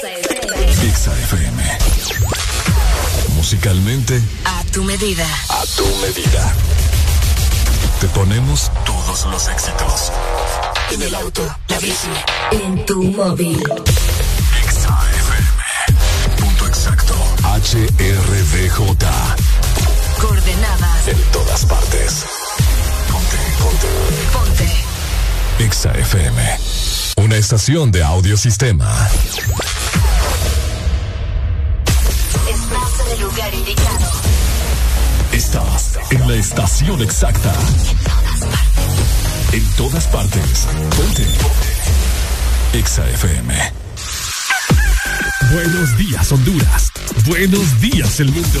Exa FM. Musicalmente. A tu medida. A tu medida. Te ponemos todos los éxitos. En el auto. La bici. En tu móvil. Exa FM. Punto exacto. HRDJ. Coordenadas. En todas partes. Ponte, ponte. Ponte. Exa FM. Una estación de audiosistema. Estás en el lugar indicado. Estás en la estación exacta. En todas partes. Ponte. Ponte. Exa FM. Buenos días, Honduras. Buenos días, el mundo.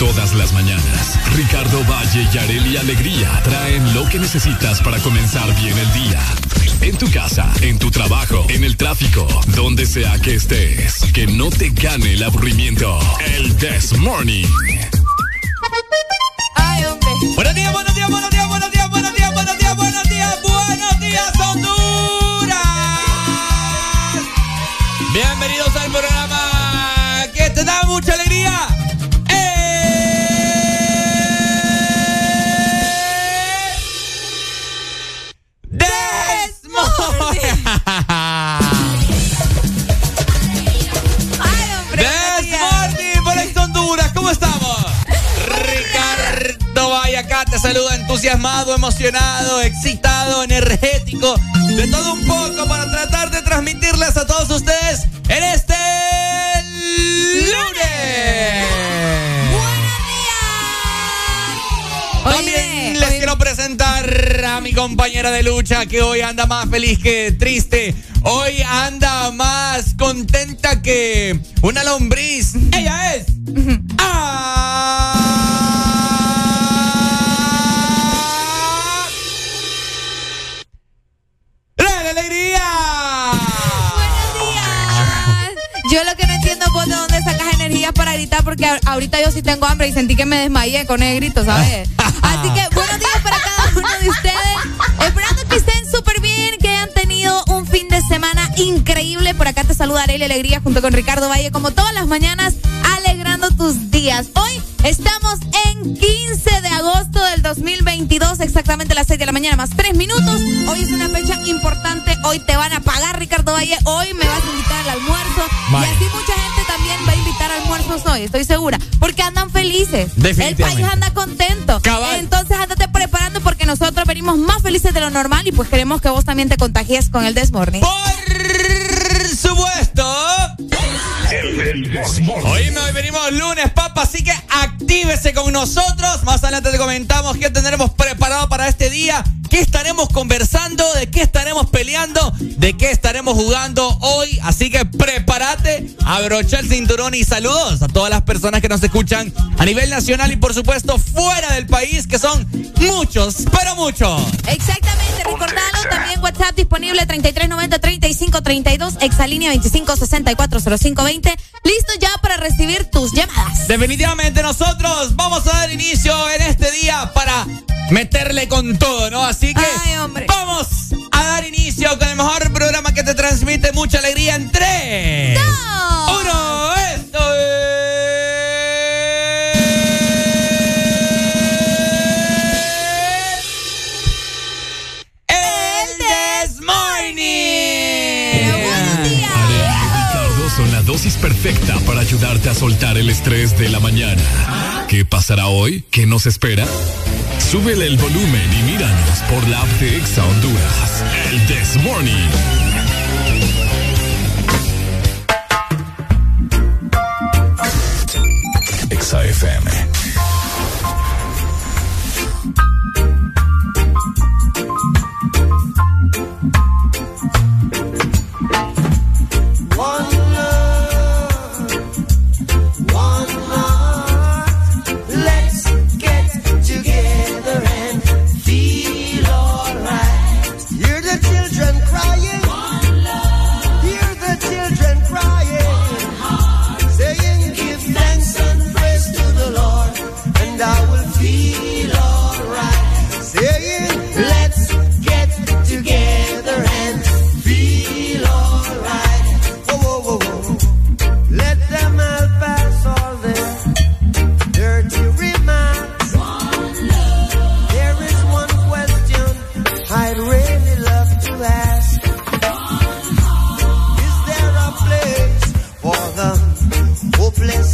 Todas las mañanas. Ricardo Valle y Areli Alegría traen lo que necesitas para comenzar bien el día. En tu casa, en tu trabajo, en el tráfico, donde sea que estés. Que no te gane el aburrimiento. El This Morning. Ay, hombre. Buenos días, buenos días, buenos días, buenos días, buenos días, buenos días, buenos días, buenos días, Honduras. Bienvenidos al programa que te da mucha alegría. Saluda entusiasmado, emocionado, excitado, energético, de todo un poco para tratar de transmitirles a todos ustedes en este lunes. Buenos días. También les quiero presentar a mi compañera de lucha que hoy anda más feliz que triste. Hoy anda más contenta que una lombriz. Ella es. ¡Ah! Alegría! buenos días. Yo lo que no entiendo es vos de dónde sacas energías para gritar, porque ahorita yo sí tengo hambre y sentí que me desmayé con el grito, ¿sabes? Así que buenos días para cada uno de ustedes. Esperando que estén súper bien, que tenido un fin de semana increíble. Por acá te saluda Arely Alegría junto con Ricardo Valle, como todas las mañanas, alegrando tus días. Hoy estamos en 15 de agosto del 2022, exactamente a las 6 de la mañana, más 3 minutos. Hoy es una fecha importante. Hoy te van a pagar, Ricardo Valle. Hoy me vas a invitar al almuerzo. Y así mucha gente también va a invitar al almuerzos hoy, estoy segura. Porque andan felices. El país anda contento. Cabal. Entonces andate preparando porque nosotros venimos más felices de lo normal y pues queremos que vos también te contagies con el Desmorning. Por supuesto. Hoy hoy venimos lunes, papá, así que actívese con nosotros. Más adelante te comentamos qué tendremos preparado para este día, qué estaremos conversando, de qué estaremos peleando, de qué estaremos jugando hoy. Así que prepárate, abrocha el cinturón y saludos a todas las personas que nos escuchan a nivel nacional y por supuesto fuera del país, que son muchos, pero muchos. Exactamente, recordalo también WhatsApp disponible 3390-3532, exalínea 25640520. Listo ya para recibir tus llamadas. Definitivamente nosotros vamos a dar inicio en este día para meterle con todo, ¿no? Así que Ay, vamos a dar inicio con el mejor programa que te transmite mucha alegría en tres. ¡Dos! Uno, esto es dosis perfecta para ayudarte a soltar el estrés de la mañana. ¿Qué pasará hoy? ¿Qué nos espera? Súbele el volumen y míranos por la app de Exa Honduras. El This Morning. FM. One.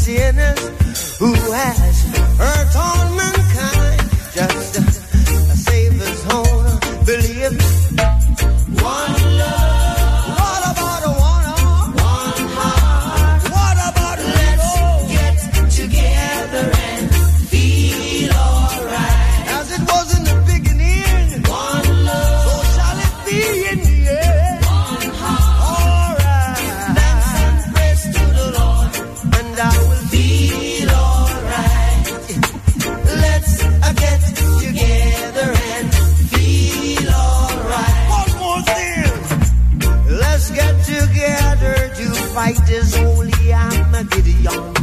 who has her torment. fight is holy, I'm a Gideon.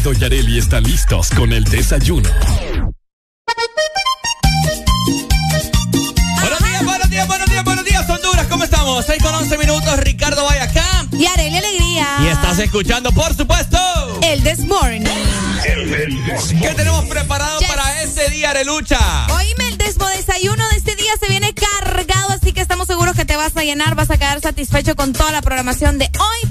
Ricardo y Areli están listos con el desayuno. Buenos días, buenos días, buenos días, buenos días, Honduras. ¿Cómo estamos? 6 con 11 minutos. Ricardo vaya acá. Y Areli Alegría. Y estás escuchando, por supuesto. El This Morning. ¿Qué tenemos preparado para este día, Arelucha? Oíme, el Desmo Desayuno de este día se viene cargado, así que estamos seguros que te vas a llenar, vas a quedar satisfecho con toda la programación de hoy.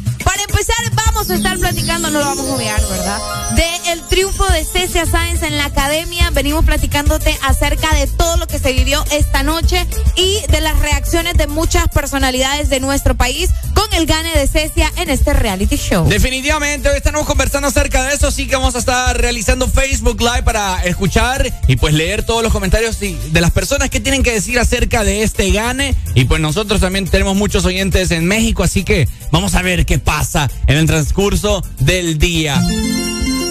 Estar platicando, no lo vamos a obviar, ¿verdad? De el triunfo de Cecia Sáenz en la academia. Venimos platicándote acerca de todo lo que se vivió esta noche y de las reacciones de muchas personalidades de nuestro país con el gane de Cecia en este reality show. Definitivamente, hoy estamos conversando acerca de eso, así que vamos a estar realizando Facebook Live para escuchar y pues leer todos los comentarios de las personas que tienen que decir acerca de este gane. Y pues nosotros también tenemos muchos oyentes en México, así que vamos a ver qué pasa en el transcurso del día.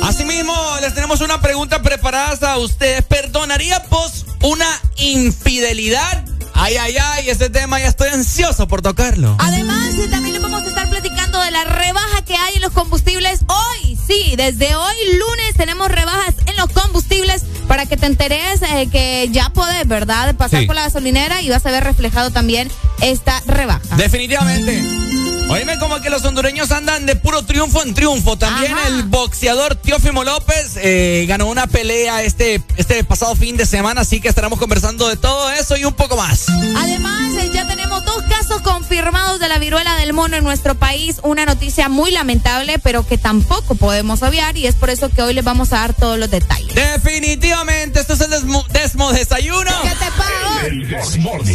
Asimismo, les tenemos una pregunta preparada a ustedes. ¿Perdonaría vos una infidelidad? Ay, ay, ay, ese tema ya estoy ansioso por tocarlo. Además, también les vamos a estar platicando de la rebaja que hay en los combustibles hoy. Sí, desde hoy lunes tenemos rebajas en los combustibles para que te enteres eh, que ya podés, ¿verdad? Pasar Sí. por la gasolinera y vas a ver reflejado también esta rebaja. Definitivamente. Oíme como que los hondureños andan de puro triunfo en triunfo. También Ajá. el boxeador Teófimo López eh, ganó una pelea este, este pasado fin de semana, así que estaremos conversando de todo eso y un poco más. Además, eh, ya tenemos dos casos confirmados de la viruela del mono en nuestro país. Una noticia muy lamentable, pero que tampoco podemos obviar y es por eso que hoy les vamos a dar todos los detalles. Definitivamente, esto es el Desmo, Desmo Desayuno. ¿Qué te pago?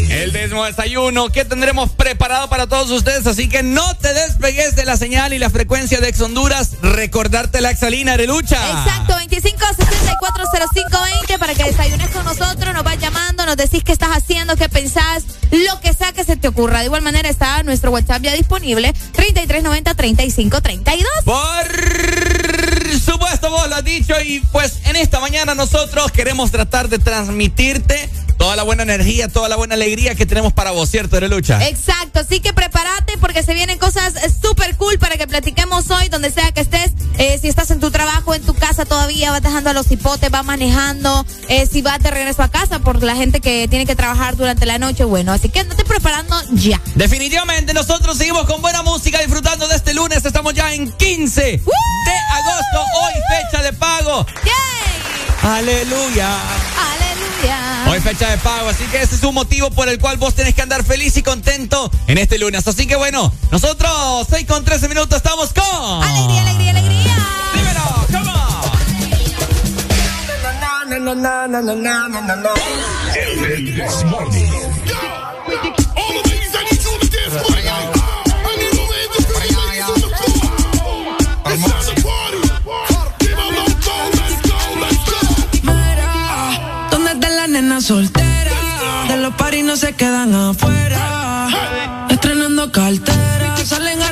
El Desmo Desayuno que tendremos preparado para todos ustedes, así que no te despegues de la señal y la frecuencia de Ex Honduras. Recordarte la exalina de lucha. Exacto, 25640520 para que desayunes con nosotros, nos vas llamando, nos decís qué estás haciendo, qué pensás, lo que sea que se te ocurra. De igual manera está nuestro WhatsApp ya disponible, 3390-3532. Por supuesto, vos lo has dicho y pues en esta mañana nosotros queremos tratar de transmitirte toda la buena energía, toda la buena alegría que tenemos para vos, ¿cierto, Lucha? Exacto, así que prepárate porque se vienen cosas eh, súper cool para que platiquemos hoy, donde sea que estés. Eh, si estás en tu trabajo, en tu casa todavía, vas dejando a los hipotes, vas manejando. eh, si vas de regreso a casa por la gente que tiene que trabajar durante la noche, bueno, así que andate preparando ya. Definitivamente nosotros seguimos con buena música disfrutando de este lunes. Estamos ya en 15 de agosto, hoy fecha de pago. ¡Yay! Aleluya. ¡Aleluya! Hoy fecha de pago, así que ese es un motivo por el cual vos tenés que andar feliz y contento en este lunes. Así que bueno, nosotros 6 con 13 minutos estamos con... ¡Alegría, alegría, alegría! Dímelo, come on. Mira, soltera? De los paris no se quedan afuera. Estrenando cartera, salen a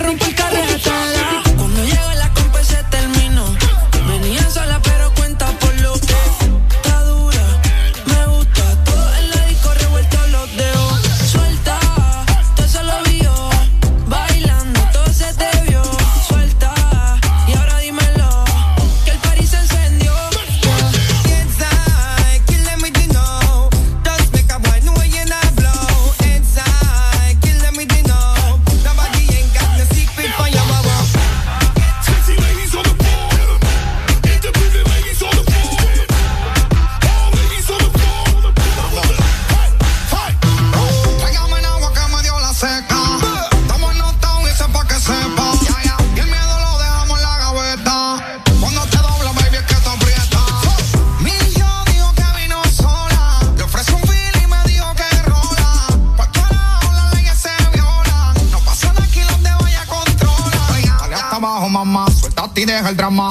el drama.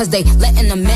Cause they letting them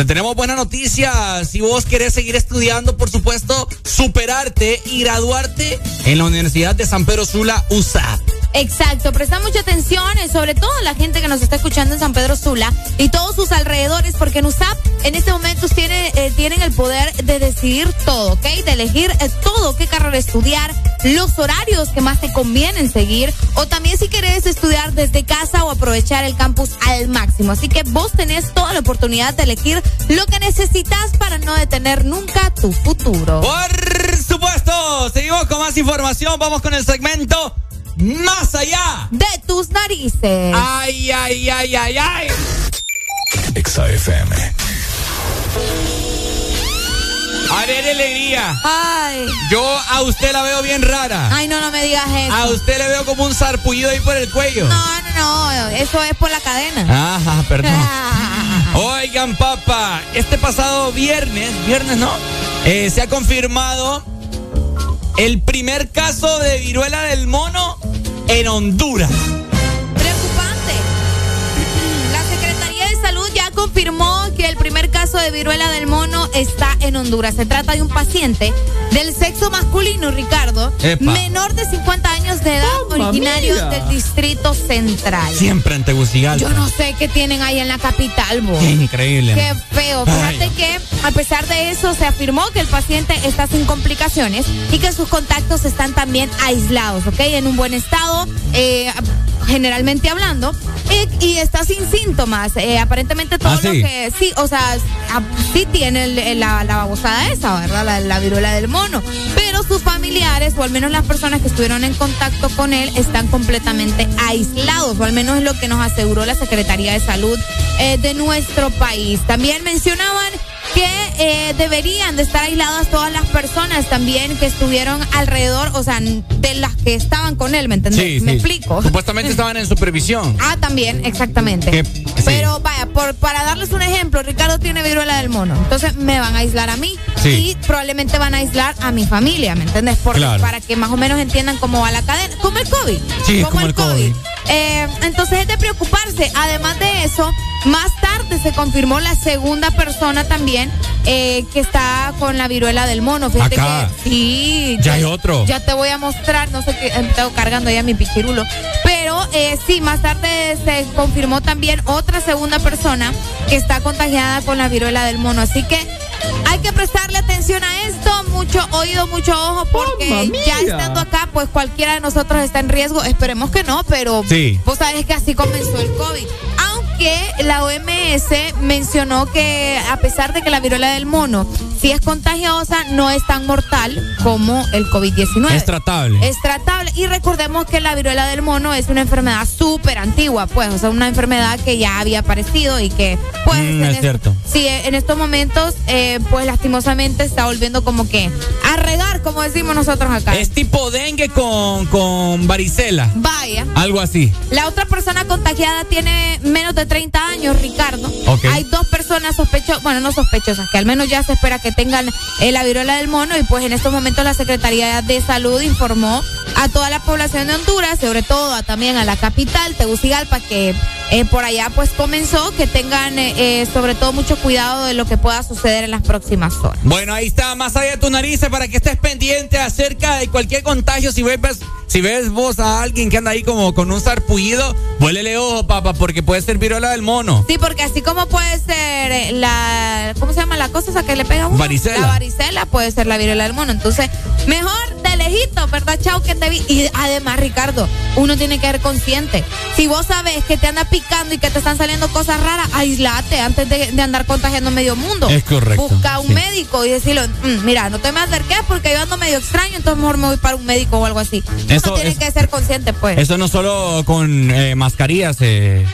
Te tenemos buena noticia. Si vos querés seguir estudiando, por supuesto, superarte y graduarte en la Universidad de San Pedro Sula, USAP. Exacto, presta mucha atención, eh, sobre todo la gente que nos está escuchando en San Pedro Sula y todos sus alrededores, porque en USAP en este momento tiene, eh, tienen el poder de decidir todo, ¿ok? De elegir eh, todo, qué carrera estudiar, los horarios que más te convienen seguir, o también si querés estudiar desde casa o aprovechar el campus al máximo. Así que vos tenés toda la oportunidad de elegir lo que necesitas para no detener nunca tu futuro. Por supuesto, seguimos con más información. Vamos con el segmento Más allá de tus narices. Ay, ay, ay, ay, ay. XAFM. Arely Alegría. Ay. Yo a usted la veo bien rara. Ay, no, no me digas eso. A usted le veo como un sarpullido ahí por el cuello. No, no, no, eso es por la cadena. Ajá, perdón. Oigan, papá, este pasado viernes, viernes no, Eh, se ha confirmado el primer caso de viruela del mono en Honduras. Preocupante. La Secretaría de Salud ya confirmó que el primer caso de viruela del mono está en Honduras. Se trata de un paciente del sexo masculino, Ricardo, Epa. menor de 50 años de edad, originario del Distrito Central. Siempre en Tegucigalpa. Yo no sé qué tienen ahí en la capital, vos. Qué increíble. Qué feo. Fíjate que a pesar de eso se afirmó que el paciente está sin complicaciones y que sus contactos están también aislados, ¿ok? En un buen estado, eh, generalmente hablando, y, y está sin síntomas. Eh, aparentemente todo Ah, lo que sí, o sea, ah, sí tiene el- la, la babosada esa, ¿verdad? La, la viruela del mono. Pero sus familiares, o al menos las personas que estuvieron en contacto con él, están completamente aislados, o al menos es lo que nos aseguró la Secretaría de Salud eh, de nuestro país. También mencionaban que eh, deberían de estar aisladas todas las personas también que estuvieron alrededor, o sea, de las que estaban con él, ¿me entendés? Sí, ¿Me sí. explico? Supuestamente estaban en supervisión. Ah, también, exactamente. Que- sí. Pero vaya, por, para darles un ejemplo, Ricardo tiene viruela del mono. Entonces me van a aislar a mí. Y probablemente van a aislar a mi familia, ¿me entiendes? Porque, Claro. Para que más o menos entiendan cómo va la cadena. Como el COVID. Sí, como el COVID. Eh, entonces es de preocuparse. Además de eso, más tarde se confirmó la segunda persona también eh, que está con la viruela del mono. Fíjate Acá. que sí. Ya hay otro. Ya te voy a mostrar, no sé qué, tengo cargando ya mi pichirulo. Pero eh, sí, más tarde se confirmó también otra segunda persona que está contagiada con la viruela del mono. Así que hay que prestarle atención a esto, mucho oído, mucho ojo, porque ya estando acá, pues cualquiera de nosotros está en riesgo. Esperemos que no, pero Sí. vos sabes que así comenzó el COVID. Aunque la OMS mencionó que a pesar de que la viruela del mono sí es contagiosa, no es tan mortal como el COVID-19. Es tratable. Es tratable. Y recordemos que la viruela del mono es una enfermedad súper antigua, pues, o sea, una enfermedad que ya había aparecido y que, pues, Mm, es cierto. Sí, en estos momentos, eh, pues, lastimosamente está volviendo como que a regar, como decimos nosotros acá. Es tipo dengue con, con varicela. Vaya. Algo así. La otra persona contagiada tiene menos de 30 años, Ricardo. Hay dos personas sospechosas, bueno, no sospechosas, que al menos ya se espera que tengan eh, la viruela del mono y pues en estos momentos la Secretaría de Salud informó a toda la población de Honduras, sobre todo a- también a la capital, Tegucigalpa, que eh, por allá pues comenzó, que tengan eh, eh, sobre todo mucho cuidado de lo que pueda suceder en las próximas horas. Bueno, ahí está, más allá de tu narices, para que estés pendiente acerca de cualquier contagio. Si ves, si ves vos a alguien que anda ahí como con un sarpullido, vuélele ojo, papá, porque puede ser viruela del mono. Sí, porque así como puede ser eh, la, ¿cómo se llama la cosa esa que le pega a uno? Varicela. La varicela puede ser la viruela del mono. Entonces, mejor de lejito, ¿verdad, Chao? Que te vi. Y además, Ricardo, uno tiene que ser consciente. Si vos sabes que te anda picando y que te están saliendo cosas raras, aislate antes de, de andar contagiando medio mundo. Es correcto, Busca un sí. médico y decirle, "Mm, mira, no te me acerques porque yo ando medio extraño, entonces mejor me voy para un médico o algo así. Eso uno tiene es- que ser consciente, pues. Eso no solo con eh, mascarillas se,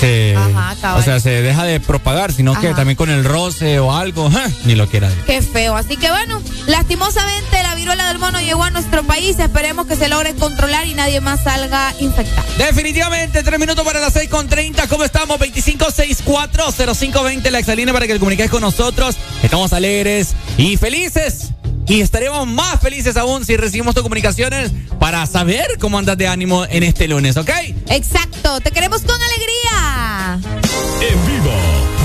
se- Ajá, o sea, se deja de propagar, sino que también con el roce o algo, ¡ja! ni lo quiera. Qué feo. Así que bueno, lastimosamente la viruela del mono llegó a nuestro país. Esperemos que se logre controlar y nadie más salga infectado. Definitivamente, tres minutos para las seis con treinta. ¿Cómo estamos? 2564-0520, la exalina para que comuniques con nosotros. Estamos alegres y felices. Y estaremos más felices aún si recibimos tus comunicaciones para saber cómo andas de ánimo en este lunes, ¿ok? Exacto. Te queremos con alegría. En vivo,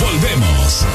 volvemos.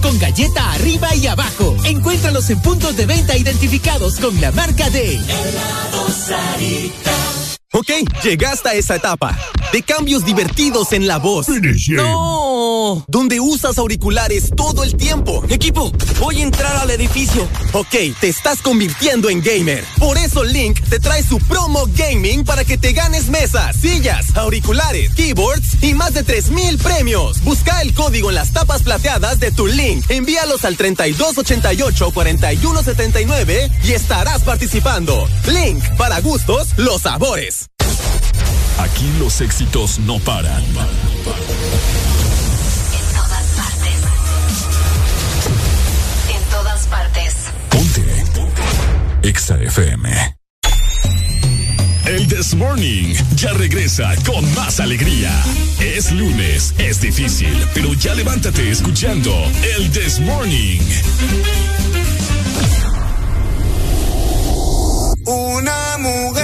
con galleta arriba y abajo. Encuéntralos en puntos de venta identificados con la marca de Helado Sarita. Ok, llegaste a esa etapa de cambios divertidos en la voz. ¡No! Donde usas auriculares todo el tiempo. Equipo, voy a entrar al edificio. Ok, te estás convirtiendo en gamer. Por eso Link te trae su promo gaming para que te ganes mesas, sillas, auriculares, keyboards y más de 3000 premios. Busca el código en las tapas plateadas de tu Link. Envíalos al 3288-4179 y estarás participando. Link, para gustos, los sabores. Aquí los éxitos. No paran. FM. El This Morning ya regresa con más alegría. Es lunes, es difícil, pero ya levántate escuchando El This Morning. Una mujer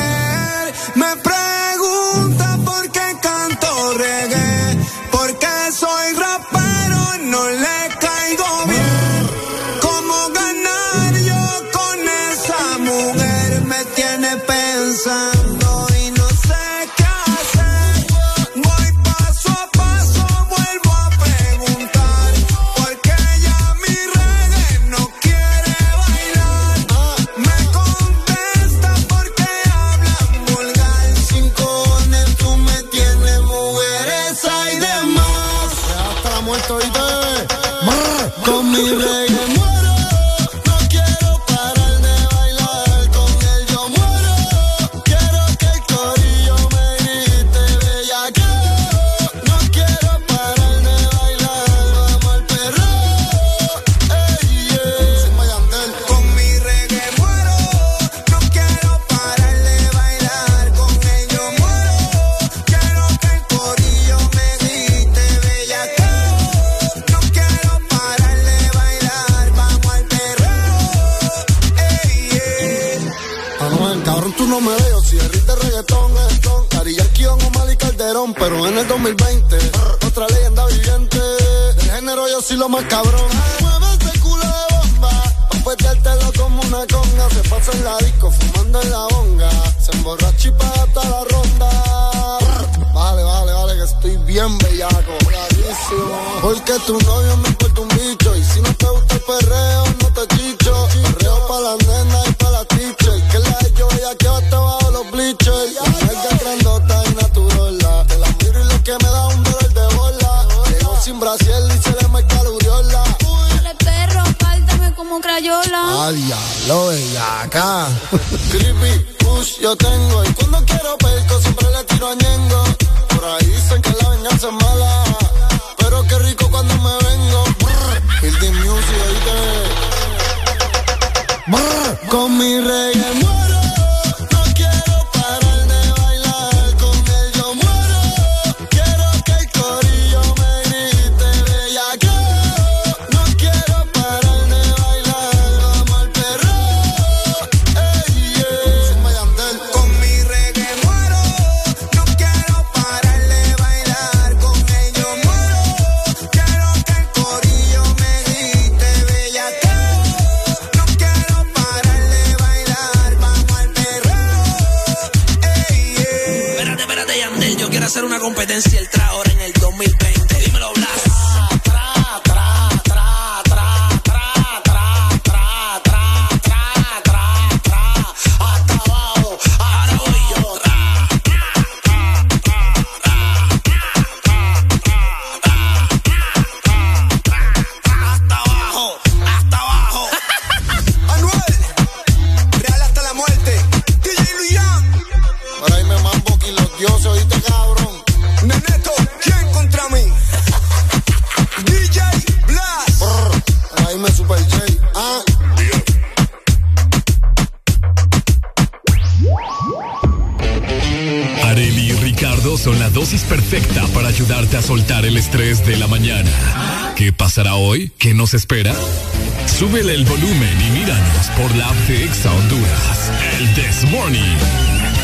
Areli y Ricardo son la dosis perfecta para ayudarte a soltar el estrés de la mañana. ¿Qué pasará hoy? ¿Qué nos espera? Súbele el volumen y míranos por la app de Exa Honduras. El This Morning.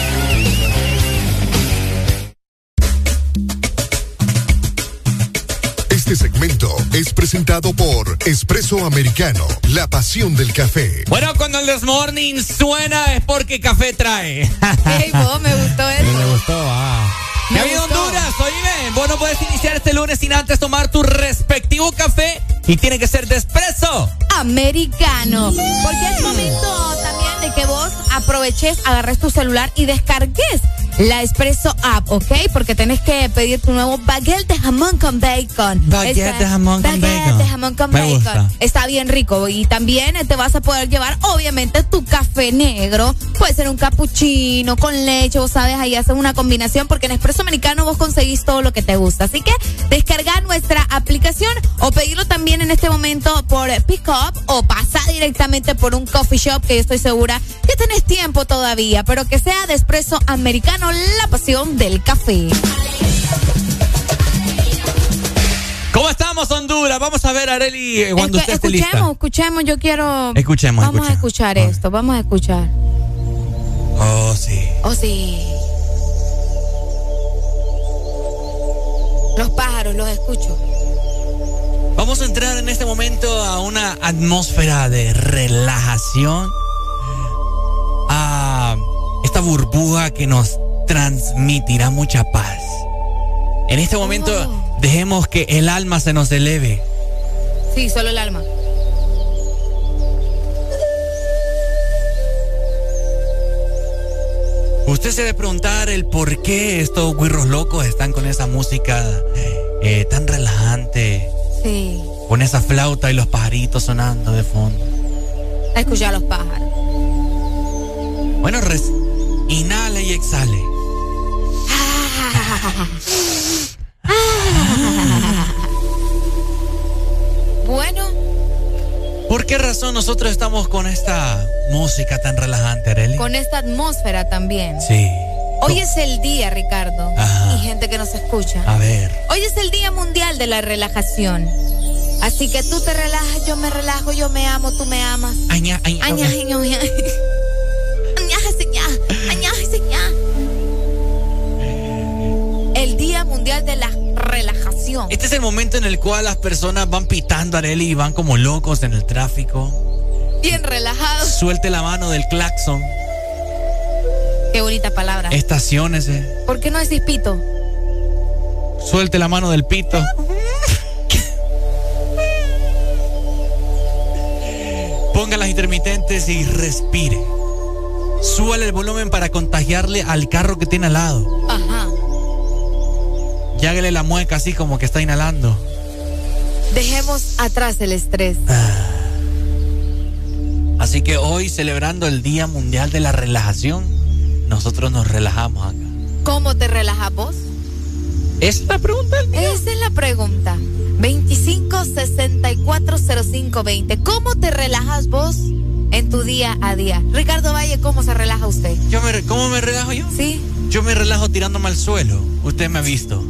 Presentado por Espresso Americano, la pasión del café. Bueno, cuando el Desmorning suena es porque café trae. Ey, vos, me gustó eso. Me gustó, ah. Me ¿Qué ha. Honduras? Oíme, vos no puedes iniciar este lunes sin antes tomar tu respectivo café y tiene que ser de espresso. Americano. Porque es momento también de que vos aproveches, agarres tu celular y descargues la Espresso App, ¿ok? Porque tenés que pedir tu nuevo baguette de jamón con bacon. Baguette Está- de jamón con baguette bacon. de jamón con Me bacon. gusta. Está bien rico. Y también te vas a poder llevar, obviamente, tu café negro. Puede ser un cappuccino con leche, vos sabes, ahí hacen una combinación porque en Espresso Americano vos conseguís todo lo que te gusta. Así que descarga nuestra aplicación o pedirlo también en este momento por Pick Up o pasa directamente por un coffee shop que yo estoy segura que tenés tiempo todavía, pero que sea de Espresso Americano, la pasión del café. ¿Cómo estamos, Honduras? Vamos a ver, Areli, eh, cuando Es que usted esté lista. escuchemos, escuchemos, yo quiero... Escuchemos, Vamos a escuchar esto, vamos a escuchar. Oh, sí. Oh, sí. Los pájaros, los escucho. Vamos a entrar en este momento a una atmósfera de relajación. A esta burbuja que nos transmitirá mucha paz. En este momento dejemos que el alma se nos eleve. Sí, solo el alma. Usted se debe preguntar el por qué estos guirros locos están con esa música eh, tan relajante, Sí. con esa flauta y los pajaritos sonando de fondo. A escuchar a los pájaros. Bueno, res- inhale y exhale. Bueno, ¿Por qué razón nosotros estamos con esta música tan relajante, Arely? con esta atmósfera también. Sí. Hoy es el día, Ricardo. Ajá. Y gente que nos escucha. A ver. Hoy es el Día Mundial de la Relajación. Así que tú te relajas, yo me relajo, yo me amo, tú me amas. Aña, aña, Aña, aña, aña. Aña, Día Mundial de la Relajación. Este es el momento en el cual las personas van pitando, Arely, y van como locos en el tráfico. Bien relajado. Suelte la mano del claxon. Qué bonita palabra. Estaciónese. ¿Por qué no decís pito? Suelte la mano del pito. Ponga las intermitentes y respire. Súbale el volumen para contagiarle al carro que tiene al lado. Ajá. Y hágale la mueca así como que está inhalando. Dejemos atrás el estrés. Así que hoy, celebrando el Día Mundial de la Relajación, nosotros nos relajamos acá. ¿Cómo te relajas vos? ¿Esa es la pregunta? Esa es la pregunta. 25640520. ¿Cómo te relajas vos en tu día a día? Ricardo Valle, ¿cómo se relaja usted? Yo me, ¿Cómo me relajo yo? Sí. Yo me relajo tirándome al suelo. Usted me ha visto.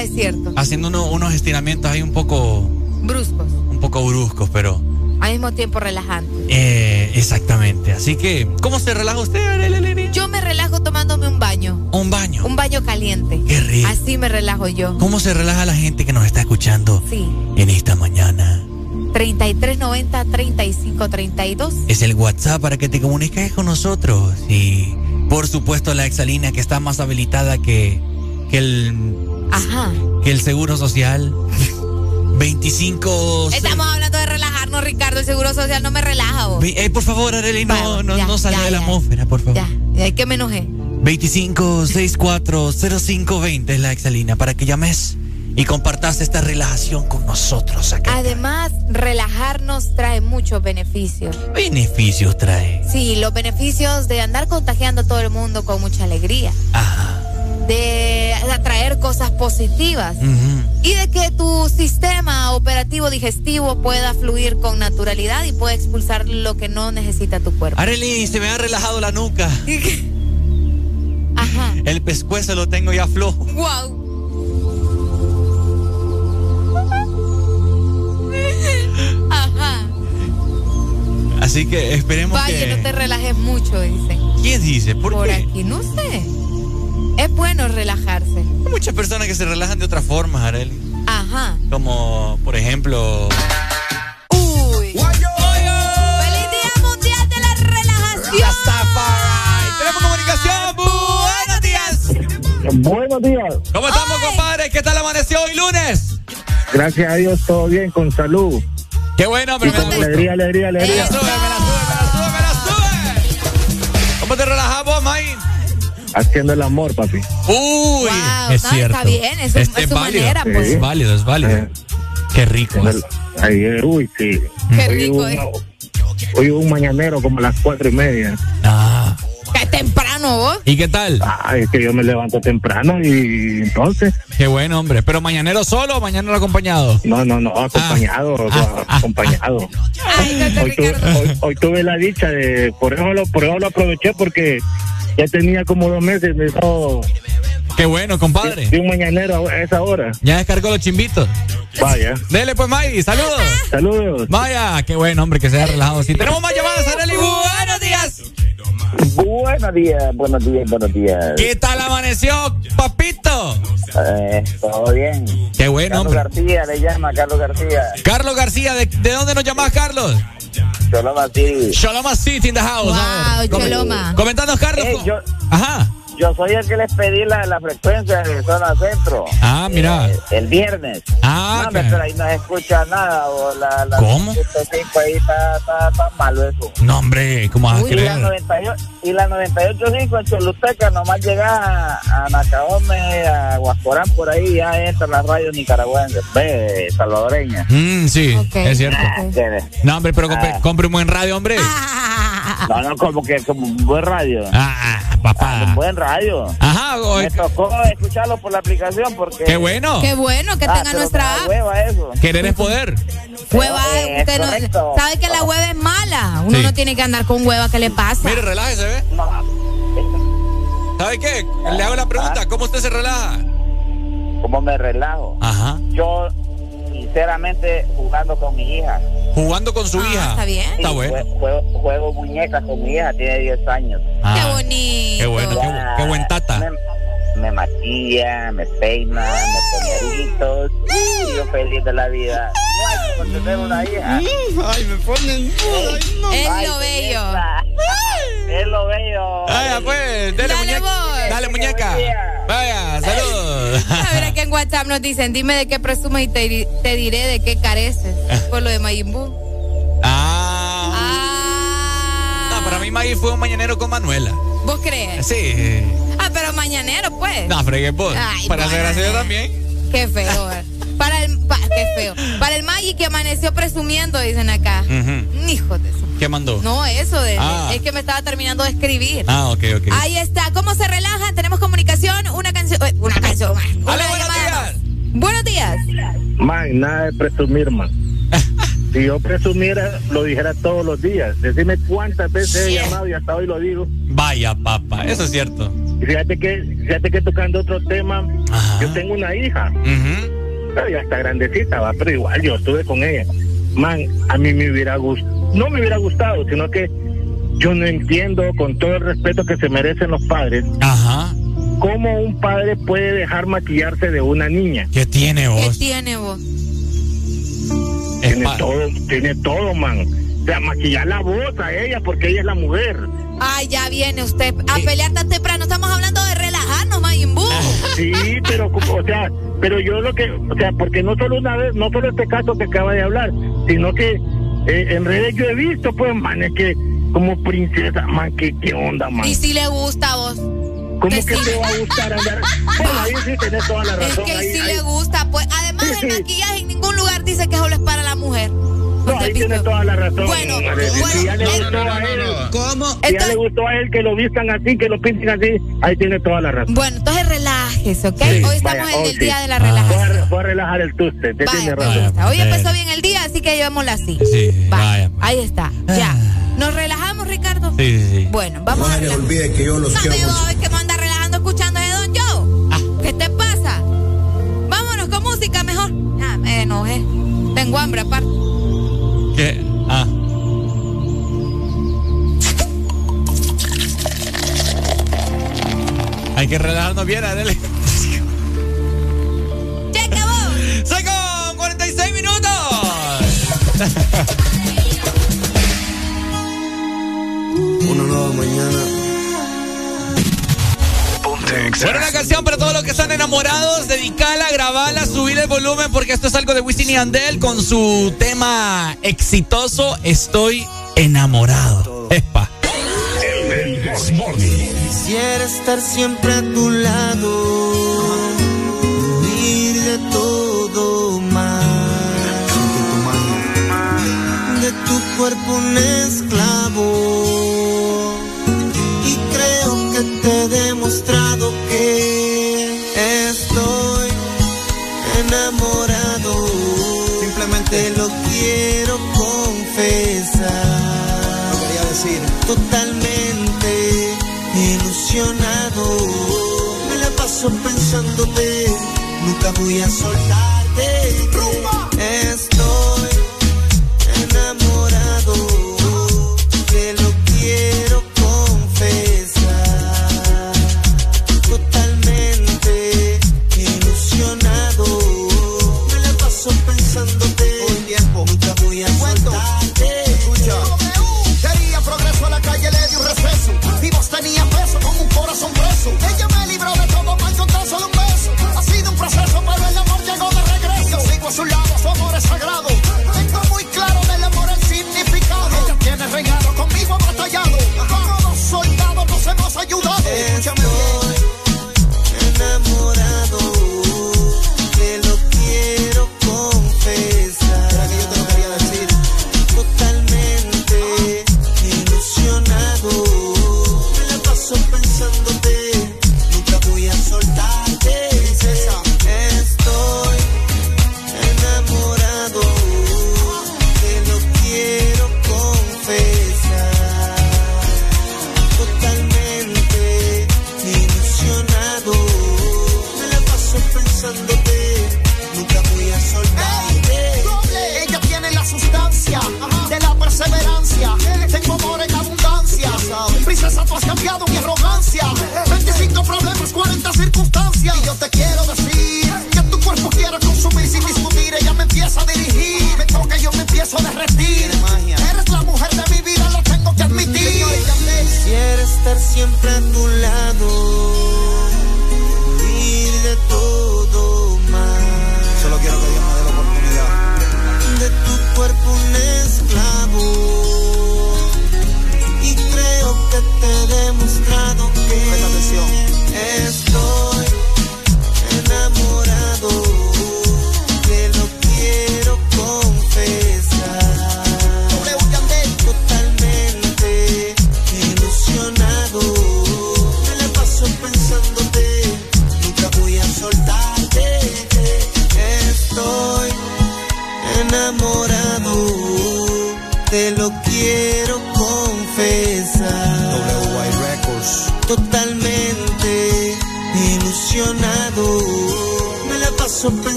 Ah, es cierto. Haciendo uno- unos estiramientos ahí un poco, Bruscos. un poco bruscos, pero Al mismo tiempo relajante. eh, exactamente. Así que, ¿cómo se relaja usted? Yo me relajo tomándome un baño. Un baño. Un baño caliente. Qué rico. Así me relajo yo. ¿Cómo se relaja la gente que nos está escuchando Sí. en esta mañana? 3390 3532. Es el WhatsApp para que te comuniques con nosotros. Y por supuesto la exalina que está más habilitada que, que, el, Ajá. que el Seguro Social. 25... Estamos hablando de relajarnos, Ricardo. El seguro social no me relaja vos. Eh, por favor, Arely, no, Bueno, no, ya, no salga de la atmósfera, por favor. Ya, ya que me enojé. 25640520 es la exalina para que llames y compartas esta relajación con nosotros acá. Además, relajarnos trae muchos beneficios. Beneficios trae. Sí, los beneficios de andar contagiando a todo el mundo con mucha alegría. De atraer cosas positivas. Y de que tu sistema operativo digestivo pueda fluir con naturalidad y pueda expulsar lo que no necesita tu cuerpo. Arely, se me ha relajado la nuca. Ajá. El pescuezo lo tengo ya flojo. Wow. Ajá. Así que esperemos Vaya, que. no te relajes mucho, dicen. ¿Quién dice? ¿Por, Por qué? aquí, no sé. Es bueno relajarse. Hay muchas personas que se relajan de otra forma, Arely. Ajá. Como, por ejemplo. Uy. ¡Feliz Día Mundial de la Relajación! Tenemos comunicación. Buenos días. Buenos días. ¿Cómo estamos, compadre? ¿Qué tal amaneció hoy lunes? Gracias a Dios, todo bien, con salud. Qué bueno, con alegría, alegría, alegría. ¿Cómo te relajas vos, May? Haciendo el amor, papi. Uy, Wow, es no, cierto. está bien, es Este es su válido. manera, pues. Es válido, es válido. Eh. Qué rico. es. Ahí, eh, uy, sí. Qué Hoy rico, hubo eh. una- Hoy hubo un mañanero como a las cuatro y media. Ah. Qué temprano vos. ¿Y qué tal? Ay, es que yo me levanto temprano y entonces. Qué bueno, hombre. ¿Pero mañanero solo o mañanero acompañado? No, no, no, acompañado, Ah. acompañado. Hoy, tuve, hoy- hoy tuve la dicha de, por eso lo, por eso lo aproveché porque ya tenía como dos meses de eso. Qué bueno, compadre. De un mañanero a esa hora. Ya descargó los chimbitos. Vaya. Dele pues, May. Saludos. Saludos. Vaya, qué bueno, hombre, que se haya relajado. Si tenemos más llamadas, Arely. Buenos días. Buenos días, buenos días, buenos días. ¿Qué tal amaneció, papito? Eh, todo bien. Qué bueno, Carlos hombre. García le llama, Carlos García. Carlos García, ¿de, de dónde nos llamás, Carlos? Choloma City. Choloma City in the house. Wow, Choloma. Comentando, Carlos. Eh, yo, Ajá. Yo soy el que les pedí la, la frecuencia de zona centro. Ah, mira. Eh, el viernes. Ah, no, pero ahí no se escucha nada. O la, la ¿Cómo? 105 ahí está, está, está malo eso. No, hombre, ¿cómo vas a y, la creer? 98, y la 98.5 en Choluteca nomás llega a, a Nacaome, a Guascorán, por ahí ya entra la radio nicaragüense, ve, salvadoreña. Mm, sí, es cierto. Ah, No, hombre, pero compre, Ah. compre un buen radio, hombre. No, no, como que como un buen radio. Ah, papá. Un buen radio. Ajá, o- Me tocó escucharlo por la aplicación porque... Qué bueno. Qué bueno que Ah, tenga nuestra app. hueva eso. Querer es poder. Hueva, Eh, usted no, sabe que la hueva es mala. Uno Sí. no tiene que andar con hueva, ¿qué le pasa? Mire, relájese, ¿ve? ¿Sabe qué? Le hago la pregunta, ¿cómo usted se relaja? ¿Cómo me relajo? Ajá. Yo, sinceramente, jugando con mi hija. Jugando con su Ah, hija. está bien. Está Sí, bueno. jue- Juego, juego muñecas con mi hija, tiene 10 años. Ah, Qué bonito. Qué bueno, qué, qué buen tata. Me, me maquilla, me peina, me pone aritos. Y yo feliz de la vida. No como tener una hija. Ay, me ponen. Es Ay, lo bello. Es lo bello. Vaya, pues, dale, Dale, muñeca. Dale, muñeca. Vaya, saludos. A ver, aquí en WhatsApp nos dicen, dime de qué presumes y te, di- te diré de qué careces. Por lo de Majin Buu. Ah. Ah. No, para mí Maggie fue un mañanero con Manuela. ¿Vos crees? Sí. Ah, pero mañanero, pues. No, fregué vos. Ay, Para así yo también. Qué feo. eh. Para el, pa- qué feo. Para el Maggi que amaneció presumiendo, dicen acá. Ujú. Hijo de su- ¿Qué mandó? No, eso de, Ah. es que me estaba terminando de escribir. Ah, ok, ok. Ahí está. ¿Cómo se relajan? Tenemos comunicación. Una canción. eh, Una canción. Una Hola, buenos llamada días. más. Buenos días. Man, nada de presumir, man. Si yo presumiera, lo dijera todos los días. Decime cuántas veces he llamado y hasta hoy lo digo. Vaya, papá, eso es cierto. Y fíjate que, fíjate que tocando otro tema, yo tengo una hija. Ujú. Pero ya está grandecita, va, pero igual yo estuve con ella. Man, a mí me hubiera gustado, no me hubiera gustado, sino que yo no entiendo, con todo el respeto que se merecen los padres, Ajá. cómo un padre puede dejar maquillarse de una niña. ¿Qué tiene ¿Qué vos? tiene vos? Tiene todo, tiene todo, man. O sea, maquillar la voz a ella porque ella es la mujer. Ay, ya viene usted a pelear tan temprano. Estamos hablando de relajarnos, Majin Buu. Sí, pero, como- o sea, pero yo lo que, o sea, porque no solo una vez, no solo este caso que acaba de hablar, sino que eh, en redes yo he visto, pues, man, es que como princesa, man, ¿qué, qué onda, man? Y si le gusta a vos. ¿Cómo que que sí. te va a gustar andar? Bueno, ahí sí tenés toda la Es razón. que ahí- si ahí- le gusta, pues. Además, Sí, el sí. maquillaje en ningún lugar dice que solo es para la mujer. No, ahí tiene toda la razón. Bueno, si ya le no, gustó no, no, a él, ¿Cómo? si ya Entonces- le gustó a él que lo vistan así, que lo pinten así, ahí tiene toda la razón. Bueno, entonces relájese, ¿ok? Sí, Hoy estamos vaya, en el sí. día de la Voy a, relajación. voy a relajar el tuste, te Vaya, tiene pues razón. está. Hoy empezó bien el día, así que llevémoslo así. Sí, Va, vaya. Ahí está, ya. ¿Nos relajamos, Ricardo? Sí, sí, sí. Bueno, vamos a No se relajar. olvide que yo los No quiero voy, que me anda relajando escuchando ese Don Joe. ¿Qué te pasa? Vámonos con música mejor. Ah, me enojé. Tengo hambre aparte. Ah. Hay que relajarnos bien, Arely. ¡Se acabó! ¡Se con 46 minutos! Una nueva mañana Texas. Bueno, una canción para todos los que están enamorados, dedicala, grabala, subile el volumen porque esto es algo de Wisin y Andel con su tema exitoso Estoy enamorado. Espa. El del Quisiera estar siempre a tu lado, vivir de todo más. De tu cuerpo un esclavo te he demostrado que estoy enamorado. Simplemente lo quiero confesar. Lo quería decir. Totalmente ilusionado. Me la paso pensándote. Nunca voy a soltarte. Rumba.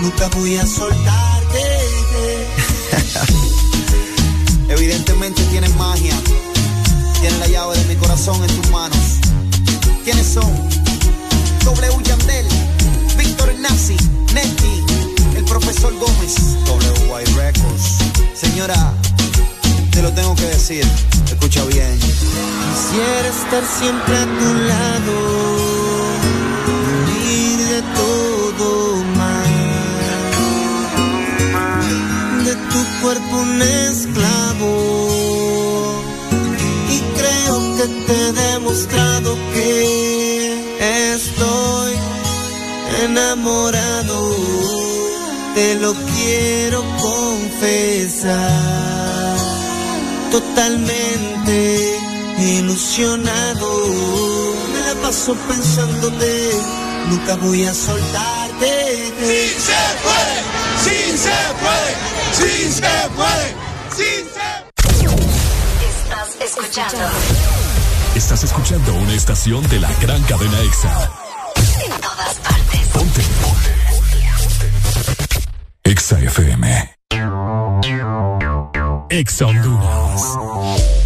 nunca voy a soltar. paso pensándote, nunca voy a soltarte. Sí se puede, sí se puede, sí se puede, sí se puede. Estás escuchando. Estás escuchando una estación de la gran cadena EXA. En todas partes. Ponte. Ponte. EXA FM. EXA Honduras.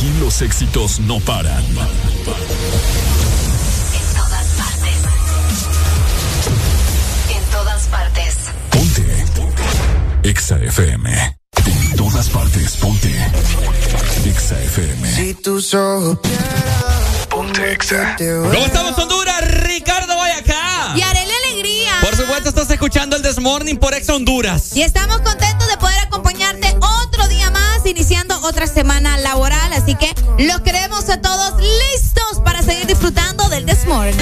Aquí los éxitos no paran. En todas partes. En todas partes. Exa FM. En todas partes, ponte. Exa FM. Si tus ojos Ponte Exa. ¿Cómo estamos, Honduras? Ricardo, vaya acá. Y haré la alegría. Por supuesto, estás escuchando el Desmorning por Exa Honduras. Y estamos contentos de poder acompañarte otro iniciando otra semana laboral. Así que los queremos a todos listos para seguir disfrutando del This Morning.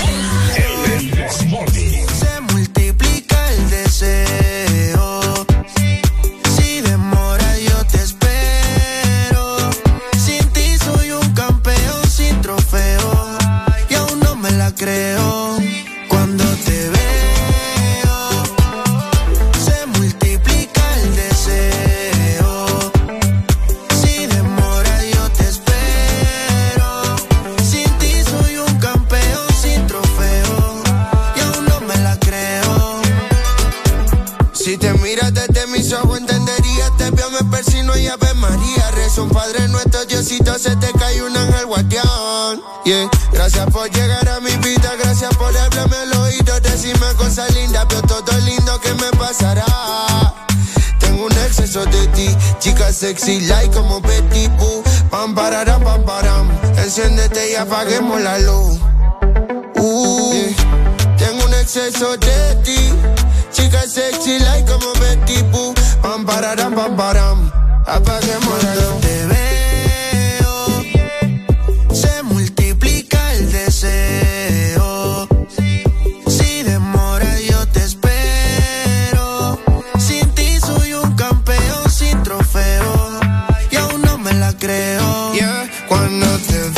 Se multiplica el deseo. Si demora, yo te espero. Sin ti soy un campeón sin trofeo. Y aún no me la creo. María. Rezo un Padre nuestro, Diosito, se te cae un ángel guardián. Yeah. Gracias por llegar a mi vida, gracias por hablarme al oído. Decirme cosas lindas, veo todo lindo que me pasará. Tengo un exceso de ti, chica sexy, like como Betty Boo. Pam, pararam, pam, param. Enciéndete y apaguemos la luz. Uh. Tengo un exceso de ti, chica sexy, like como Betty Boo. Pam, pararam, pam, param. Apaguemos la luz. Te veo, se multiplica el deseo. Si demora, yo te espero. Sin ti soy un campeón sin trofeo. Y aún no me la creo. Yeah. Cuando te veo,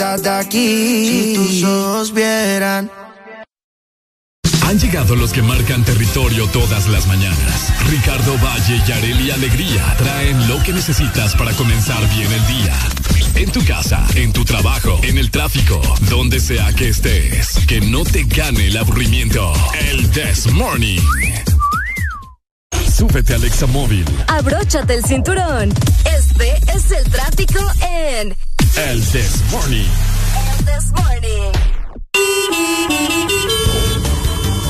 Aquí. Si tus ojos vieran. Han llegado los que marcan territorio todas las mañanas. Ricardo Valle y Areli Alegría traen lo que necesitas para comenzar bien el día. En tu casa, en tu trabajo, en el tráfico, donde sea que estés. Que no te gane el aburrimiento. El This Morning. Súbete al Examóvil. Abróchate el cinturón. Este es el tráfico en El This Morning. This Morning.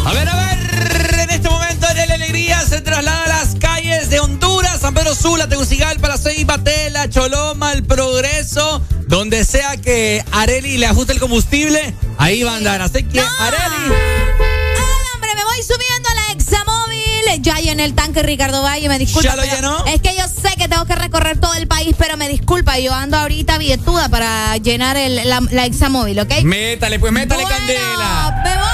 A ver, a ver, en este momento de la alegría se traslada a las calles de Honduras, San Pedro Sula, Tegucigalpa, La Ceiba, Tela, Choloma, El Progreso, donde sea que Areli le ajuste el combustible, ahí va a andar. Así que, Areli. Ay, hombre, me voy subiendo a la. Ya llené el tanque Ricardo Valle, me disculpa. ¿Ya lo llenó? Es que yo sé que tengo que recorrer todo el país, pero me disculpa, yo ando ahorita billetuda para llenar el, la, la examóvil, ¿ok? Métale, pues métale Bueno, candela. Me voy.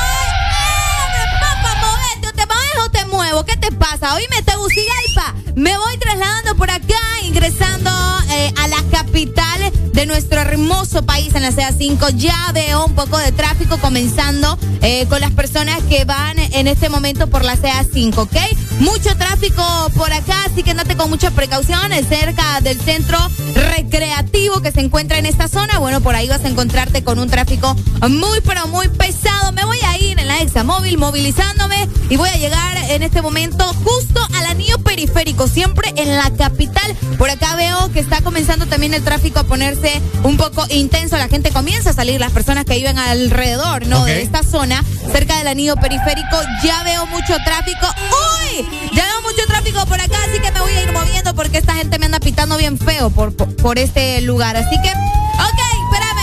¡Eh! ¿O te mueves o te muevo? ¿Qué te pasa? Hoy me Tegucigalpa. Me voy trasladando por acá, ingresando eh, a la capital de nuestro hermoso país en la CA5. Ya veo un poco de tráfico comenzando eh, con las personas que van en este momento por la CA5, ¿ok? Mucho tráfico por acá, así que andate con mucha precaución eh, cerca del centro recreativo que se encuentra en esta zona. Bueno, por ahí vas a encontrarte con un tráfico muy, pero muy pesado. Me voy a ir en la examóvil movilizándome y voy a llegar en este momento justo al anillo periférico, siempre en la capital. Por acá veo que está comenzando también el tráfico a ponerse un poco intenso. La gente comienza a salir, las personas que viven alrededor, ¿no? De esta zona, cerca del anillo periférico, ya veo mucho tráfico. ¡Uy! Ya veo mucho tráfico por acá, así que me voy a ir moviendo porque esta gente me anda pitando bien feo por, por, por este lugar. Así que, ok, espérame.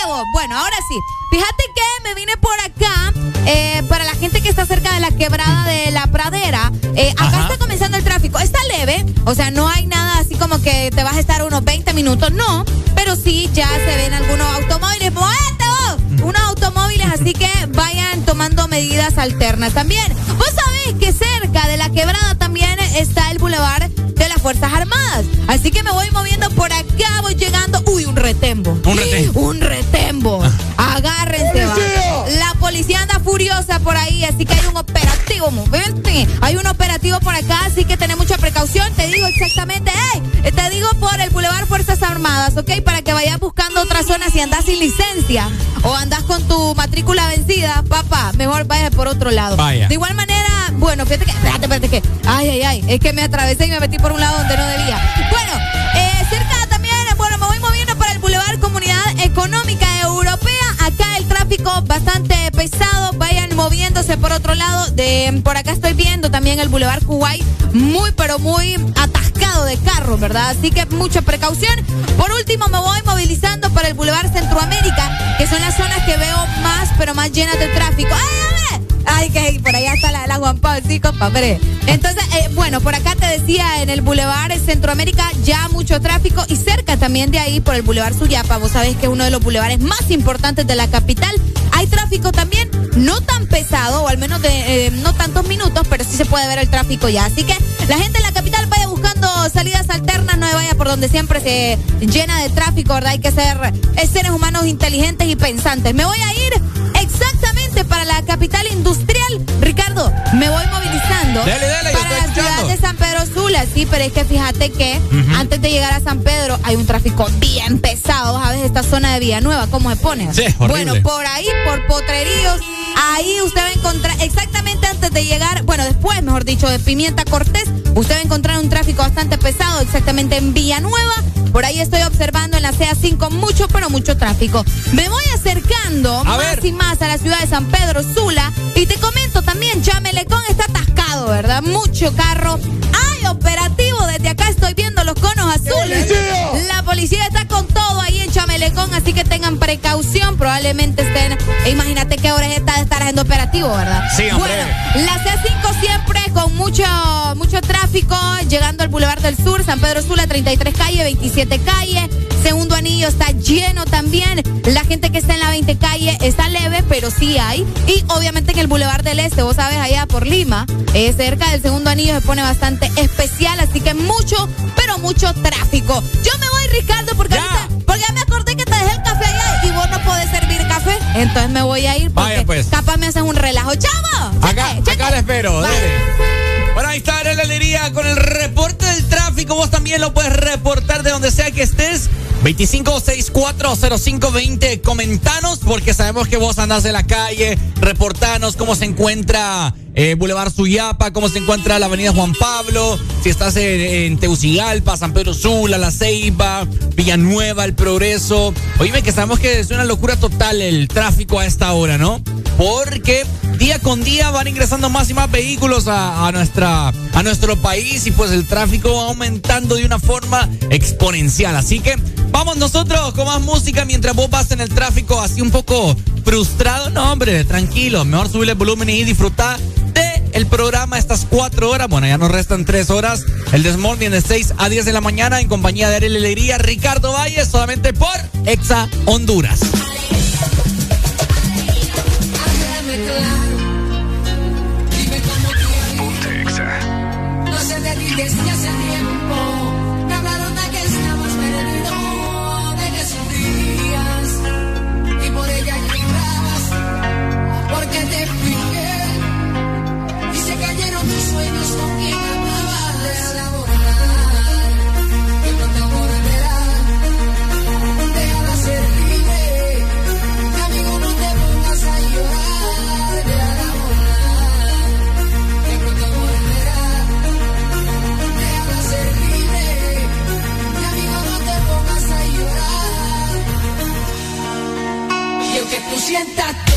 Cheque vos. Bueno, ahora sí. Fíjate que me vine por acá. eh, para la gente que está cerca de la quebrada de la pradera, eh, acá Ajá. está comenzando el tráfico. Está leve, o sea, no hay nada así como que te vas a estar unos 20 minutos, no. Pero sí, ya se ven algunos automóviles. ¡Muévete vos! Unos automóviles, así que vayan tomando medidas alternas. También, vos sabés que cerca de la quebrada también está el bulevar las Fuerzas Armadas. Así que me voy moviendo por acá, voy llegando. ¡Uy, un retembo! Un retembo. Un retembo. Agárrense, va. Policía anda furiosa por ahí, así que hay un operativo, moverte. Hay un operativo por acá, así que ten mucha precaución. Te digo exactamente, ¡ey! Te digo por el Boulevard Fuerzas Armadas, ¿ok? Para que vayas buscando otra zona si andas sin licencia o andas con tu matrícula vencida, papá, mejor vayas por otro lado. Vaya. De igual manera, bueno, fíjate que, espérate, espérate que, ay, ay, ay, es que me atravesé y me metí por un lado donde no debía. Bueno, eh, cerca también, bueno, me voy moviendo para el Boulevard Comunidad Económica Europea. Acá el tráfico bastante pesado. Vayan moviéndose por otro lado. De por acá estoy viendo también el Boulevard Kuwait muy pero muy atascado de carros, ¿verdad? Así que mucha precaución. Por último, me voy movilizando para el Boulevard Centroamérica, que son las zonas que veo más pero más llenas de tráfico. ¡Ay, a ver! Ay, que por allá está la, la Juan Pablo, sí, compadre. Entonces, eh, bueno, por acá te decía, en el Boulevard Centroamérica ya mucho tráfico y cerca también de ahí por el Boulevard Suyapa, vos sabés que es uno de los bulevares más importantes de la capital. Hay tráfico también, no tan pesado, o al menos de eh, no tantos minutos, pero sí se puede ver el tráfico ya. Así que la gente en la capital buscando salidas alternas, no se vaya por donde siempre se llena de tráfico, ¿verdad? Hay que ser seres humanos inteligentes y pensantes. Me voy a ir exactamente para la capital industrial. Ricardo, me voy movilizando Dale, dale, yo para la ciudad de San Pedro Sula. Sí, pero es que fíjate que antes de llegar a San Pedro hay un tráfico bien pesado. ¿Sabes? Esta zona de Villanueva, ¿cómo se pone? Sí, horrible. Bueno, por ahí, por Potreríos, ahí usted va a encontrar exactamente antes de llegar, bueno, después, mejor dicho, de Pimienta Cortés, usted va a encontrar un tráfico bastante pesado exactamente en Villanueva. Por ahí estoy observando en la CA5 mucho, pero mucho tráfico. Me voy acercando más ver. y más a la ciudad de San Pedro Sula y te comento también, Chamelecón está atascado, ¿verdad? Mucho carro. ¡Ay, operativo! Desde acá estoy viendo los conos azules. La policía está con todo así que tengan precaución. Probablemente estén. e imagínate qué hora es esta de estar haciendo operativo, ¿verdad? Sí, hombre. Bueno, la C5 siempre con mucho, mucho tráfico, llegando al Boulevard del Sur, San Pedro Sula, 33 calle, 27 calle. Segundo anillo está lleno también. La gente que está en la 20 calle está leve, pero sí hay. Y obviamente en el Boulevard del Este, vos sabes, allá por Lima, eh, cerca del segundo anillo se pone bastante especial, así que mucho, pero mucho tráfico. Yo me voy, Ricardo, porque ahorita, porque ya me acordé dejé el café allá y vos no podés servir café. Entonces me voy a ir porque Vaya, pues. capaz me haces un relajo. ¡Chamo! Acá, Cheque, acá le espero. Bueno, ahí está la alegría con el reporte del tráfico. Vos también lo puedes reportar de donde sea que estés. 25640520. Comentanos porque sabemos que vos andás en la calle. Reportanos cómo se encuentra eh, Boulevard Suyapa, cómo se encuentra la Avenida Juan Pablo. Si estás en, en Tegucigalpa, San Pedro Sula, La Ceiba, Villanueva, El Progreso. Oíme que sabemos que es una locura total el tráfico a esta hora, ¿no? Porque día con día van ingresando más y más vehículos a, nuestra, a nuestro país y pues el tráfico va aumentando de una forma exponencial. Así que vamos nosotros con más música mientras vos vas en el tráfico así un poco frustrado. No, hombre, tranquilo. Mejor subirle el volumen y disfrutar el programa estas cuatro horas. Bueno, ya nos restan tres horas. El Desmorning de 6 a 10 de la mañana en compañía de Ariel Alegría, Ricardo Valle, solamente por Exa Honduras. Ponte Y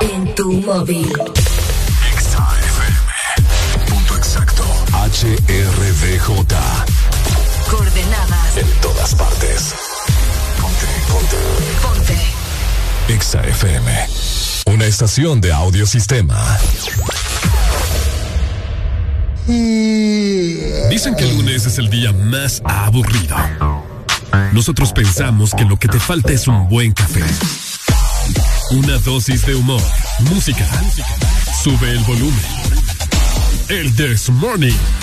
En tu móvil. Punto exacto. HRDJ. Coordenadas. En todas partes. Ponte, ponte. Ponte. Exa FM. Una estación de audiosistema. Dicen que el lunes es el día más aburrido. Nosotros pensamos que lo que te falta es un buen café. Una dosis de humor, música. Sube el volumen. El This Morning.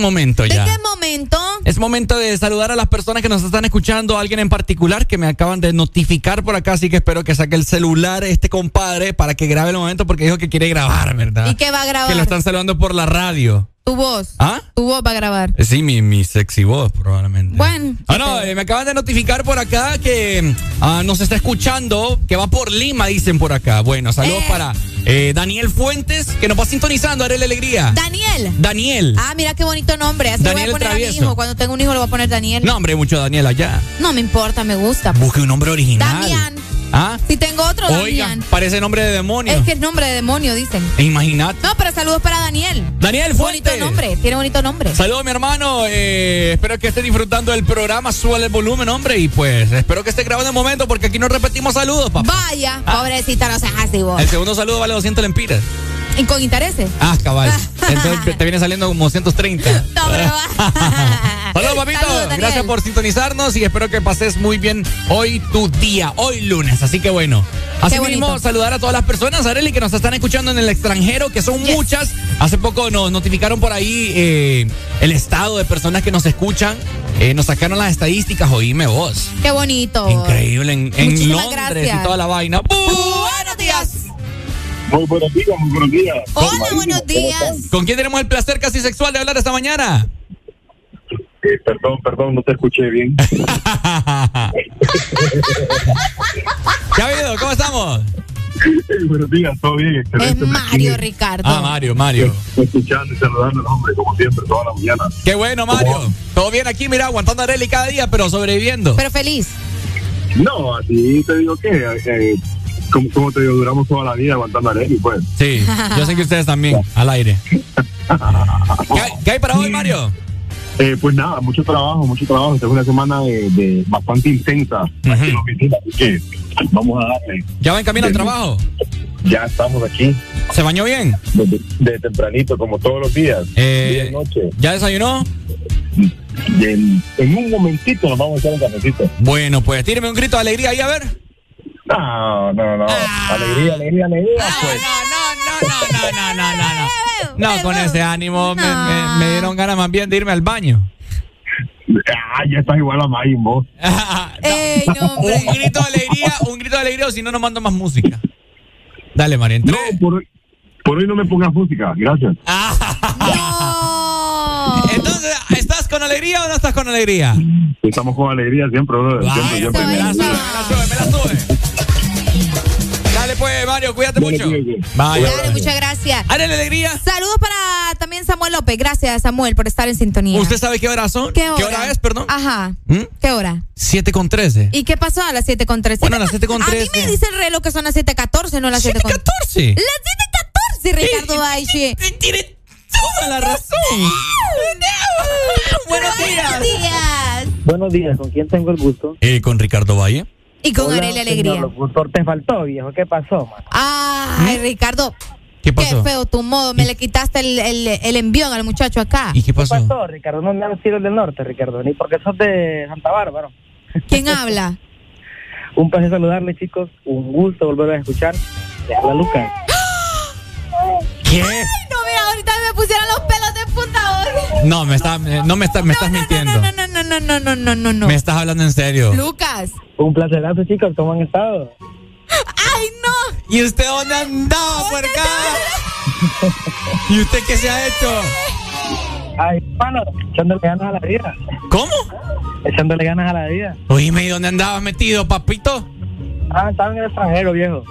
De momento ¿De ya. qué momento? Es momento de saludar a las personas que nos están escuchando, alguien en particular que me acaban de notificar por acá, así que espero que saque el celular este compadre para que grabe el momento porque dijo que quiere grabar, ¿verdad? ¿Y qué va a grabar? Que lo están saludando por la radio. Tu voz. ¿Ah? Tu voz va a grabar. Sí, mi, mi sexy voz probablemente. Bueno. Ah, no, eh, me acaban de notificar por acá que ah, nos está escuchando, que va por Lima, dicen por acá. Bueno, saludos Eh. para eh, Daniel Fuentes, que nos va sintonizando, haré la alegría. Daniel. Daniel. Ah, mira qué bonito nombre. Así le voy Daniel a poner a mi Travieso. hijo. Cuando tenga un hijo le voy a poner Daniel. No, hombre, mucho Daniel allá. No me importa, me gusta. Busque un nombre original. Damián. ¿Ah? Si tengo otro, Oiga, Damián. parece nombre de demonio. Es que es nombre de demonio, dicen. Imagínate. No, pero saludos para Daniel. Daniel Fuentes. Bonito nombre, tiene bonito nombre. Saludos, mi hermano. eh, espero que esté disfrutando del programa. Suele el volumen, hombre. Y pues espero que esté grabando el momento porque aquí no repetimos saludos, papá. Vaya, pobrecita, no seas así vos. El segundo saludo vale 200 lempiras. ¿Y con intereses? Ah, cabal. Entonces te viene saliendo como 230. Saludos, papito. Saludos, Daniel. Gracias por sintonizarnos y espero que pases muy bien hoy tu día, hoy lunes. Así que bueno. Así mismo, saludar a todas las personas, Areli, que nos están escuchando en el extranjero, que son muchas. Hace poco nos notificaron por ahí eh, el estado de personas que nos escuchan. Eh, nos sacaron las estadísticas, oíme vos. Qué bonito. Increíble, en, en Londres gracias. y toda la vaina. Buenos días. Muy buenos días, muy buenos días. Hola, buenos días. ¿Con quién tenemos el placer casi sexual de hablar esta mañana? Eh, perdón, perdón, no te escuché bien. ¿Qué ha habido? ¿Cómo estamos? buenos días, todo bien, Es excelente. Mario Ricardo. Ah, Mario, Mario. Escuchando y saludando, hombre, como siempre, toda la mañana. Qué bueno, Mario. Todo bien aquí, mira, aguantando a Areli cada día, pero sobreviviendo. Pero feliz. No, así te digo que, eh, como, como te digo, duramos toda la vida aguantando a Arely, pues. Sí, yo sé que ustedes también, al aire. ¿Qué hay, qué hay para hoy, Mario? Eh, pues nada, mucho trabajo, mucho trabajo. Esta es una semana de, de bastante intensa aquí en la oficina, así que vamos a darle. ¿Ya va en camino al trabajo? Ya estamos aquí. ¿Se bañó bien? De, de tempranito, como todos los días. Eh, Día y noche. ¿Ya desayunó? Y en, en un momentito nos vamos a echar un cafecito. Bueno, pues tíreme un grito de alegría ahí, a ver. No, no, no. Ah. Alegría, alegría, alegría. pues. No, no, no, no, no, no. No, con ese ánimo me, me- me dieron ganas más bien de irme al baño. Ah, ya estás igual a Mayim, vos. Ey, no. Un grito de alegría, un grito de alegría o si no, nos mando más música. Dale, María, No, por, hoy- por hoy no me pongas música, gracias. Entonces, ¿estás con alegría o no estás con alegría? Estamos con alegría siempre, brother. Siempre, siempre. Me la sube, me la sube, me la sube. Dale pues, Mario, cuídate mucho. Vaya. Dale, muchas gracias. Dale alegría. Saludos para también Samuel López. Gracias, Samuel, por estar en sintonía. ¿Usted sabe qué hora son? ¿Qué hora? es, perdón? Ajá. ¿Mm? ¿Qué hora? 7 con 13. ¿Y qué pasó a las 7 con 13? Bueno, a las 7 con A mí 13. me dice el reloj que son las 7.14, no las 7 con 14. Las 7.14, Ricardo Baiche. Toda la razón. Buenos días. Buenos días, ¿con quién tengo el gusto? Eh, con Ricardo Valle. Y con Hola, Aurelia Alegría. señor locutor, te faltó, viejo. ¿Qué pasó, man? Ay, Ricardo. ¿Qué Qué pasó? feo tu modo. Me le quitaste el, el, el envión al muchacho acá. ¿Y qué pasó? ¿Qué pasó, Ricardo? No me han sido del norte, Ricardo, ni porque sos de Santa Bárbara. ¿Quién habla? Un placer saludarle, chicos. Un gusto volver a escuchar. Le habla Lucas. ¿Qué? No, mira, ahorita me No, me está, eh, no me está, me estás mintiendo. No, no, no, no, no, no, no, no, no. Me estás hablando en serio. Lucas. Un placerazo, chicos. ¿Cómo han estado? ¡Ay, no! ¿Y usted dónde andaba, por acá? ¿Y usted qué se ha hecho? Ay, mano, echándole ganas a la vida. ¿Cómo? Echándole ganas a la vida. Oíme, ¿y dónde andabas metido, papito? Ah, estaba en el extranjero, viejo.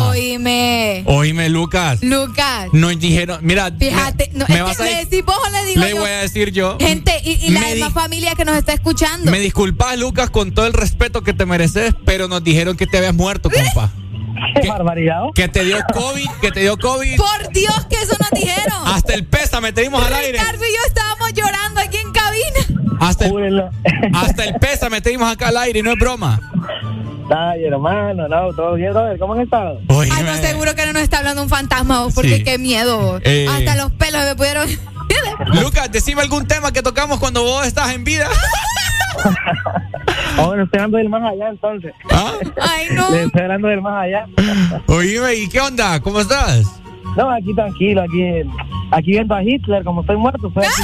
Oíme. Oíme, Lucas. Lucas. Nos dijeron, mira, Fíjate, no, me es vas que a- le decís vos o le digo le yo. voy a decir yo. Gente, y, y la Me demás familia que nos está escuchando. Me disculpas, Lucas, con todo el respeto que te mereces, pero nos dijeron que te habías muerto, compa. Qué barbaridad. Que te dio COVID, que te dio COVID. Por Dios que eso nos dijeron. Hasta el pésame te dimos al aire. Ricardo y yo estábamos Hasta el, hasta el pésame te dimos acá al aire y no es broma. Ay, hermano, no, todo bien, brother. ¿Cómo han estado? Oye, Ay, no, seguro que no nos está hablando un fantasma, vos, porque Sí. qué miedo. vos. Eh. Hasta los pelos me pudieron. Lucas, decime algún tema que tocamos cuando vos estás en vida. Bueno, estoy hablando del más allá, entonces. Ay, no. Le estoy hablando del más allá. Oíme, ¿y qué onda? ¿Cómo estás? No, aquí tranquilo, aquí, aquí viendo a Hitler, como estoy muerto, estoy aquí.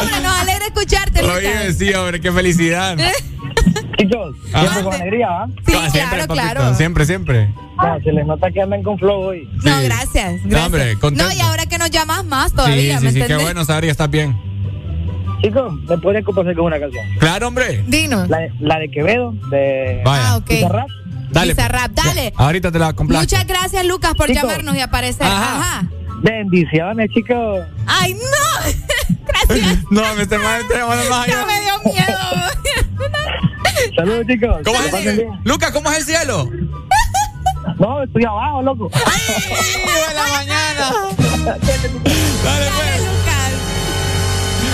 Hombre, nos alegra escucharte, Lucas. Oye, sí, hombre, qué felicidad. Chicos, siempre con alegría. Sí, No, siempre, claro, papito, claro. siempre, siempre. No, se les nota que andan con flow hoy. No, Sí. gracias. No, gracias. hombre, contento. No, y ahora que nos llamas más Sí, todavía, sí, ¿me sí, qué entendés? bueno saber que estás bien. Chicos, ¿me podría complacer con una canción? Claro, hombre. Dinos. La, la de Quevedo, de Vaya. Ah, ok. Bizarrap. Dale. Dale. Ahorita te la complazco. Muchas gracias, Lucas, por llamarnos y aparecer. Ajá. Ajá. Bendiciones, chicos. ¡Ay, no! Gracias. No, me estoy mal, estoy más. No me dio miedo. Saludos, chicos. ¿Cómo es el? Lucas, ¿cómo es el cielo? No, estoy abajo, loco. ¡Ay, de la mañana! Pues. Dale, pues. Dale, Lucas.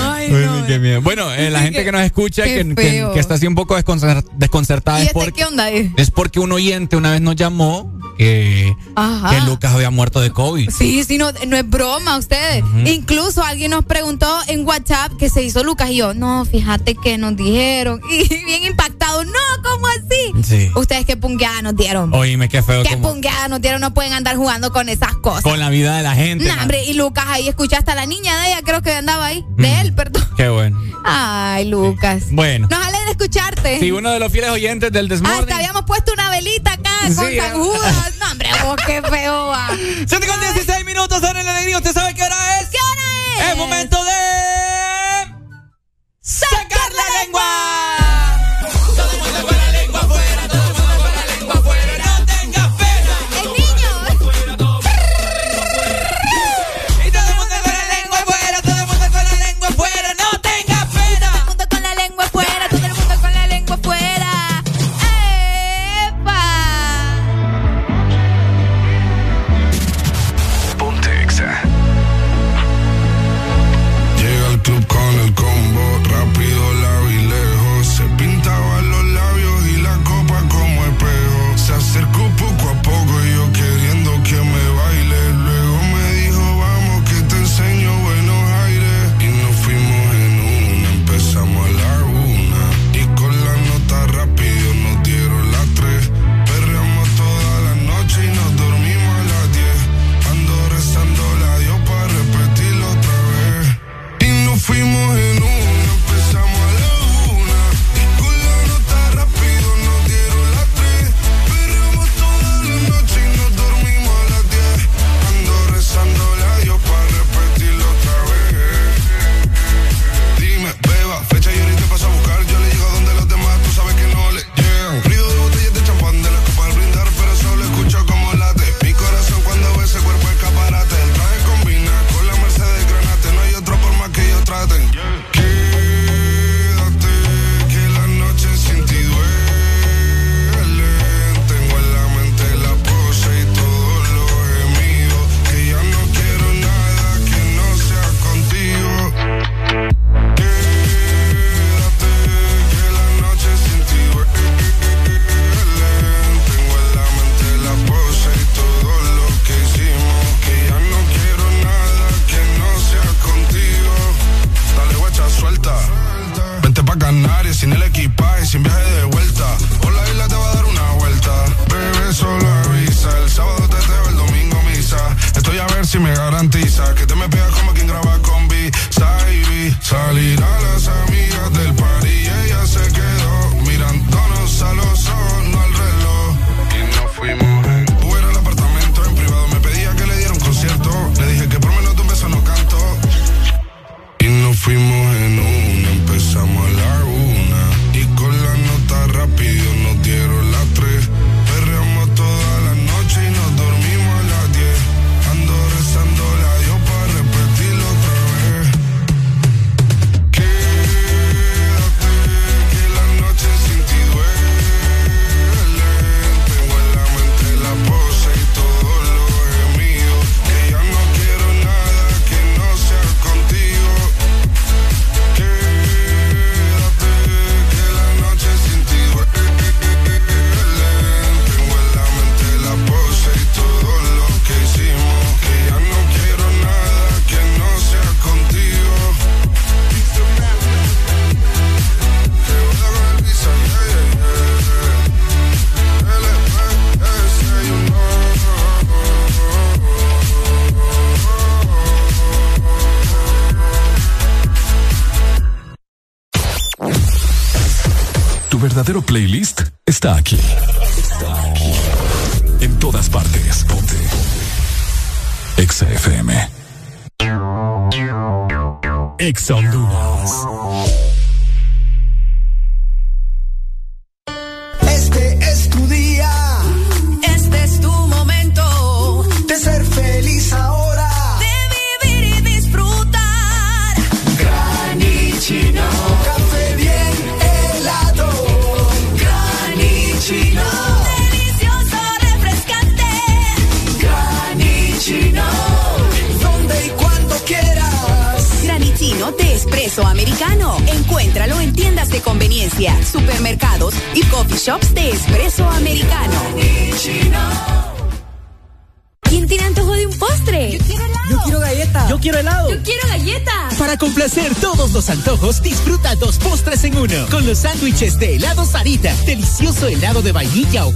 Ay, no. Bueno, eh, la gente que nos escucha, que, que, está así un poco desconcertada. Este eh. Es porque, un oyente una vez nos llamó que, Lucas había muerto de COVID. Sí, sí, no, no es broma ustedes. Incluso alguien nos preguntó en WhatsApp que se hizo Lucas y yo, no, fíjate que nos dijeron. Y bien impactado, no, ¿cómo así? Ustedes qué pungueada nos dieron. Oíme, qué feo. Qué como... nos dieron, no pueden andar jugando con esas cosas. Con la vida de la gente. Nah, hombre, y Lucas ahí escuchaste hasta la niña de ella, creo que andaba ahí. De él, perdón. Qué bueno. Ay, Lucas. Bueno. Nos alegra escucharte. Sí, uno de los fieles oyentes del Desmorning. Ah, Hasta habíamos puesto una velita acá sí, con ah. San Judas. No, hombre, vos qué feo va. 7 con 16 minutos en el alegría. ¿Usted sabe qué hora es? ¿Qué hora es? Es momento de... ¡Sacar la lengua!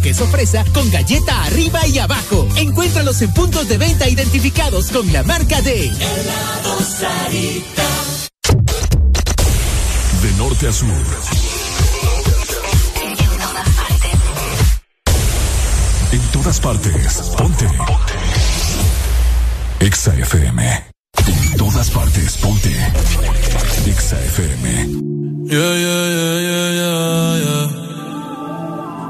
Queso fresa con galleta arriba y abajo. Encuéntralos en puntos de venta identificados con la marca de Helado Sarita. De norte a sur. En todas partes. Ponte. Exa FM. En todas partes. Ponte. Exa FM. Yeah, yeah, yeah, yeah, yeah, yeah.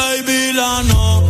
Baby, la nota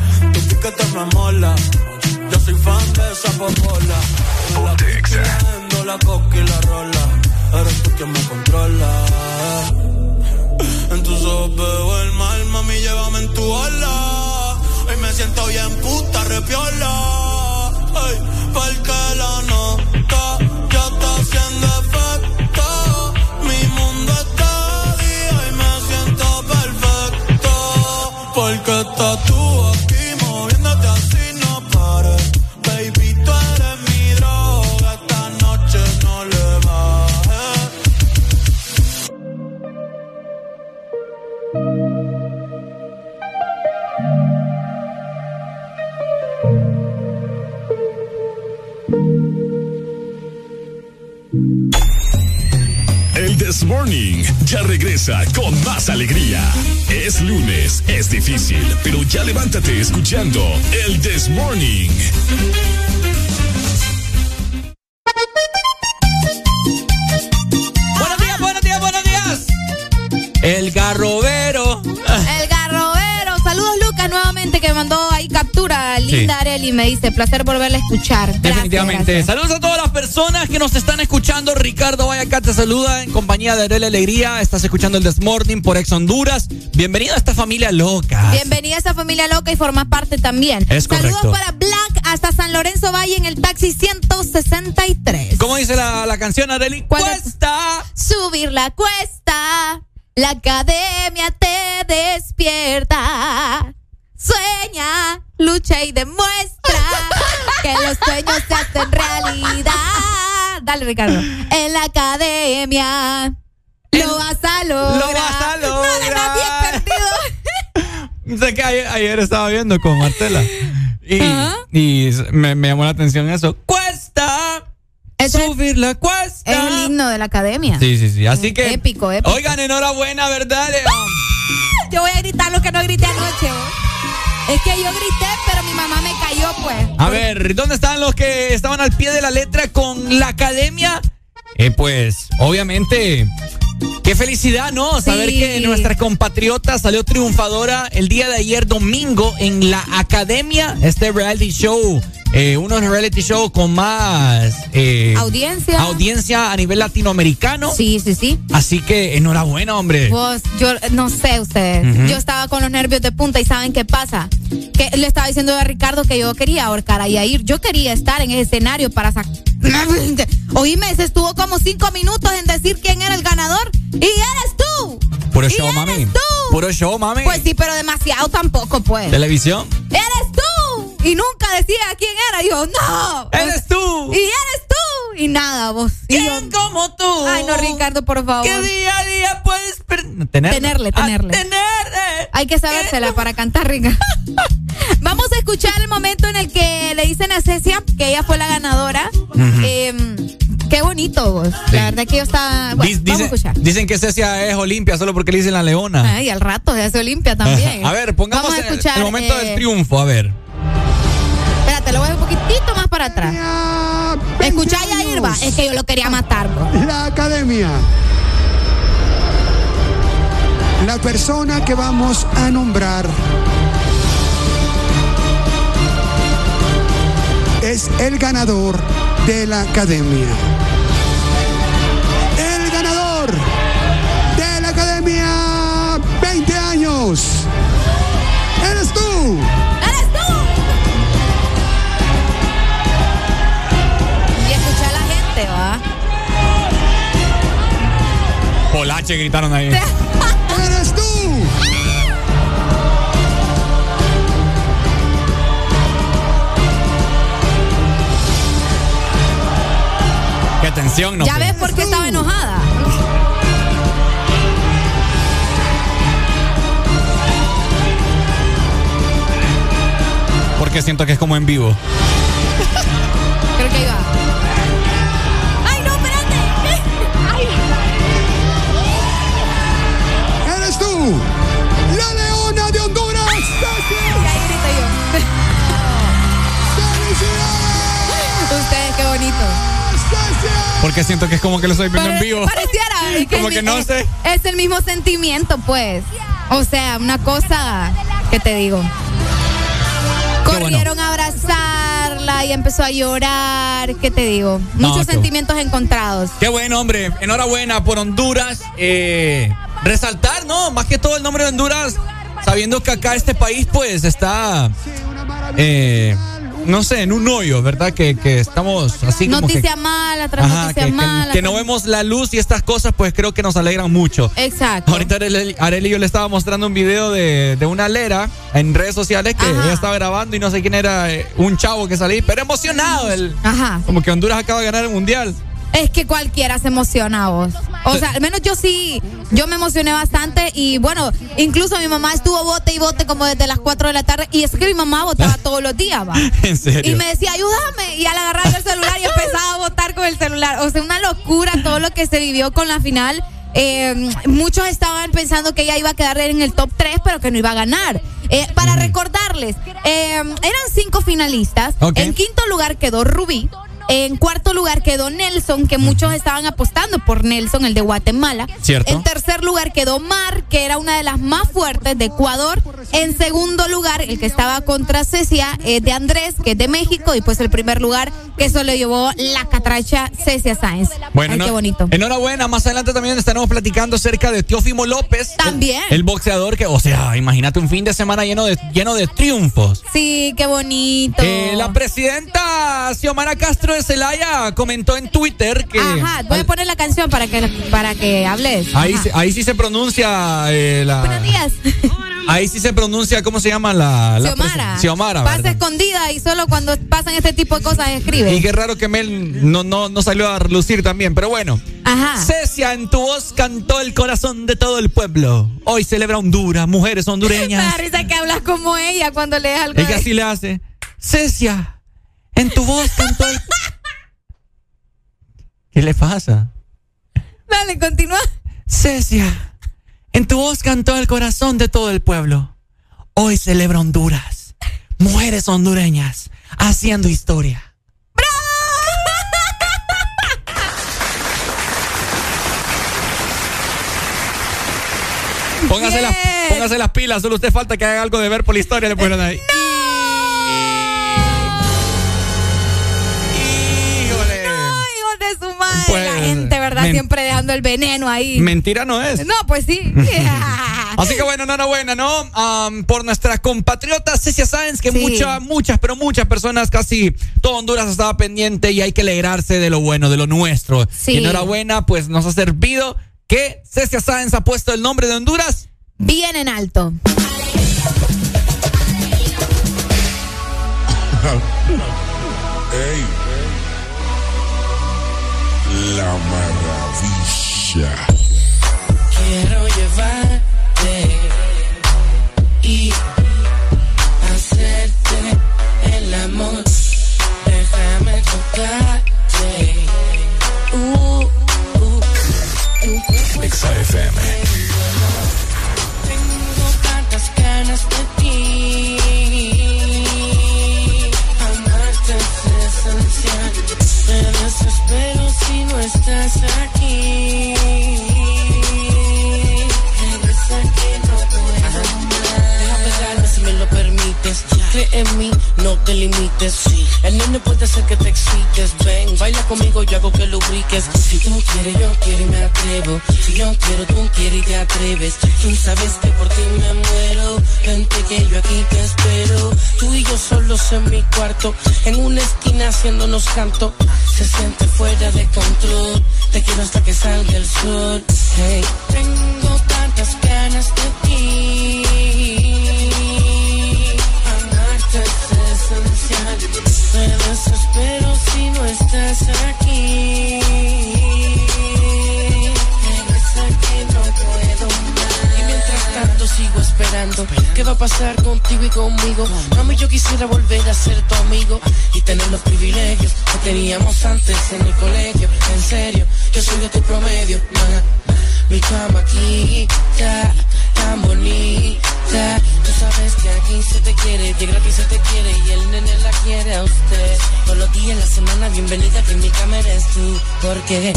Me mola. Yo soy fan de esa popola. La la coca y la rola. Eres tú quien me controla. En tus ojos veo el mal, mami, llévame en tu ola. Hoy me siento bien puta, repiola. Ay, porque la nota ya está haciendo efecto. Mi mundo está día y me siento perfecto. Porque estás tú This Morning ya regresa con más alegría. Es lunes, es difícil, pero ya levántate escuchando el This Morning. Linda Areli me dice, placer volverla a escuchar. Gracias, Definitivamente. gracias. Saludos a todas las personas que nos están escuchando. Ricardo Vayacá te saluda en compañía de Arele Alegría. Estás escuchando el Desmorning por Ex Honduras. Bienvenido a esta familia loca. Bienvenida a esa familia loca y formas parte también. Es Saludos correcto. para Black hasta San Lorenzo Valle en el taxi 163. ¿Cómo dice la, la canción, Areli? Cuesta subir la cuesta. La academia te despierta. Sueña, lucha y demuestra que los sueños se hacen realidad. Dale, Ricardo. En la academia lo vas a lograr. Lo vas a No, de verdad, bien perdido. Sé que ayer, ayer estaba viendo con Martela. Y, y me, me llamó la atención eso. Cuesta subir la cuesta. Es el himno de la academia. Sí, sí, sí. Así que. Épico, épico. Oigan, enhorabuena, ¿verdad? Eh, Yo voy a gritar lo que no grité anoche. Es que yo grité, pero mi mamá me cayó, pues. A ver, ¿dónde están los que estaban al pie de la letra con la academia? eh, pues obviamente Qué felicidad, ¿no? Saber Sí. que nuestra compatriota salió triunfadora el día de ayer domingo en la Academia, este reality show, eh, uno de los reality shows con más eh, Audiencia. audiencia a nivel latinoamericano. Sí, sí, sí. Así que enhorabuena, hombre. Vos, yo no sé ustedes. Yo estaba con los nervios de punta y ¿saben qué pasa? Que le estaba diciendo a Ricardo que yo quería ahorcar a Yair. Yo quería estar en ese escenario para sacar. Oíme, se estuvo como cinco minutos en decir quién era el ganador. ¡Y eres tú! Puro ¿Y show, eres mami. tú? Puro show, mami. Pues sí, pero demasiado tampoco, pues. Televisión. ¡Eres tú! Y nunca decía quién era. Y yo, ¡no! ¡Eres tú! ¡Y eres tú! Y nada, vos. Y yo, como tú? Ay, no, Ricardo, por favor. ¿Qué día a día puedes per- tenerle? Tenerle, tenerle. Hay que sabérsela para cantar, Ricardo. Vamos a escuchar el momento en el que le dicen a Cecia que ella fue la ganadora. Eh, qué bonito, vos. La verdad que yo estaba. Bueno, vamos a escuchar. dicen que Cecia es Olimpia solo porque le dicen la leona. Ay, al rato se hace Olimpia también. a ver, pongamos a el- escuchar, el momento eh, del triunfo, a ver. Espérate, lo voy a un poquitito más para atrás. Escuchá ya, Irva. Es que yo lo quería matar, vos. La academia. La persona que vamos a nombrar es el ganador de la academia. El ganador de la academia 20 años. ¡Eres tú! Polache gritaron ahí. Eres tú. Qué tensión, ¿no? ya ves por qué estaba enojada. Porque siento que es como en vivo. Ustedes, qué bonito. Porque siento que es como que lo estoy viendo en vivo. Pareciera. es Como es que mi- no sé. Es el mismo sentimiento, pues. O sea, una cosa que te digo. Bueno. Corrieron a abrazarla y empezó a llorar. ¿Qué te digo? No, Muchos sentimientos encontrados. Qué bueno, hombre. Enhorabuena por Honduras. Eh, resaltar, ¿no? Más que todo el nombre de Honduras, sabiendo que acá este país, pues, está. eh, no sé, en un hoyo, ¿verdad? Que, que estamos así como que. noticia mala tras Ajá, noticia que, que- mala. que no vemos la luz y estas cosas, pues creo que nos alegran mucho. Exacto. Ahorita Areli, Areli yo le estaba mostrando un video de, de una lera en redes sociales que ella estaba grabando y no sé quién era, eh, un chavo que salí, pero emocionado. El, Ajá. como que Honduras acaba de ganar el mundial. Es que cualquiera se emociona a vos. O sea, al menos yo sí, yo me emocioné bastante y bueno, incluso mi mamá estuvo bote y bote como desde las 4 de la tarde y es que mi mamá votaba todos los días, va. En serio. Y me decía, ayúdame. Y al agarrar el celular y empezaba a votar con el celular. O sea, una locura todo lo que se vivió con la final. Eh, muchos estaban pensando que ella iba a quedar en el top 3, pero que no iba a ganar. Eh, para recordarles, eh, eran cinco finalistas. En quinto lugar quedó Rubí. En cuarto lugar quedó Nelson, que muchos estaban apostando por Nelson, el de Guatemala. Cierto. En tercer lugar quedó Mar, que era una de las más fuertes de Ecuador. En segundo lugar, el que estaba contra Cecia, eh, de Andrés, que es de México. Y pues el primer lugar, que eso le llevó la catracha Cecia Sáenz. Bueno, Ay, no- qué bonito. Enhorabuena, más adelante también estaremos platicando acerca de Teófimo López. También. El, el boxeador que, o sea, imagínate un fin de semana lleno de, lleno de triunfos. Sí, qué bonito. Eh, la presidenta Xiomara Castro de Celaya comentó en Twitter que. Ajá, voy a poner la canción para que, para que hables. Ahí, Ajá. se- ahí sí se pronuncia eh, la. Buenos días. Ahí sí se pronuncia, ¿cómo se llama la? la Xiomara. Xiomara, Pasa ¿verdad? escondida y solo cuando pasan este tipo de cosas escribe. Y qué raro que Mel no, no, no salió a relucir también, pero bueno. Ajá. Cecia, en tu voz cantó el corazón de todo el pueblo. Hoy celebra Honduras, mujeres Me hondureñas. da risa que hablas como ella cuando lees algo. Ella así le hace. Cecia, en tu voz cantó. ¿Qué le pasa? Dale, continúa. Cecia, en tu voz cantó el corazón de todo el pueblo. Hoy celebra Honduras. Mujeres hondureñas haciendo historia. Póngase, las, póngase, las, pilas, solo usted falta que haga algo de ver por la historia, le ponen ahí. No. Siempre dejando el veneno ahí. Mentira no es. No, pues sí. Así que bueno, enhorabuena, ¿no? Por nuestra compatriota Cecia Sáenz, que Sí. muchas, muchas, pero muchas personas, casi todo Honduras estaba pendiente y hay que alegrarse de lo bueno, de lo nuestro. Sí. Y enhorabuena, pues nos ha servido que Cecia Sáenz ha puesto el nombre de Honduras. Bien en alto. Ey. La maravilla. Quiero llevarte y hacerte el amor. Déjame tocarte. Uh, uh, tu es Tengo tantas ganas de ti. Amarte es esencial. Me desespero si no estás aquí. Cree en mí, no te limites. El nene puede hacer que te excites. Ven, baila conmigo, yo hago que lubriques. Si tú quieres, yo quiero y me atrevo. Si yo quiero, tú quieres y te atreves. Tú sabes que por ti me muero. Vente que yo aquí te espero. Tú y yo solos en mi cuarto. En una esquina haciéndonos canto. Se siente fuera de control. Te quiero hasta que salga el sol. Hey, tengo tantas ganas de ti. Me desespero si no estás aquí. No puedo. Y mientras tanto sigo esperando. ¿Qué va a pasar contigo y conmigo? Mami, yo quisiera volver a ser tu amigo y tener los privilegios que teníamos antes en el colegio. En serio, yo soy de tu promedio. ma. Mi ya, tan bonita. Tú sabes que aquí se te quiere, de gratis se te quiere y el nene la quiere a usted. Todos los días la semana, bienvenida que mi cama eres tú. Porque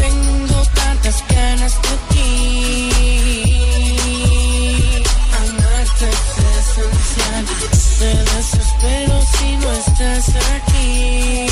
tengo tantas ganas de ti. Amarte es esencial. Me desespero si no estás aquí.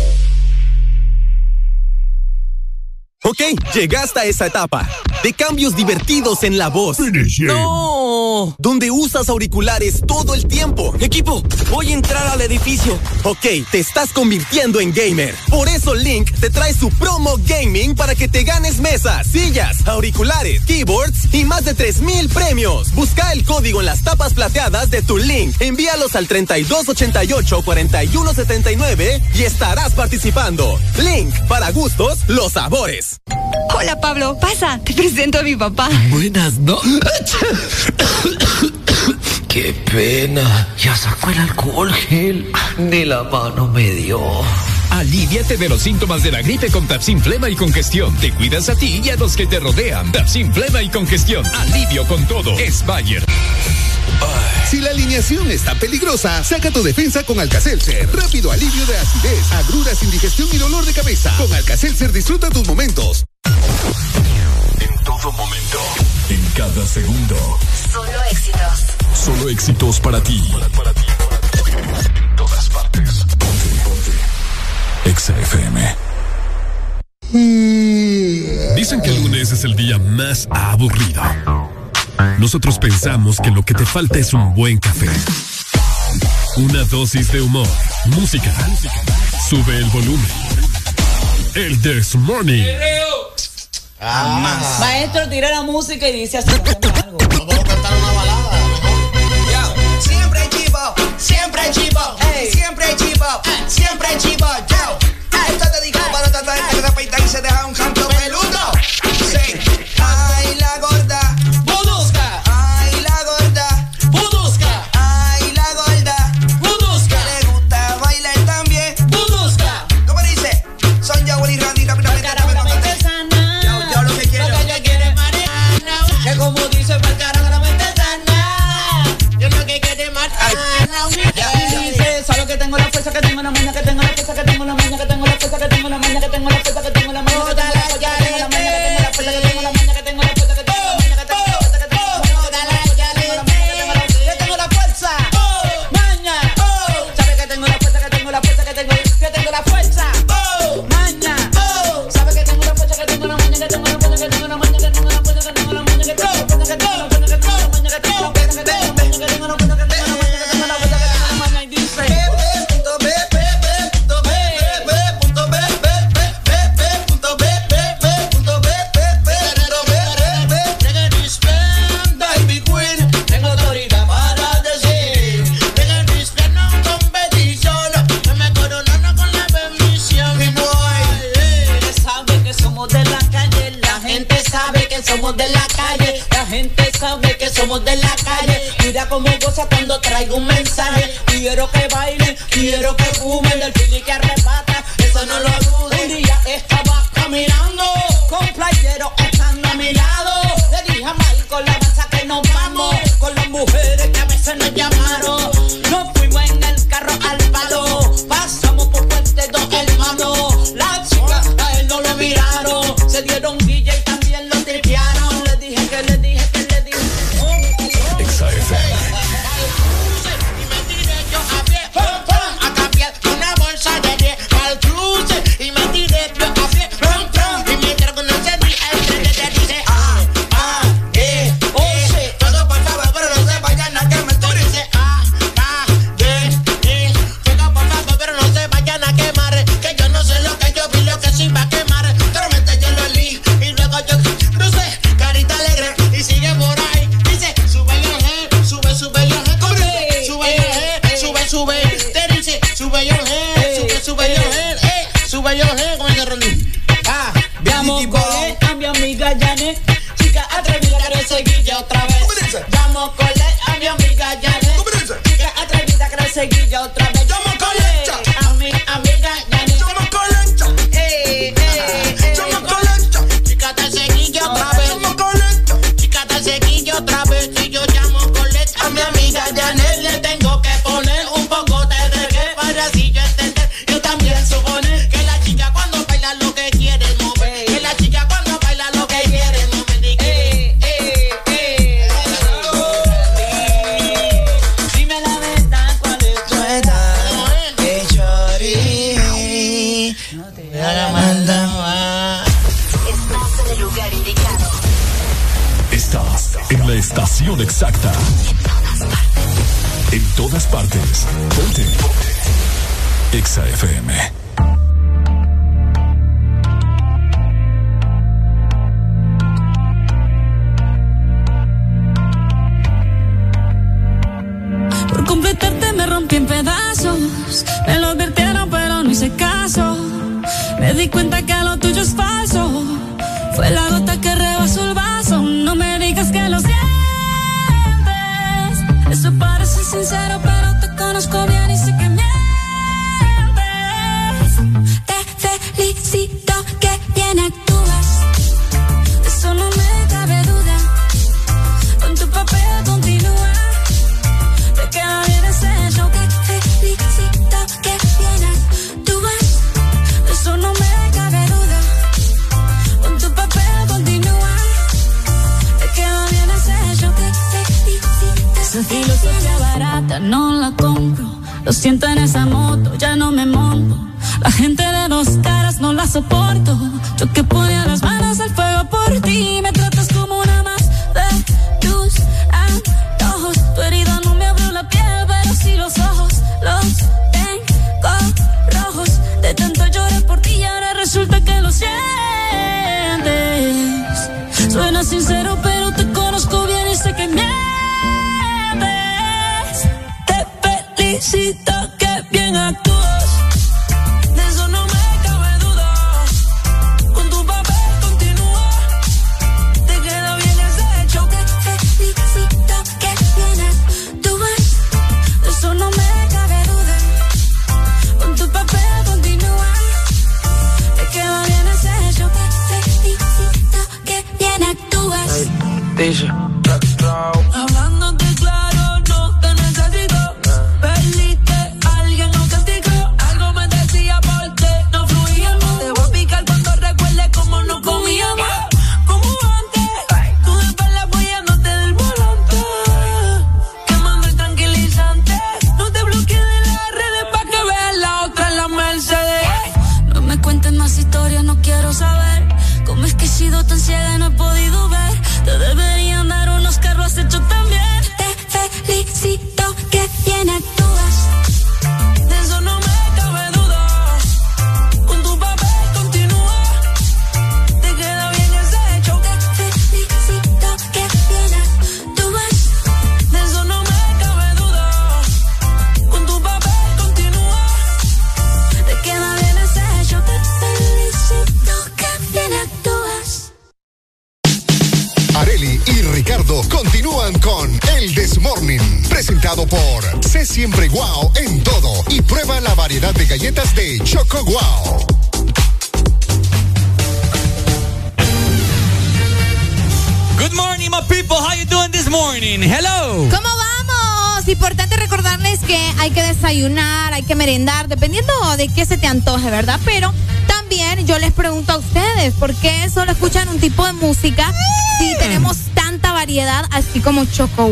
Ok, llegaste a esa etapa de cambios divertidos en la voz. No, donde usas auriculares todo el tiempo. Equipo, voy a entrar al edificio. Ok, te estás convirtiendo en gamer. Por eso Link te trae su promo gaming para que te ganes mesas, sillas, auriculares, keyboards y más de 3000 premios. Busca el código en las tapas plateadas de tu Link. Envíalos al 3288 4179 y estarás participando. Link, para gustos, los sabores. Hola Pablo, pasa, te presento a mi papá. Buenas, ¿no? Qué pena. Ya sacó el alcohol gel. Ni la mano me dio. Aliviate de los síntomas de la gripe con Tapsin Flema y Congestión. Te cuidas a ti y a los que te rodean. Tapsin Flema y Congestión. Alivio con todo. Es Bayer. Si la alineación está peligrosa, saca tu defensa con Alcacelser. Rápido alivio de acidez, agruras, indigestión y dolor de cabeza. Con Alcacelser disfruta tus momentos. En todo momento, en cada segundo. Solo éxitos. Solo éxitos para ti. Para, ti, para. En todas partes. Ponte, ponte. Exa FM. Mm. Dicen que el lunes es el día más aburrido. Nosotros pensamos que lo que te falta es un buen café. Una dosis de humor, música. Sube el volumen. El This Morning. Ah. Maestro, tira la música y dice así.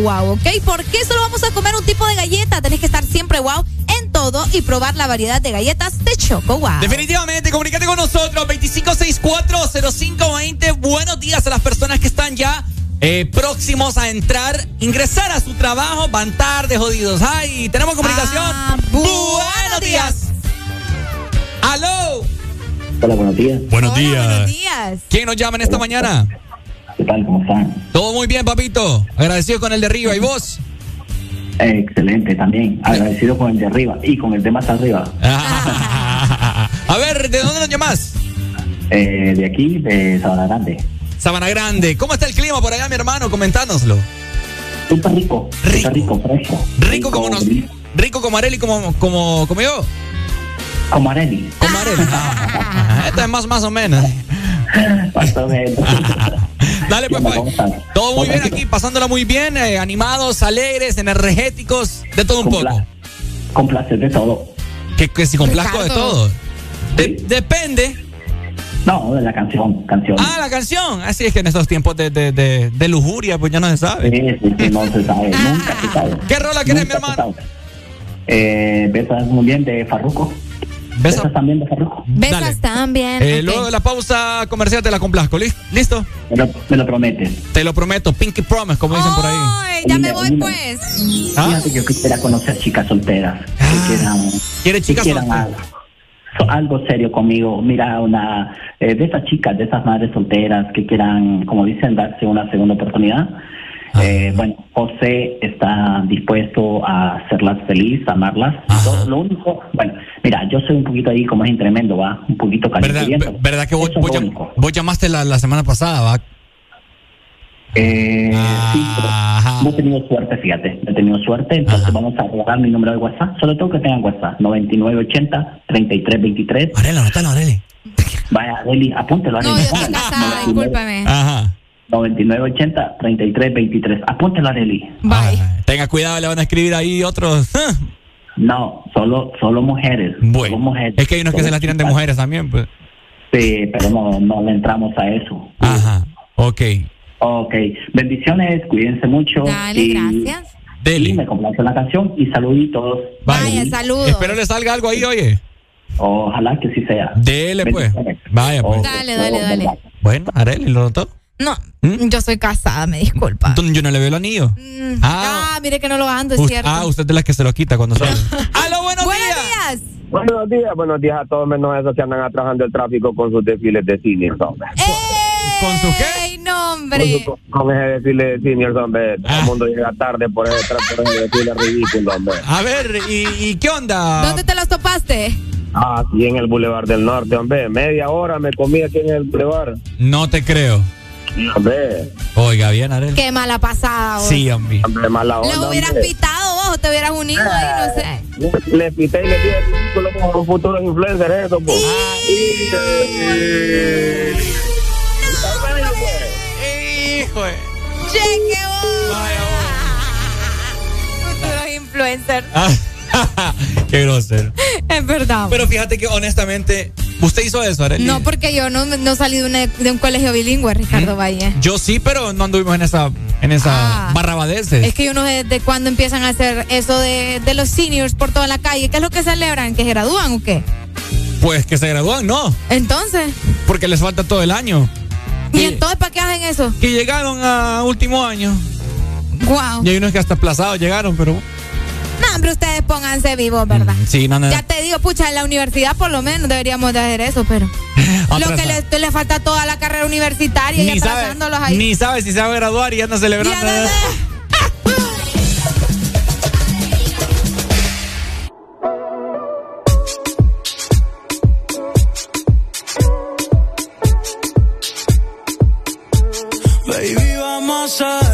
Wow, ¿ok? ¿Por qué solo vamos a comer un tipo de galleta? Tenés que estar siempre wow en todo y probar la variedad de galletas de Choco Wow. Definitivamente, comunícate con nosotros, 25640520. Buenos días a las personas que están ya eh, próximos a entrar, ingresar a su trabajo, van tarde, jodidos. ¡Ay! ¿Tenemos comunicación? Ah, buenos días. ¡Aló! Hola, buenos días. Buenos días. Buenos días. ¿Quién nos llama en esta mañana? ¿Qué tal? ¿Cómo están? Todo muy bien, papito. Agradecido con el de arriba. ¿Y vos? Excelente también. Agradecido con el de arriba y con el de más arriba. A ver, ¿de dónde nos llamas? Eh, de aquí, de Sabana Grande. Sabana Grande. ¿Cómo está el clima por allá, mi hermano? Comentánoslo. Súper rico. Rico. rico, fresco. Rico como nos, rico como Areli, como, como, como yo. Como Areli. Como Areli. Ah, Esto es más, más o menos. Más o menos. Dale, pues, pues. Todo muy bien aquí, pasándola muy bien, eh, animados, alegres, energéticos, de todo un poco. Con placer de todo. Que, que si complazco de todo. De- depende. No, de la canción, canción. Ah, la canción. Así es que en estos tiempos de, de, de, de lujuria, pues ya no se sabe. Sí, sí, sí, no se sabe, nunca se sabe. ¿Qué rola querés, mi hermano? Eh, besas muy bien de Farruko. Besas también de Farruko. Besas Dale. también. Eh, ok. Luego de la pausa comercial te la complazco. ¿Lis- ¿Listo? Me lo, me lo prometes. Te lo prometo. Pinky Promise, como dicen por ahí. Ay, ya me voy pues. ¿Ah? Fíjate, yo quisiera conocer chicas solteras. Que quieran, ¿Quiere chicas que quieran solteras? algo, algo serio conmigo. Mira, una eh, de esas chicas, de esas madres solteras que quieran, como dicen, darse una segunda oportunidad. Ah. Eh, bueno, José está dispuesto a hacerlas feliz, amarlas. Lo, lo único, bueno, mira, yo soy un poquito ahí como es tremendo, va, un poquito ¿Verdad, caliente. ver- verdad que vos, llam- llamaste la, la semana pasada, va? Eh, sí, pero no he tenido suerte, fíjate, no he tenido suerte, entonces vamos a regalar mi número de WhatsApp, sobre todo que tengan WhatsApp, 9980-3323. Arela, anótalo, Areli. Vaya, Areli, apúntelo, Areli. No, yo estoy casada, discúlpame. Ajá. 9980-3323, apúntelo, Areli. Bye. Tenga cuidado, le van a escribir ahí otros. ah. No, solo, solo mujeres. Bueno, solo mujeres. es que hay unos que se la tiran de mujeres también, pues. Sí, pero no, no le entramos a eso. Ajá, ok. Ok, bendiciones, cuídense mucho. Dale, y, gracias. y me complace la canción y saluditos. Vaya, saludos. Espero le salga algo ahí, oye. Ojalá que sí sea. Dele, pues. Vaya, pues. Dale, dale, dale. Bueno, Areli, ¿lo notó? No, yo soy casada, me disculpa. Entonces, Yo no le veo el anillo. Mm, Ah. Ah, mire que no lo ando, es cierto. ah, usted es de las que se lo quita cuando sale. ¡Aló, buenos, días! Buenos días, buenos días a todos menos esos que andan atrasando el tráfico con sus desfiles de seniors, hombre. ¿Con su qué? ¡Ey, no, hombre! Con, su- con ese desfile de seniors, hombre. Todo el mundo llega tarde por ese, por ese desfile ridículo, hombre. A ver, ¿y, y qué onda? ¿Dónde te los topaste? Ah, aquí en el Boulevard del Norte, hombre. Media hora me comí aquí en el Boulevard. No te creo. Hombre. Oiga, bien, Areli. Qué mala pasada, vos. Sí, hombre. Hombre, mala Le onda, hubieras hombre. pitado vos, o te hubieras unido ahí, no sé. Le, le pité y le dije como un futuro influencer eso, pues. Hijo de... Cheque vos. Futuros influencers. Qué grosero. Es verdad. Pero fíjate que honestamente, ¿usted hizo eso, Areli? No, porque yo no, no salí de, una- de un colegio bilingüe, Ricardo Valle. Yo sí, pero no anduvimos en esa, en esa Ah. barrabadeces. Es que yo no sé de cuándo empiezan a hacer eso de, de los seniors por toda la calle. ¿Qué es lo que celebran? ¿Que se gradúan o qué? Pues que se gradúan, no. Entonces, Porque les falta todo el año. ¿y entonces para qué hacen eso? Que llegaron a último año. Wow. Y hay unos que hasta aplazados llegaron, pero. No, hombre, ustedes pónganse vivos, ¿verdad? Sí, no, no. Ya te digo, pucha, en la universidad por lo menos deberíamos de hacer eso, pero lo que le, le falta toda la carrera universitaria y Ni sabe, atrasándolos ahí. ni sabe si se va a graduar y ya anda celebrando. Baby, vamos a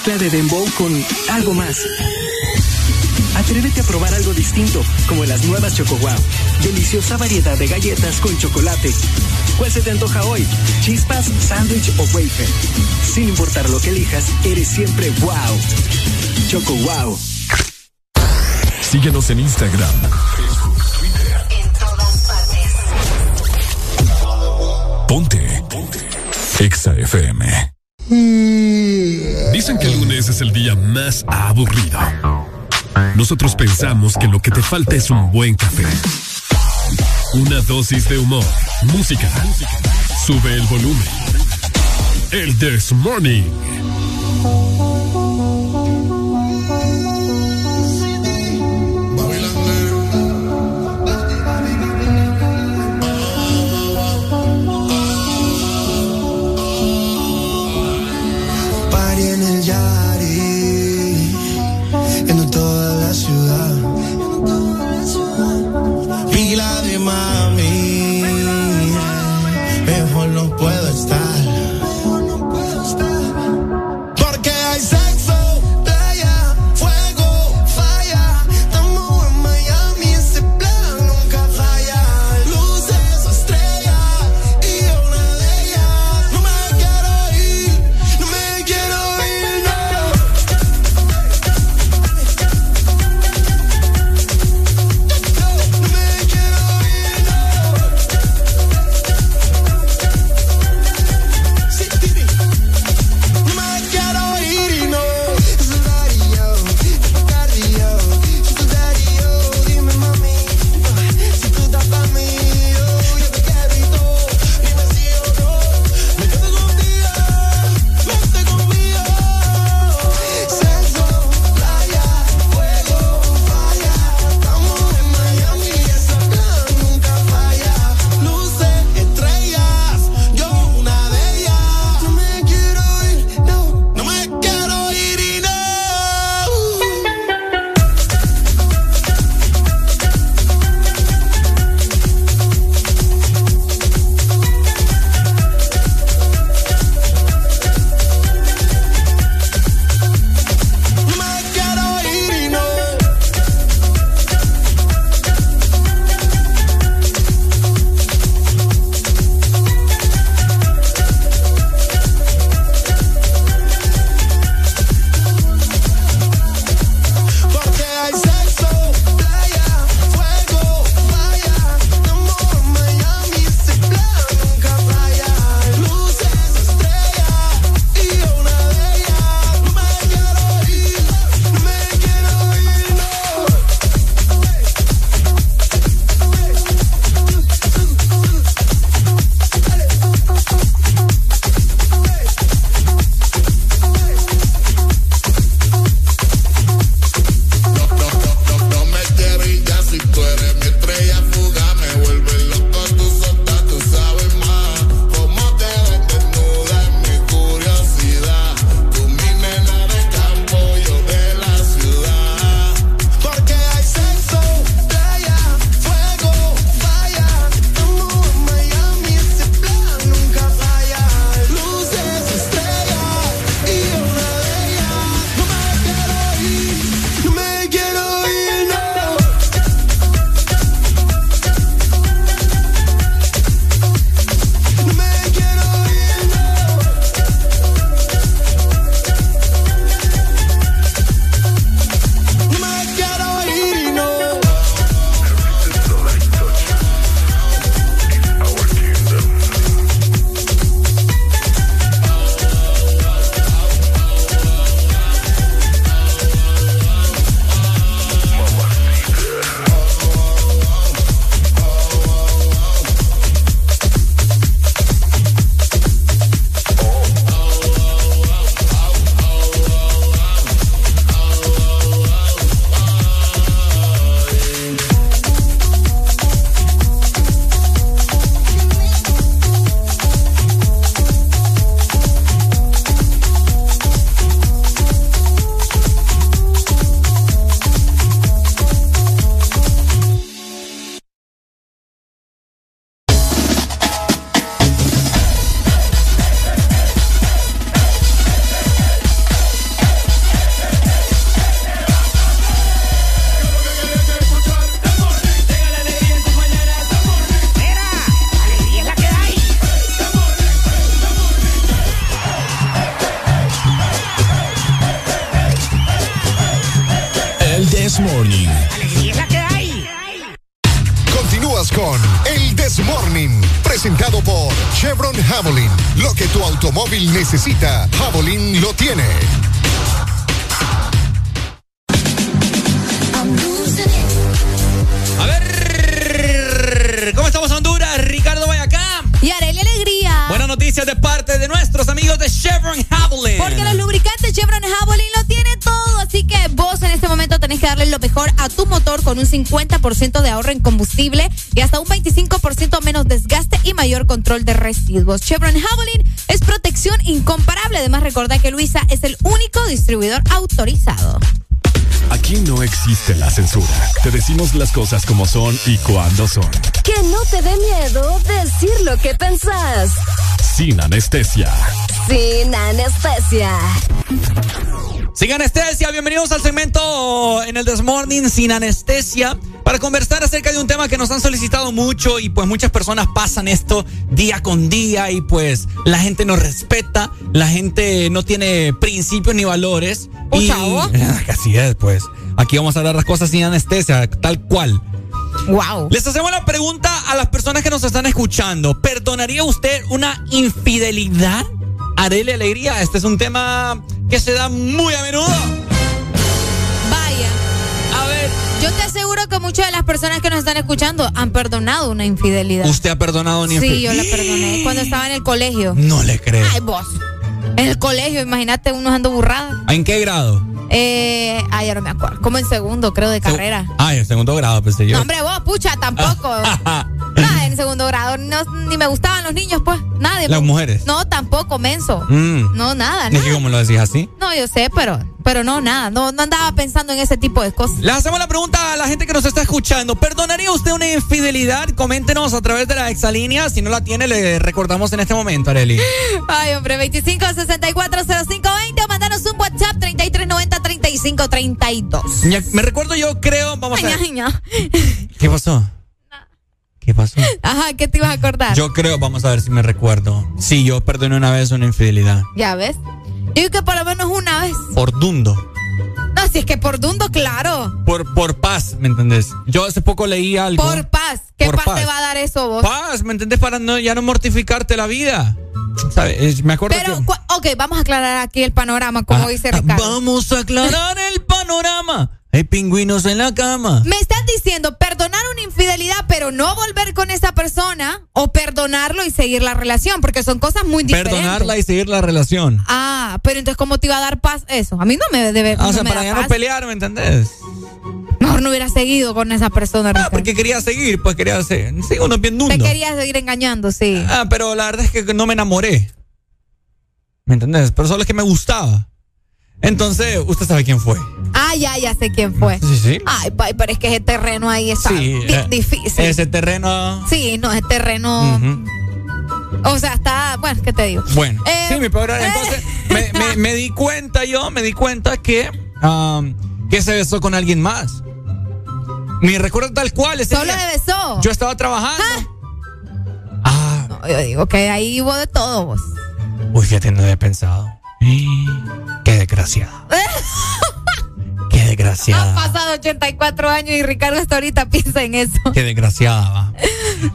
mezcla de dembow con algo más? Atrévete a probar algo distinto, como las nuevas Choco Wow. Deliciosa variedad de galletas con chocolate. ¿Cuál se te antoja hoy? ¿Chispas, sándwich o wafer? Sin importar lo que elijas, eres siempre wow. Choco Wow. Síguenos en Instagram, En todas partes. Ponte. Ponte. Exa FM. Que el lunes es el día más aburrido. Nosotros pensamos que lo que te falta es un buen café. Una dosis de humor, música. Sube el volumen. El This Morning. Necesita, Javelin lo tiene. A ver, ¿cómo estamos Honduras? Ricardo Vayacá. Y Arely Alegría. Buenas noticias de parte de nuestros amigos de Chevron Javelin. Porque los lubricantes Chevron Javelin lo tiene todo, así que vos en este momento tenés que darle lo mejor a tu motor con un 50% de ahorro en combustible y hasta un 25% menos desgaste y mayor control de residuos. Chevron Javelin recordá que Luisa es el único distribuidor autorizado. Aquí no existe la censura. Te decimos las cosas como son y cuando son. Que no te dé miedo decir lo que pensás. Sin anestesia. Sin anestesia. Sin anestesia, bienvenidos al segmento en el Desmorning sin anestesia para conversar acerca de un tema que nos han solicitado mucho y pues muchas personas pasan esto día con día y pues la gente no respeta, la gente no tiene principios ni valores. ¿Un y chavo? así es, pues. Aquí vamos a hablar las cosas sin anestesia, tal cual. Wow. Les hacemos la pregunta a las personas que nos están escuchando. ¿Perdonaría usted una infidelidad? Arele Alegría, este es un tema que se da muy a menudo. Vaya. A ver. Yo te aseguro que muchas de las personas que nos están escuchando han perdonado una infidelidad. ¿Usted ha perdonado una Sí, infidelidad? yo la perdoné cuando estaba en el colegio. No le creo. Ay, vos. En el colegio, imagínate uno ando burrada. ¿En qué grado? Eh, ay, ya no me acuerdo. Como en segundo, creo, de carrera. Ah, en segundo grado, pensé yo. No, hombre, vos, pucha, tampoco. Nada, en segundo grado no, ni me gustaban los niños, pues. Nadie. Las mujeres. No, tampoco, menso. Mm. No, nada, Es que nada. como lo decís así. No, yo sé, pero, pero no, nada. No, no andaba pensando en ese tipo de cosas. Le hacemos la pregunta a la gente que nos está escuchando. ¿Perdonaría usted una infidelidad? Coméntenos a través de la exalínea. Si no la tiene, le recordamos en este momento, Areli. Ay, hombre, 25 64 0520 o mandanos un WhatsApp 3390 3532. Ya, Me recuerdo yo, creo, vamos a ver. ¿Qué pasó? ¿Qué pasó? Ajá, ¿qué te ibas a acordar? Yo creo, vamos a ver si me recuerdo. Sí, yo perdoné una vez una infidelidad. Ya ves. Yo digo que por lo menos una vez. Por dundo. No, si es que por Dundo, claro. Por, por paz, ¿me entendés? Yo hace poco leí algo. Por paz. ¿Qué Por paz, paz. te va a dar eso vos? Paz, ¿me entendés? Para no, ya no mortificarte la vida. ¿Sabes? Me acuerdo Pero, que... ok, vamos a aclarar aquí el panorama, como dice Ricardo. Vamos a aclarar el panorama. Hay pingüinos en la cama. Me están diciendo perdonar una infidelidad, pero no volver con esa persona, o perdonarlo y seguir la relación, porque son cosas muy diferentes. Perdonarla y seguir la relación. Ah, pero entonces, ¿cómo te iba a dar paz eso? A mí no me debe. Ah, o sea, me para ya paz. no pelear, ¿me entendés? Mejor no hubiera seguido con esa persona. Ah, porque quería seguir, pues quería seguir. Sí, uno es bien. Te querías seguir engañando, sí. Ah, pero la verdad es que no me enamoré. ¿Me entendés? Pero solo es que me gustaba. Entonces, usted sabe quién fue. Ah, ya, ya sé quién fue. Sí, sí. Ay, pero es que ese terreno ahí está Sí, eh, difícil. Ese terreno. Sí, no, ese terreno. O sea, está. Bueno, ¿qué te digo? Bueno, Eh, sí, mi peor. Entonces, me, me- me di cuenta yo, me di cuenta que, um, que se besó con alguien más. Mi recuerdo tal cual. Ese Solo día. le besó. Yo estaba trabajando. No, yo digo que ahí hubo de todo vos. Uy, fíjate, no había pensado. Qué desgraciada. Qué Han desgraciada. pasado 84 años y Ricardo hasta ahorita piensa en eso. Qué desgraciada va.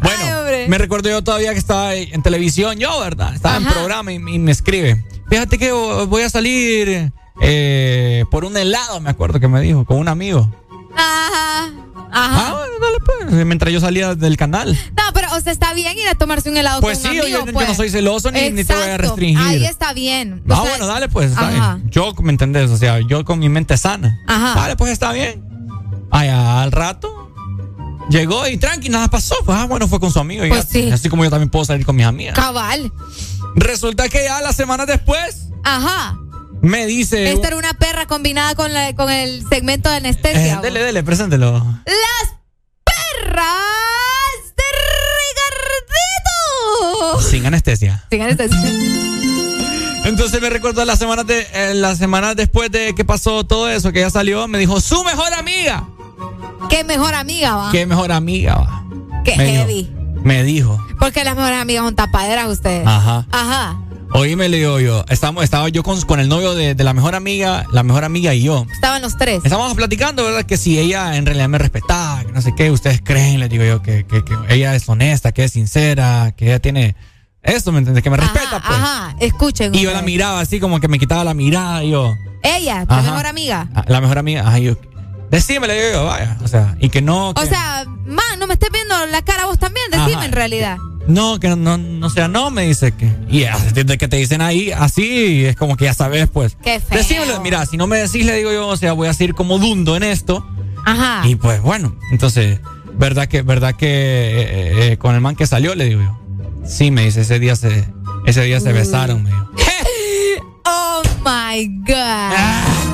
Bueno, Ay, me recuerdo yo todavía que estaba en televisión, yo, ¿verdad? Estaba en programa y, y me escribe. Fíjate que voy a salir eh, por un helado, me acuerdo que me dijo, con un amigo. Ajá. Ah, Ajá. bueno, dale pues, mientras yo salía del canal. No, pero, o sea, está bien ir a tomarse un helado Pues con sí, un amigo, yo, yo pues. no soy celoso ni, ni te voy a restringir. Ahí está bien. O Ah, sea, bueno, dale pues, está bien. Yo, ¿me entendés? O sea, yo con mi mente sana. Ajá. Dale pues, está bien. Ay, al rato llegó y tranqui, nada pasó. Pues, ah, bueno, fue con su amigo. y Pues ya- sí. Así como yo también puedo salir con mis amigas. Cabal. Resulta que ya las semanas después Ajá. Me dice... Esta era una perra combinada con, la, con el segmento de anestesia. Eh, dele, dele, preséntelo. Las perras de Ricardito. Sin anestesia. Sin anestesia. Entonces me recuerdo las semanas de eh, las semanas después de que pasó todo eso, que ella salió, me dijo, su mejor amiga. Qué mejor amiga, va. ¿Qué mejor amiga va? Qué me dijo- me dijo. Porque las mejores amigas son tapaderas ustedes. Ajá. Ajá. Oíme, le digo yo, estamos, estaba yo con, con el novio de, de la mejor amiga, la mejor amiga y yo. Estaban los tres. Estábamos platicando, ¿verdad? Que si ella en realidad me respetaba, que no sé qué, ustedes creen, le digo yo, que, que, que ella es honesta, que es sincera, que ella tiene esto, ¿me entiendes? Que me respeta, pues. Ajá, escuchen. Y yo la miraba así como que me quitaba la mirada y yo, Ella, tu Ajá. mejor amiga. ah, la mejor amiga, ajá, yo, decime, le digo yo, vaya, o sea, y que no, que, O sea, man, no me estés viendo la cara vos también, decime Ajá. en realidad. No, que no, no sea, no, me dice que, y desde que te dicen ahí, así, es como que ya sabes, pues. Qué feo. Decímelo, mira, si no me decís, le digo yo, o sea, voy a seguir como dundo en esto. Ajá. Y pues bueno, entonces, verdad que, verdad que eh, eh, con el man que salió, le digo yo. Sí, me dice, ese día se, ese día se besaron, me dijo. Oh my God.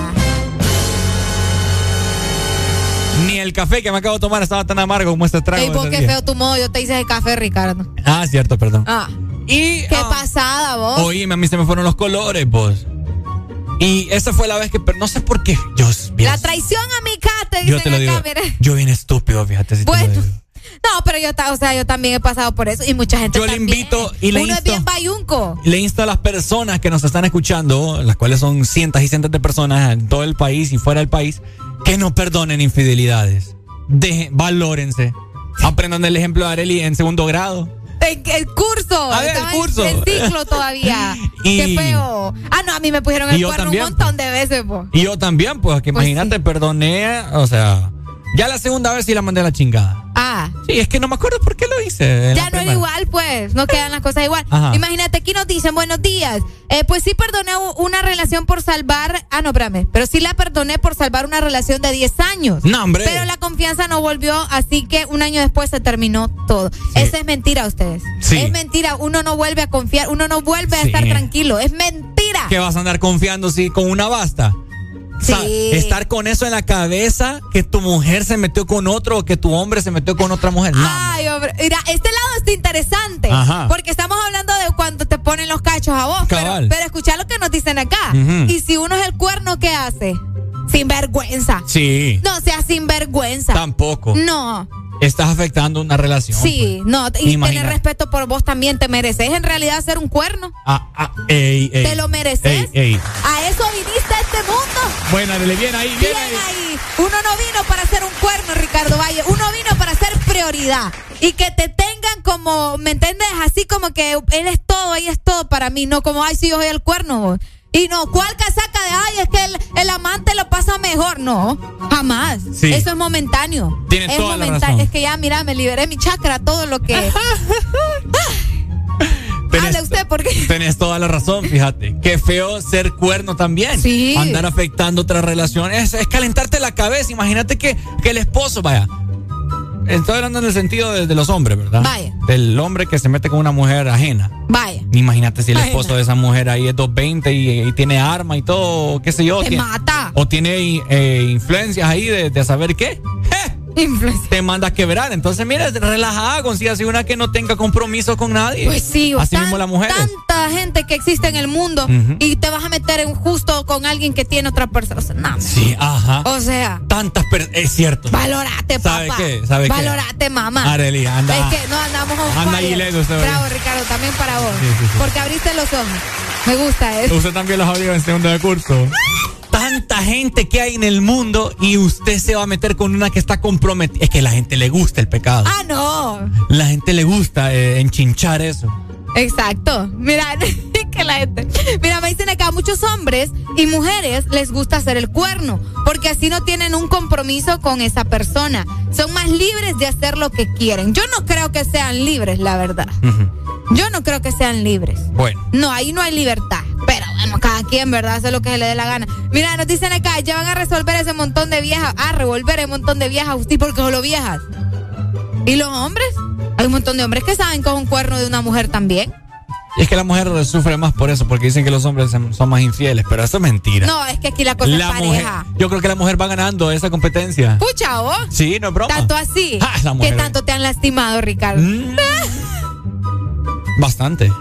Ni el café que me acabo de tomar estaba tan amargo como este trago. Ey, vos ese qué día. feo tu modo, yo te hice el café, Ricardo. Ah, cierto, perdón. Ah. Y. Qué pasada, vos. Oíme, a mí se me fueron los colores, vos. Y esa fue la vez que, pero no sé por qué. Yo, La traición a mi cara, te yo te lo digo. acá, mire. Yo bien estúpido, fíjate. Si te lo Bueno, digo. No, pero yo, o sea, yo también he pasado por eso y mucha gente Yo le también. invito y le Uno es insto. bien bayunco. Le insto a las personas que nos están escuchando, las cuales son cientos y cientos de personas en todo el país y fuera del país, que no perdonen infidelidades. Dejen, valórense. Aprendan el ejemplo de Areli en segundo grado. En el curso. A ver, el en- curso. Ciclo todavía. Y- Qué feo. Ah, no, a mí me pusieron el cuerno un montón de veces, po. Y yo también, pues, que Pues imagínate, perdoné, o sea, ya la segunda vez sí la mandé a la chingada. Ah. Sí, es que no me acuerdo por qué lo hice. Ya no era primera. igual, pues. No quedan las cosas igual. Ajá. Imagínate, aquí nos dicen, buenos días. Eh, pues sí perdoné una relación por salvar. Ah, no, espérame. Pero sí la perdoné por salvar una relación de 10 años. No, hombre. Pero la confianza no volvió, así que un año después se terminó todo. Esa es mentira, ustedes. Sí. Es mentira. Uno no vuelve a confiar, uno no vuelve a Sí. estar tranquilo. Es mentira. que vas a andar confiando si con una basta. O sea, estar con eso en la cabeza, que tu mujer se metió con otro o que tu hombre se metió con otra mujer. No, Ay, hombre. Mira, este lado está interesante. Ajá. Porque estamos hablando de cuando te ponen los cachos a vos. Pero, Cabal. pero escucha lo que nos dicen acá. Y si uno es el cuerno, ¿qué hace? Sin vergüenza. Sí. No sea sin vergüenza. Tampoco. No. Estás afectando una relación. Sí, pues. no. Y tener respeto por vos también te mereces en realidad ser un cuerno. Ah, ah, ey, ey. ¿Te lo mereces? Ey. A eso viniste a este mundo. Bueno, dale bien ahí, bien Bien ahí. ahí. Uno no vino para ser un cuerno, Ricardo Valle. Uno vino para ser prioridad. Y que te tengan como, ¿me entiendes? Así como que él es todo, ella es todo para mí. No como, ay, sí, yo soy el cuerno. vos. Y no, ¿cuál casaca de, ay, es que el, el amante lo pasa mejor? No, jamás. Sí. Eso es momentáneo. Tienes es toda la momentáneo. razón. Es que ya, mira, me liberé mi chakra, todo lo que... Hable usted, porque... Tenés toda la razón, fíjate. Qué feo ser cuerno también. Sí. Andar afectando otras relaciones. Es, es calentarte la cabeza. Imagínate que, que el esposo, vaya. Estoy hablando en el sentido de, de los hombres, ¿verdad? Vaya. Del hombre que se mete con una mujer ajena. Vaya. Imagínate si el Ajena. esposo de esa mujer ahí es 220 y, y tiene arma y todo, qué sé yo. Te tiene- mata. O tiene eh, influencias ahí de, de saber qué. Influencia. Te manda a quebrar. Entonces, mira, relajada, consígase una que no tenga compromiso con nadie. Pues sí, Así tan- mismo las mujeres. Tanta gente que existe en el mundo y te vas a meter en justo con alguien que tiene otra persona. O sea, no. Sí, ajá. O sea, Tantas per- Es cierto. valorate, ¿Sabe papá. qué? ¿Sabe qué? valorate, mamá. Arely, anda. Es que no andamos on Anda ahí lejos usted. Bravo, Ricardo, también para vos. Sí, sí, sí. Porque abriste los ojos. Me gusta eso. Usted también los abrió en segundo de curso. Tanta gente que hay en el mundo y usted se va a meter con una que está comprometida. Es que la gente le gusta el pecado. Ah, no. La gente le gusta eh, enchinchar eso. Exacto. Mira, que la gente. Mira, me dicen acá, muchos hombres y mujeres les gusta hacer el cuerno, porque así no tienen un compromiso con esa persona. Son más libres de hacer lo que quieren. Yo no creo que sean libres, la verdad. Yo no creo que sean libres. Bueno. No, ahí no hay libertad. Bueno, cada quien, ¿verdad? Hace lo que se le dé la gana. Mira, nos dicen acá, ya van a resolver ese montón de viejas. A revolver ese montón de viejas. ¿Usted por qué solo viejas? ¿Y los hombres? Hay un montón de hombres que saben con un cuerno de una mujer también. Y es que la mujer sufre más por eso, porque dicen que los hombres son más infieles, pero eso es mentira. No, es que aquí la cosa la es mujer, pareja. yo creo que la mujer va ganando esa competencia. Pucha, vos. Sí, no es broma. Tanto así. Ah, la ¿Qué mujer. tanto te han lastimado, Ricardo? Bastante.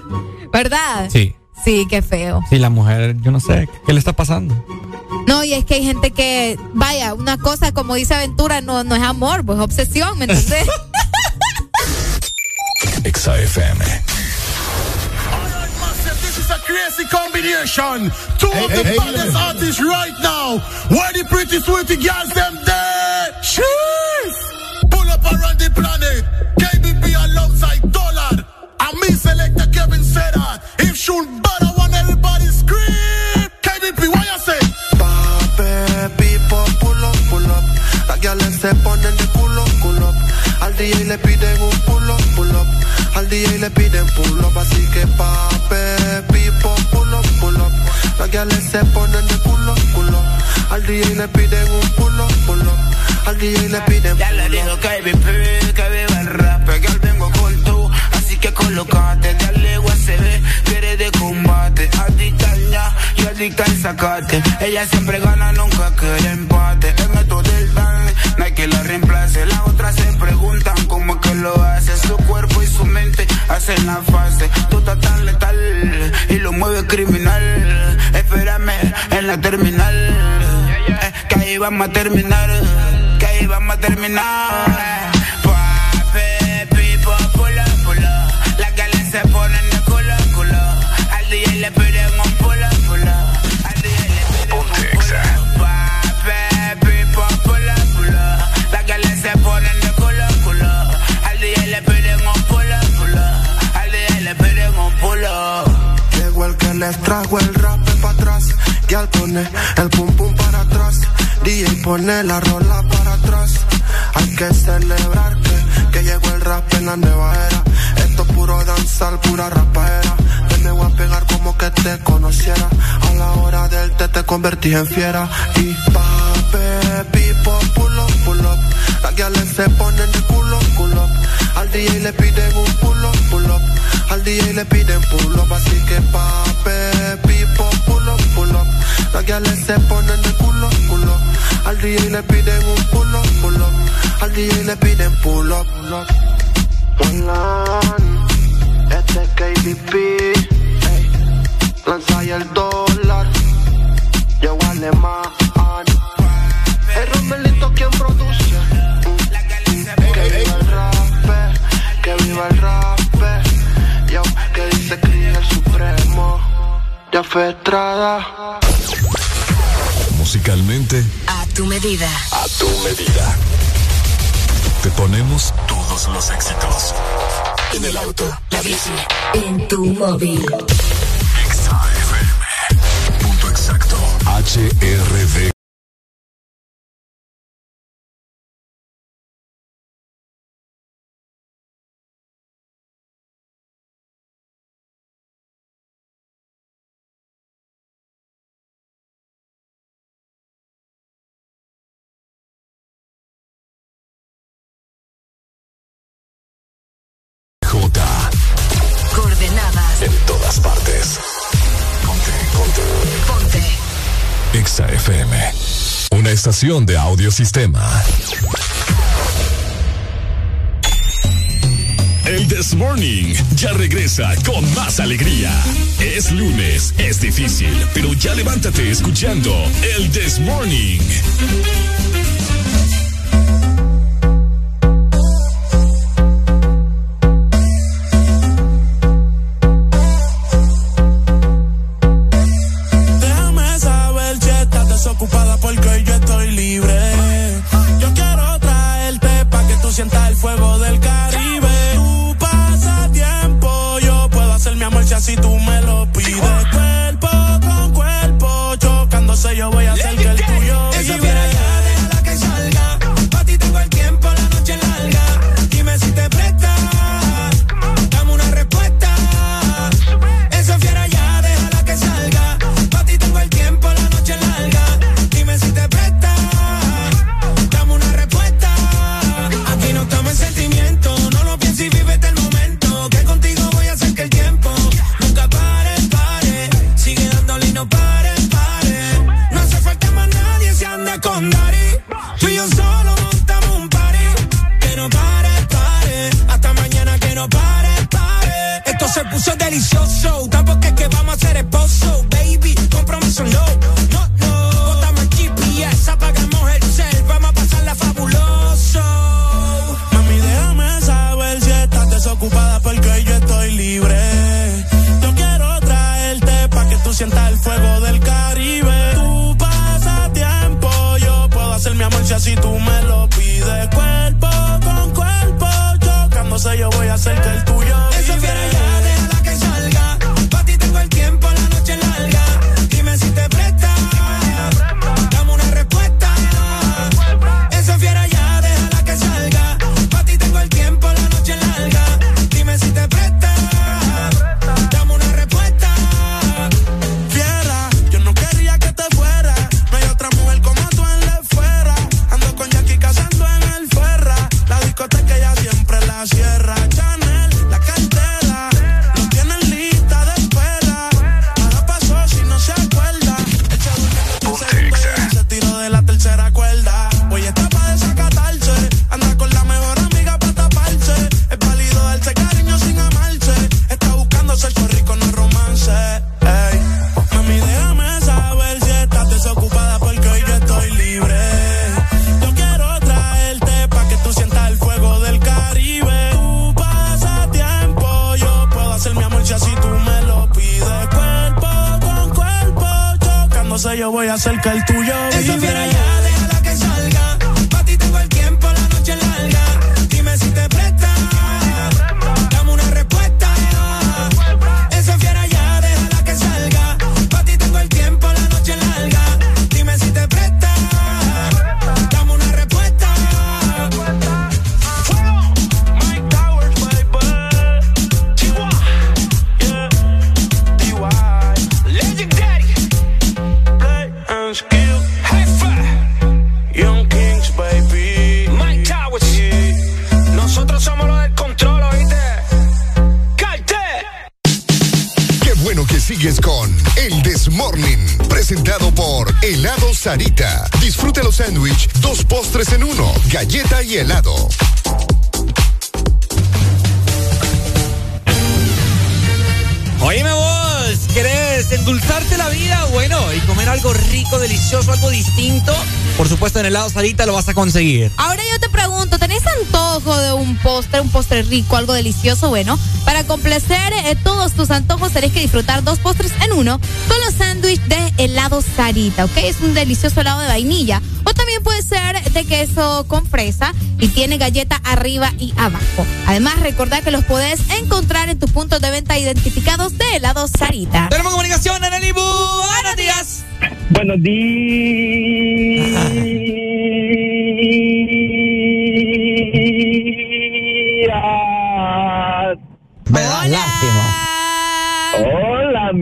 ¿Verdad? Sí. Sí, qué feo. Sí, la mujer, yo no sé, ¿qué le está pasando? No, y es que hay gente que, vaya, una cosa como dice Aventura no, no es amor, pues es obsesión, ¿me entiendes? Exa FM. crazy combination. Two Hey, of hey, the hey, baddest hey. artists right now. Where the pretty sweetie girls them there? Cheers! Pull up around the planet. KBP alongside Dollar. And me selector Kevin that. If should bad, I want everybody scream. KBP, what you say? Pape, pipo, pull up, pull up. Las guiales se ponen de culo, culo up. Al DJ le piden un pull up, pull up. Al DJ le piden pull up, así que pape, pipo, pull up, pull up. Las se ponen de culo, culo up. Al DJ le piden un pull up, pull up. Al DJ le piden Ya le digo KBP, que viva el rap, que al vengo con tú, así que colocate, dale combate, adicta al ña y adicta al sacate, ella siempre gana, nunca quiere empate, el método del dance, no hay que la reemplace, las otras se preguntan cómo es que lo hace, su cuerpo y su mente hacen la fase, tú estás tan letal y lo mueve criminal, espérame en la terminal, eh, que ahí vamos a terminar, que ahí vamos a terminar. Trajo el rap para atrás. Y al pone el pum pum para atrás. DJ pone la rola para atrás. Hay que celebrar que, que llegó el rap en la nueva era. Esto es puro danzar, pura rapaera. Te me voy a pegar como que te conociera. A la hora del té te convertí en fiera. Y pipo, pull up, pull up. Guiales se ponen de culo, culo. Al DJ le piden un pull up, pull up. Al DJ le piden pull up, así que pape, pipo, pull up, pull up. Las guiales se ponen de culo, culo. Al DJ le piden un pull up, pull up. Al DJ le piden pull up, pull up. Este es KDP, ey. lanza el dólar, yo alemán. El Romelito quien produce. El rap. Yo, que dice Cris el supremo. Ya fue Estrada. Musicalmente, A tu medida. a tu medida. Te ponemos todos los éxitos. En el auto, la bici, en tu móvil. Punto exacto. HRD. Una estación de audiosistema. El This Morning ya regresa con más alegría. Es lunes, es difícil, pero ya levántate escuchando el This Morning. Puso delicioso. Tampoco Sarita. Disfruta los sándwich, dos postres en uno, galleta y helado. Oíme vos, ¿querés endulzarte la vida? Bueno, y comer algo rico, delicioso, algo distinto. Por supuesto, en helado Sarita lo vas a conseguir. Ahora yo te pregunto, ¿tenés antojo de un postre, un postre rico, algo delicioso? Bueno, para complacer eh, todos tus antojos tenés que disfrutar dos postres en uno con los sándwiches de helado Sarita, ¿ok? Es un delicioso helado de vainilla. O también puede ser de queso con fresa y tiene galleta arriba y abajo. Además, recordá que los podés encontrar en tus puntos de venta identificados de helado Sarita. Tenemos comunicación, Aneli Bu. Buenos días. Buenos días.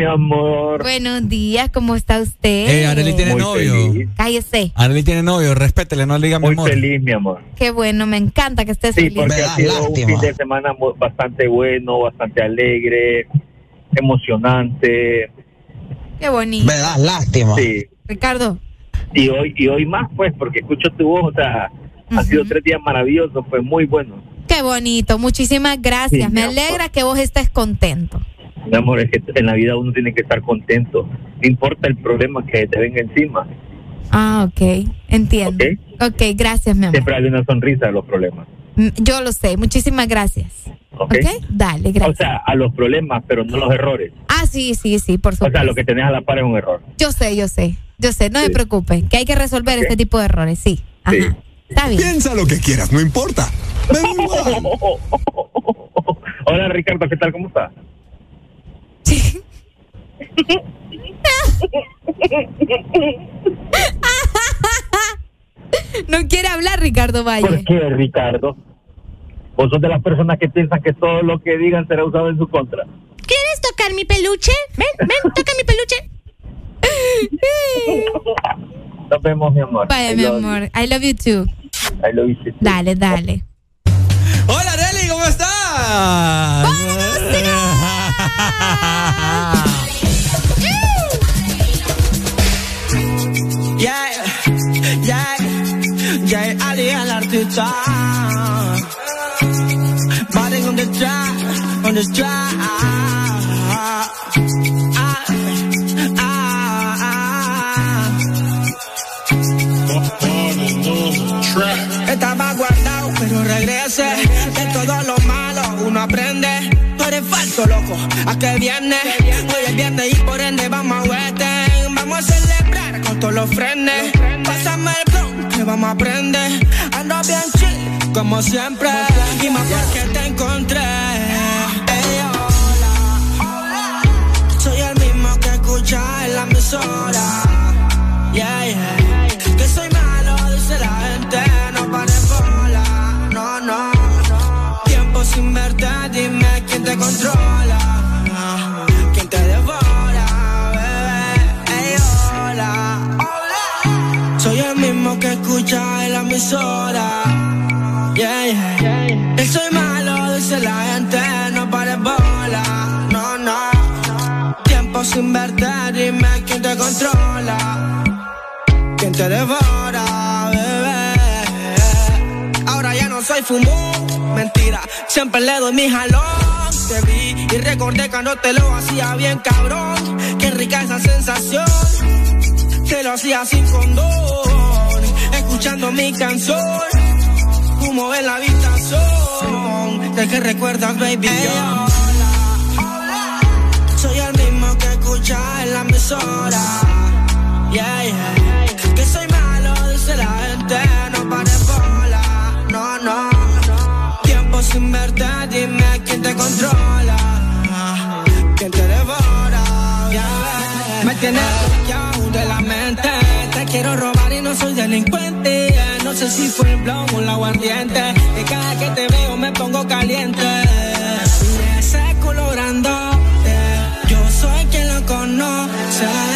Amor. Buenos días, ¿cómo está usted? Eh, Arely tiene Muy novio. feliz. Cállese. Arely tiene novio, respétele, no le diga mi Muy amor. feliz, mi amor. Qué bueno, me encanta que estés Sí, feliz. porque ha sido un fin de semana bastante bueno, bastante alegre, emocionante. Qué bonito. Me das lástima. Sí. Ricardo. Y hoy, y hoy más, pues, porque escucho tu voz, o sea, han sido tres días maravillosos, pues muy buenos. Qué bonito, muchísimas gracias. Sí, Me alegra que vos estés contento. Mi amor, es que en la vida uno tiene que estar contento. No importa el problema que te venga encima. Ah, ok, entiendo. Ok, gracias, mi amor. Siempre hay una sonrisa a los problemas. Mm, Yo lo sé, muchísimas gracias. ¿Ok? Dale, O gracias. sea, a los problemas, pero no los errores. Ah, sí, sí, sí, por O supuesto. sea, lo que tenés a la par es un error. Yo sé, yo sé, yo sé, no me preocupe, que hay que resolver este tipo de errores, sí. Ajá. Está bien. Piensa lo que quieras, no importa. Hola, Ricardo, ¿qué tal? ¿Cómo estás? No quiere hablar Ricardo Valle. ¿Por qué, Ricardo? Vos sos de las personas que piensan que todo lo que digan será usado en su contra. ¿Quieres tocar mi peluche? Ven, ven, toca mi peluche. Nos vemos, mi amor. Vaya, I mi love amor. I love you too. I love you too. Dale, dale. Hola, Arely, ¿cómo estás? Yeah, yeah, Ali el artista. Body on the track, on the track. Estaba guardado, pero regrese. De todo lo malo uno aprende. Tú eres falso, loco. ¿A qué viene? Hoy es viernes y por ende vamos a Western. Vamos a celebrar con todos los frenes. Vamos a aprender. Ando bien chill, como siempre. Y más porque te encontré. Ey, hola. Soy el mismo que escucha en la emisora. Yeah, yeah. Que soy malo, dice la gente. No pares bola. No, no, no. Tiempo sin verte, dime quién te controla. Que escucha en la emisora. Yeah, yeah. Que soy malo, dice la gente. No pares bola. No, no. Tiempo sin verte, dime quién te controla. ¿Quién te devora, bebé? Ahora ya no soy fumón, mentira. Siempre le doy mi jalón. Te vi y recordé cuando te lo hacía bien, cabrón. Qué rica esa sensación. Te lo hacía sin condón. Escuchando mi canción. Humo en la habitación. De que recuerdas, baby. yo. Soy el mismo que escucha en la emisora. Yeah, yeah. Que soy malo, dice la gente. No pares bola. No, no. Tiempo sin verte, dime quién te controla. ¿Quién te devora? Yeah. Me tienes delincuente. No sé si fue el blon o el aguardiente. Que cada que te veo me pongo caliente. Grandote, Yo soy quien lo conoce.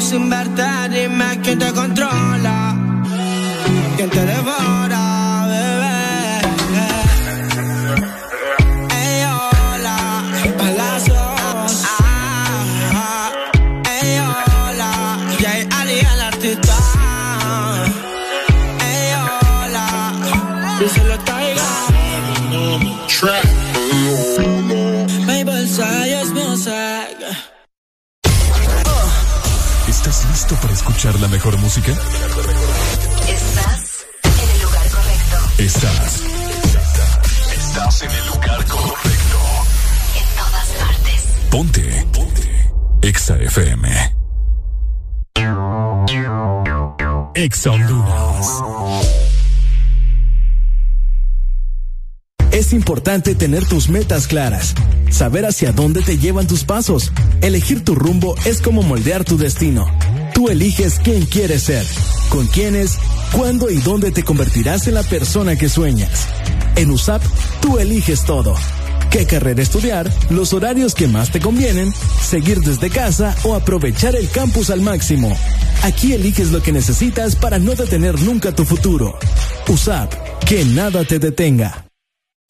Sin verte, dime quién te controla. Listo para escuchar la mejor música? Estás en el lugar correcto. Estás. Estás en el lugar correcto. En todas partes. Ponte. Ponte. Exa FM. Exa Honduras. Es importante tener tus metas claras, saber hacia dónde te llevan tus pasos. Elegir tu rumbo es como moldear tu destino. Tú eliges quién quieres ser, con quiénes, cuándo y dónde te convertirás en la persona que sueñas. En USAP, tú eliges todo. ¿Qué carrera estudiar? Los horarios que más te convienen, seguir desde casa o aprovechar el campus al máximo. Aquí eliges lo que necesitas para no detener nunca tu futuro. USAP, que nada te detenga.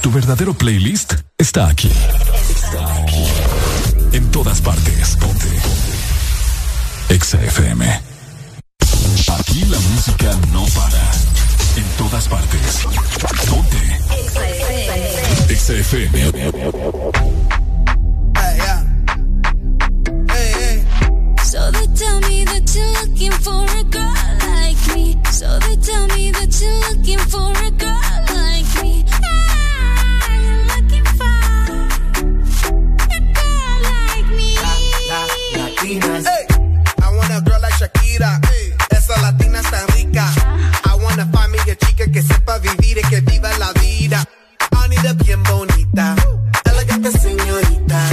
Tu verdadero playlist está aquí. Está aquí. En todas partes. Ponte. Exa FM. Aquí la música no para. En todas partes. Ponte. Exa FM. So they tell me that you're looking for a girl like me. So they tell me that you're looking for a girl sepa vivir y que viva la vida. I need a bien bonita, elegante señorita.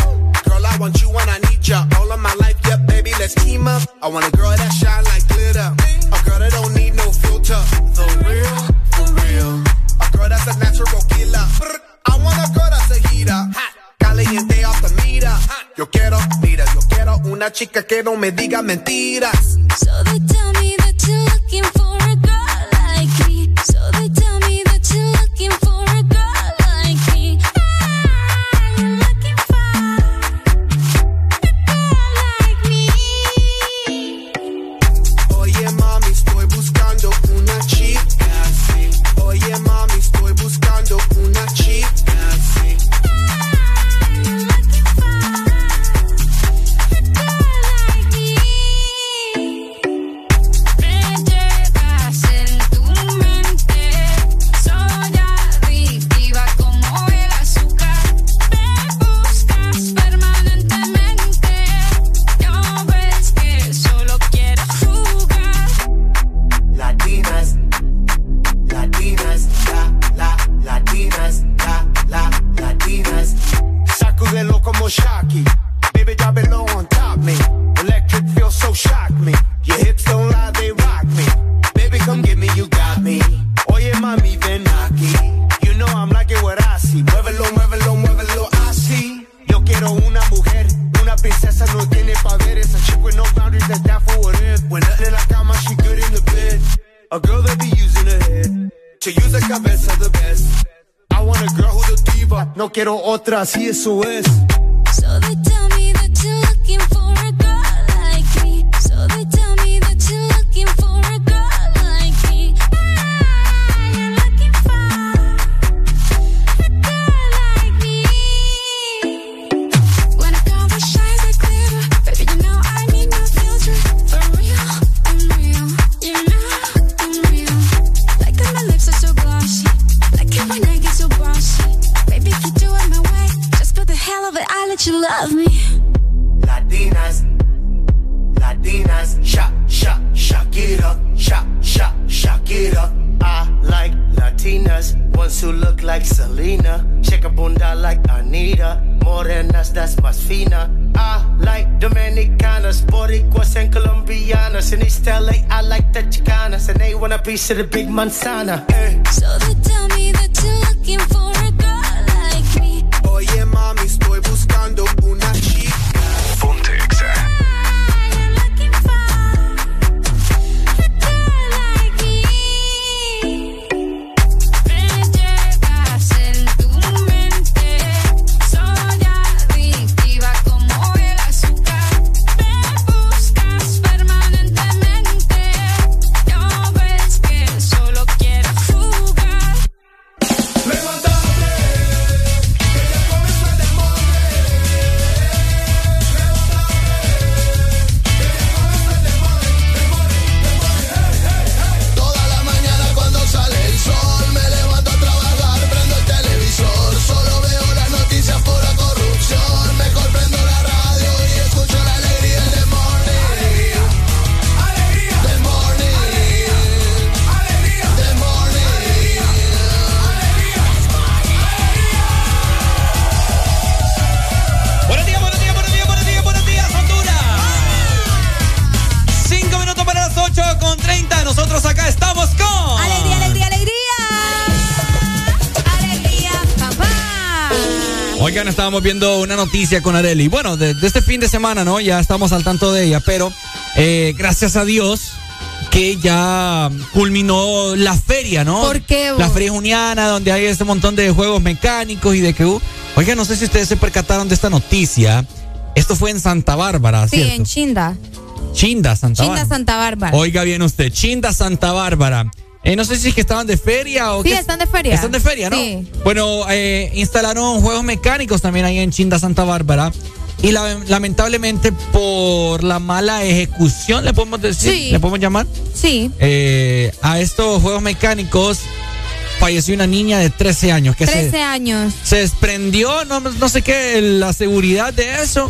Girl, I want you and I need ya all of my life. Yeah, baby, let's team up. I want a girl that shine like glitter. A girl that don't need no filter. The real, for real. A girl that's a natural killer. I want a girl that's a heater. Caliente off the meter. Yo quiero, mira, yo quiero una chica que no me diga mentiras. So No quiero otra, así eso es. Want a piece of the big manzana. eh. Viendo una noticia con Areli. Bueno, de, de este fin de semana, ¿no? Ya estamos al tanto de ella, pero eh, gracias a Dios que ya culminó la feria, ¿no? ¿Por qué, vos? La feria juniana, donde hay este montón de juegos mecánicos y de que... uh, Oigan, no sé si ustedes se percataron de esta noticia. Esto fue en Santa Bárbara, Sí, ¿cierto? en Chinda. Chinda, Santa Chinda, Bárbara. Santa Bárbara. Oiga bien usted, Chinda Santa Bárbara. Eh, no sé si es que estaban de feria o Sí, están de feria. Están de feria, ¿no? Sí. Bueno, eh, instalaron juegos mecánicos también ahí en Chinda Santa Bárbara. Y la- lamentablemente por la mala ejecución, le podemos decir, Sí. le podemos llamar, Sí. eh, a estos juegos mecánicos falleció una niña de 13 años que se, 13 años. se desprendió, no, no sé qué, la seguridad de eso,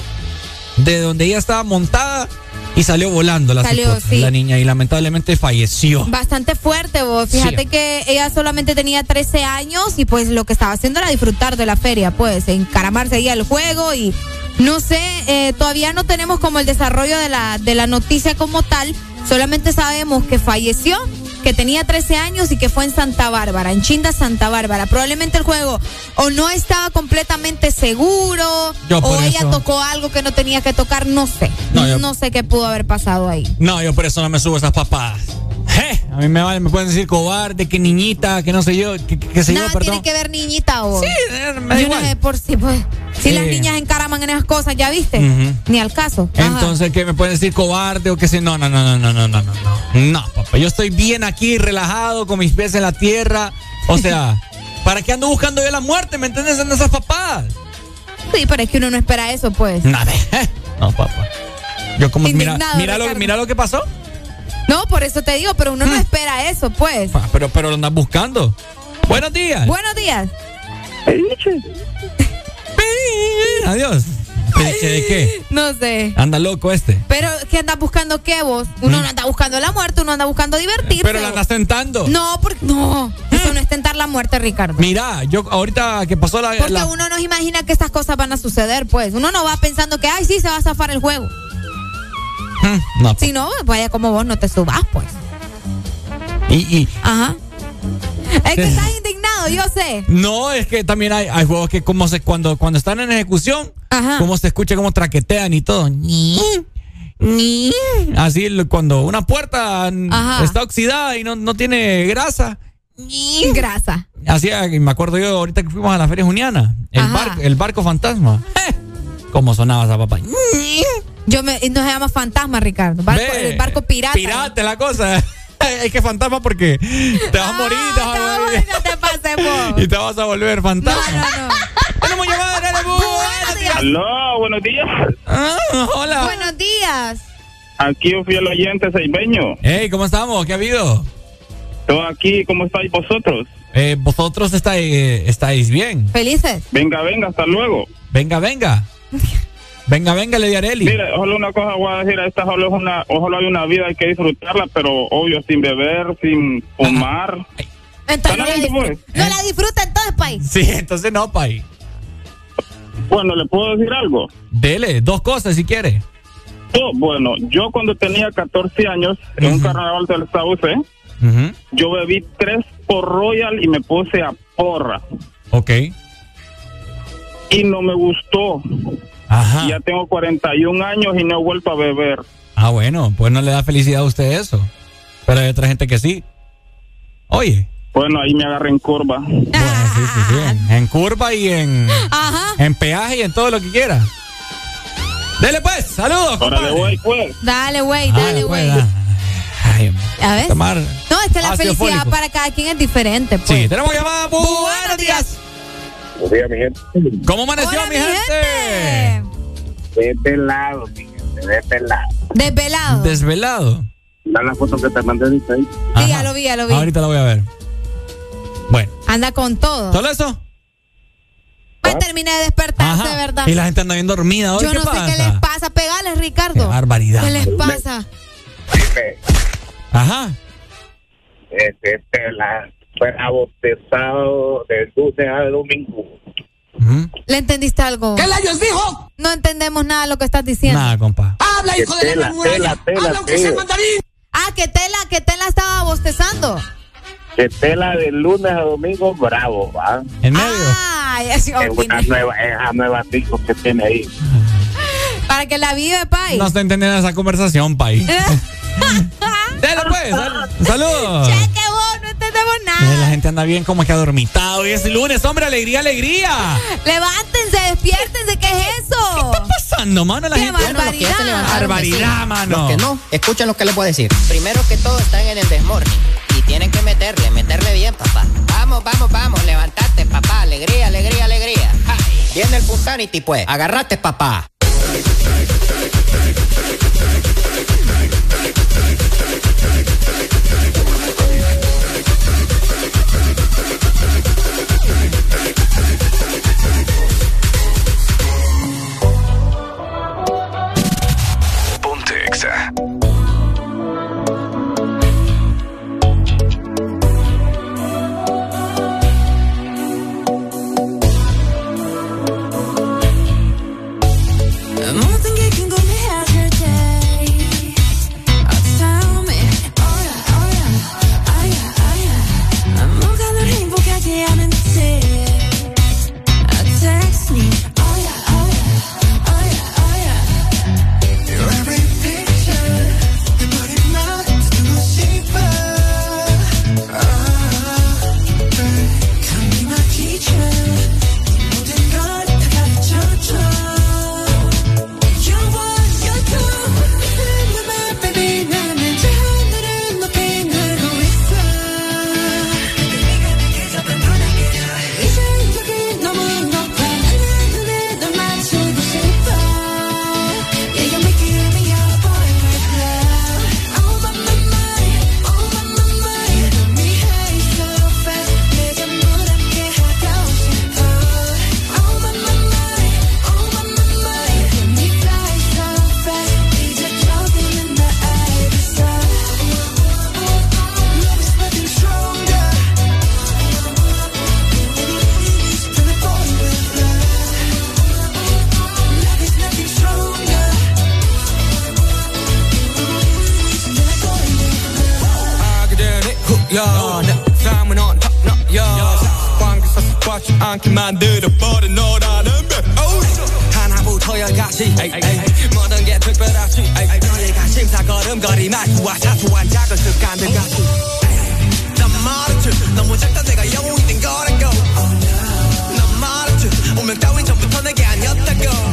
de donde ella estaba montada y salió volando la, Salió, sí. la niña y lamentablemente falleció. Bastante fuerte, vos. Fíjate Sí. que ella solamente tenía 13 años y pues lo que estaba haciendo era disfrutar de la feria, pues, encaramarse ahí al juego y no sé, eh, todavía no tenemos como el desarrollo de la, de la noticia como tal, solamente sabemos que falleció, que tenía 13 años y que fue en Santa Bárbara, en Chinda Santa Bárbara. Probablemente el juego o no estaba completamente seguro o ella eso- tocó algo que no tenía que tocar, no sé. No, yo- no sé qué pudo haber pasado ahí. No, yo por eso no me subo esas papadas. Je, A mí me, vale, me pueden decir cobarde, que niñita, que no sé yo, que, que- sé yo, Nada perdón. tiene que ver niñita o. Sí, eh, me da Yo no igual. sé por si, pues. Si las niñas encaraman en esas cosas, ¿ya viste? Ni al caso. Ajá. Entonces, que me pueden decir cobarde o que sé. No, no, no, no, no, no, no, no. No, No, papá. Yo estoy bien aquí, relajado, con mis pies en la tierra. O sea, ¿para qué ando buscando yo la muerte? ¿Me entiendes? En esas papadas. Sí, pero es que uno no espera eso, pues. Nada. No, papá. Yo como, mira, Indignado, mira lo, mira lo que pasó. No, por eso te digo, pero uno no espera eso, pues. Ah, Pero, pero lo andas buscando. Buenos días. Buenos días. Adiós. ¿Pediche de qué? No sé. Anda loco este. Pero, ¿qué andas buscando qué vos? Uno no anda buscando la muerte, uno anda buscando divertirse. Pero la andas tentando. No, porque. No. Eso no es tentar la muerte, Ricardo. Mira, yo ahorita que pasó la. Porque la- uno no imagina que estas cosas van a suceder, pues. Uno no va pensando que, ay, sí, se va a zafar el juego. No. Si no, vaya como vos, no te subas, pues. Y, y- Ajá. Es que estás indignado, yo sé. no, es que también hay, hay juegos que como se cuando cuando están en ejecución, Ajá. como se escucha como traquetean y todo. Ni, ni. Así cuando una puerta Ajá. está oxidada y no, no tiene grasa. Grasa. Hacía, me acuerdo yo ahorita que fuimos a la feria juniana. El, barco, el barco fantasma. Eh, ¿Cómo sonaba esa papá? Yo me, no se llama fantasma, Ricardo. Barco, Ve, el barco pirata. Pirata la cosa. Es que fantasma porque te vas a morir, te vas a morir. No te pases, vos. Y te vas a volver fantasma. No, no, no. Tenemos llamada, dale, bu- Buenos días. Aló, buenos días. Ah, hola. Buenos días. Aquí un fiel oyente seibeño. Hey, ¿cómo estamos? ¿Qué ha habido? Todo aquí, ¿cómo estáis vosotros? Eh, vosotros estáis, estáis bien. Felices. Venga, venga, hasta luego. Venga, venga. Venga, venga, Lady Areli. Mire, solo una cosa voy a decir, esta solo es una, ojalá hay una vida, hay que disfrutarla, pero obvio, sin beber, sin fumar. Entonces no la, ¿Está bien, disfruta, no la disfruta entonces, país. Sí, entonces no, pay. Bueno, ¿le puedo decir algo? Dele, dos cosas si quiere. Yo, bueno, yo cuando tenía 14 años, en un carnaval del Sauce, Ujú. yo bebí tres por Royal y me puse a porra. Ok. Y no me gustó. Ajá. Ya tengo 41 años y no he vuelto a beber. Ah, bueno, pues no le da felicidad a usted eso. Pero hay otra gente que sí. Oye. Bueno, ahí me agarré en curva. Bueno, sí, sí, sí. En, en curva y en, Ajá. en peaje y en todo lo que quiera. Dele pues, saludos. Güey, pues. Dale, güey, dale, pues, güey. ¿Ya ves? Tomar. No, es que la felicidad para cada quien es diferente. Pues. Sí, tenemos llamada. Bu- Buenos días. Buenos días, mi gente. ¿Cómo amaneció, Hola, mi gente? De pelado, mi gente, de pelado. Desvelado. Desvelado. Da la foto que te mandé ahí. Sí, ya lo vi, ya lo vi. Ahorita la voy a ver. Bueno, Anda con todo. ¿solo eso? Pues terminé de despertarse, de verdad. Y la gente anda bien dormida hoy. Yo ¿Qué no pasa? sé qué les pasa. Pegales, Ricardo. Qué barbaridad. ¿Qué les pasa? Ajá. Este pelado. Fue bautizado de lunes a domingo. ¿Le entendiste algo? ¿Qué layos dijo? No entendemos nada de lo que estás diciendo. Nada, compa. Habla, hijo de la muralla. Habla aunque sea mandarín. Ah, que Tela, que Tela estaba bostezando. De tela de lunes a domingo, bravo, va. En medio. Ay, así, Es una nueva, es una nueva disco que tiene ahí. para que la vive, pay. No estoy entendiendo esa conversación, pay. Dale, pues. sal- Saludos. Cheque La gente anda bien como que adormitado. Y es lunes, hombre, alegría, alegría. Levántense, despiértense, ¿qué es eso? ¿Qué está pasando, mano? La Qué gente. barbaridad. Barbaridad, mano. Los que no, escuchen lo que les puedo decir. Primero que todo están en el desmorning y tienen que meterle, meterle bien, papá. Vamos, vamos, vamos, levantate, papá. Alegría, alegría, alegría. Viene el Punsanity, pues. Agarrate, papá. 습관치 않게 만들어버린 너라는 배 하나부터 열까지. 모든 게 특별하지. 너희가 심사걸음거리 말투와 사소한 작은 습관들 같이. 난 말했지. 너무 작다 내가 영웅이 된 거라고. 난 말했지. 운명 따윈 전부터 내게 아니었다고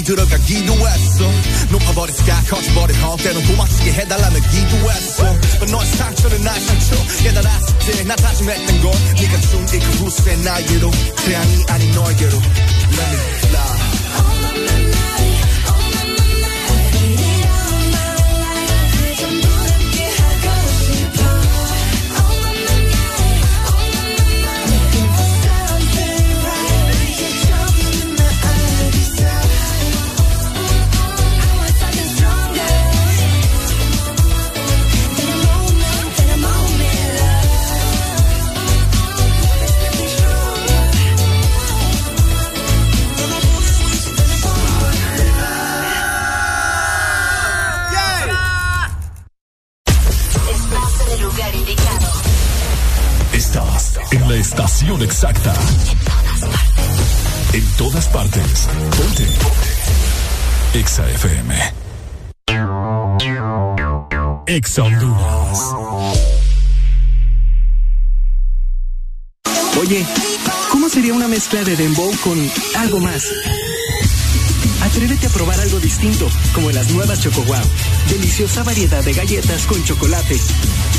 모르게 힘이 들어가 기도 했어. 높아버린 스카 커져버린 헛 때론 고맙게 해달라며 기도했어. But 너의 상처는 나의 상처. 깨달았을 때나 다짐했던 건 네가 준이 그 후세 나에게로. 태양이 아닌 너에게로. Let me fly exacta. En todas partes. Ponte. Exa FM. Exa. Oye, ¿cómo sería una mezcla de dembow con algo más? Atrévete a probar algo distinto, como las nuevas Choco Wow. Deliciosa variedad de galletas con chocolate.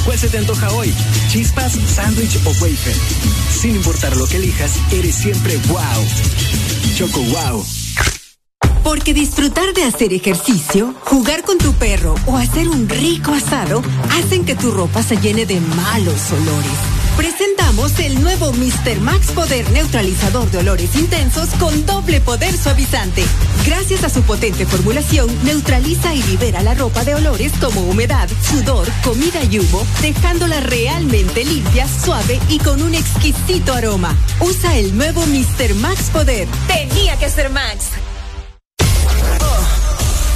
¿Cuál se te antoja hoy? ¿Chispas, sándwich o wafer? Sin importar lo que elijas, eres siempre wow. Choco Wow. Porque disfrutar de hacer ejercicio, jugar con tu perro o hacer un rico asado hacen que tu ropa se llene de malos olores. Presentamos el nuevo Mr. Max Poder Neutralizador de Olores Intensos con doble poder suavizante. Gracias a su potente formulación, neutraliza y libera la ropa de olores como humedad, sudor, comida y humo, dejándola realmente limpia, suave y con un exquisito aroma. Usa el nuevo Mr. Max Poder. Tenía que ser Max.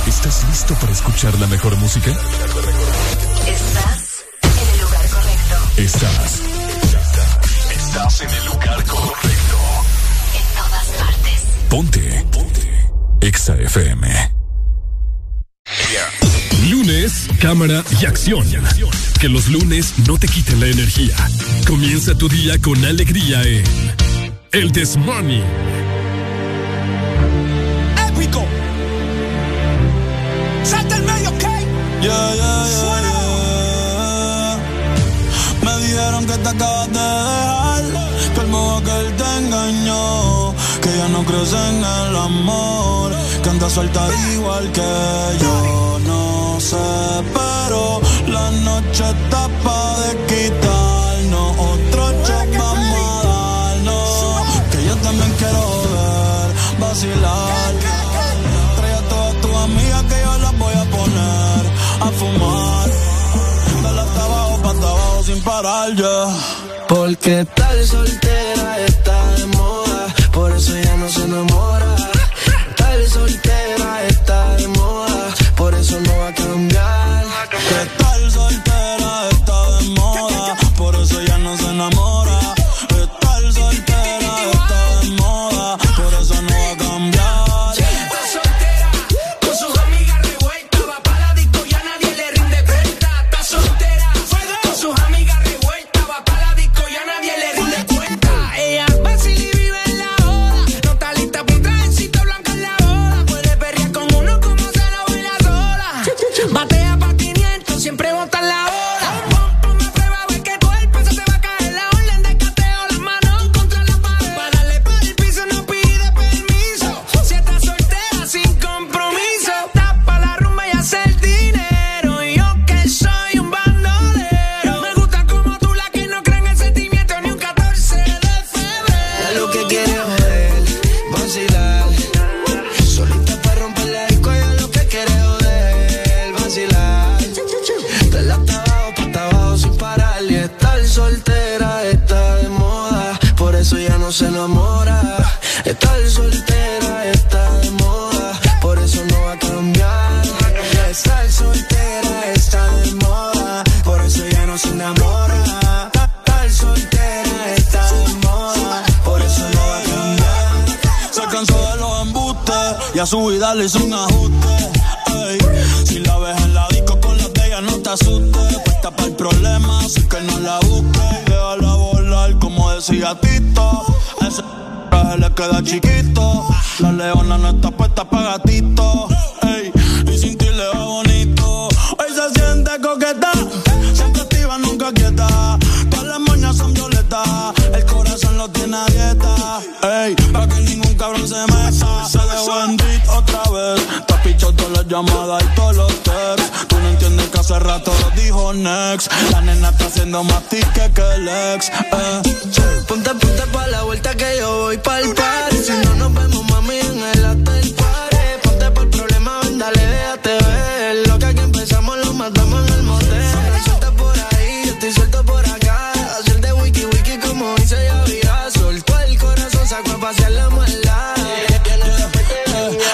¿Estás listo para escuchar la mejor música? Estás en el lugar correcto. Estás. Estás en el lugar correcto. En todas partes. Ponte. Ponte. Exa FM. Lunes, cámara y acción. Que los lunes no te quiten la energía. Comienza tu día con alegría en El Morning. Épico. Salta el medio, ¿ok? Yeah, yeah, yeah, yeah. Me dijeron que te acabas de dejar, que modo que él te engañó, que ya no crees en el amor, que anda suelta igual que yo. No sé, pero la noche está pa' de quitarnos, otro shot vamos a darnos, que yo también quiero ver, vacilar. Trae a todas tus amigas que yo las voy a poner a fumar. Dale hasta abajo, pa' hasta abajo sin parar ya. Porque tal soltera está a su vida le hizo un ajuste. Ey, si la ves en la disco con las de ella, no te asustes. Puesta para el problema, así que no la busques. Y déjala volar, como decía Tito. A ese traje le queda chiquito. La leona no está puesta para gatito. Dieta. Ey, para que ningún cabrón se meta. Se dejó otra vez. Te has pichado todas las llamadas y todos los texts. Tú no entiendes que hace rato lo dijo Next. La nena está haciendo más tique que el ex. Eh. Ponte, ponte pa' la vuelta que yo voy pa'l party. Si no nos vemos, mami, en el after party. Ponte por el problema, ven, dale, déjate ver. Lo que aquí empezamos lo matamos en el motel. Corazón, sacó a pasear la.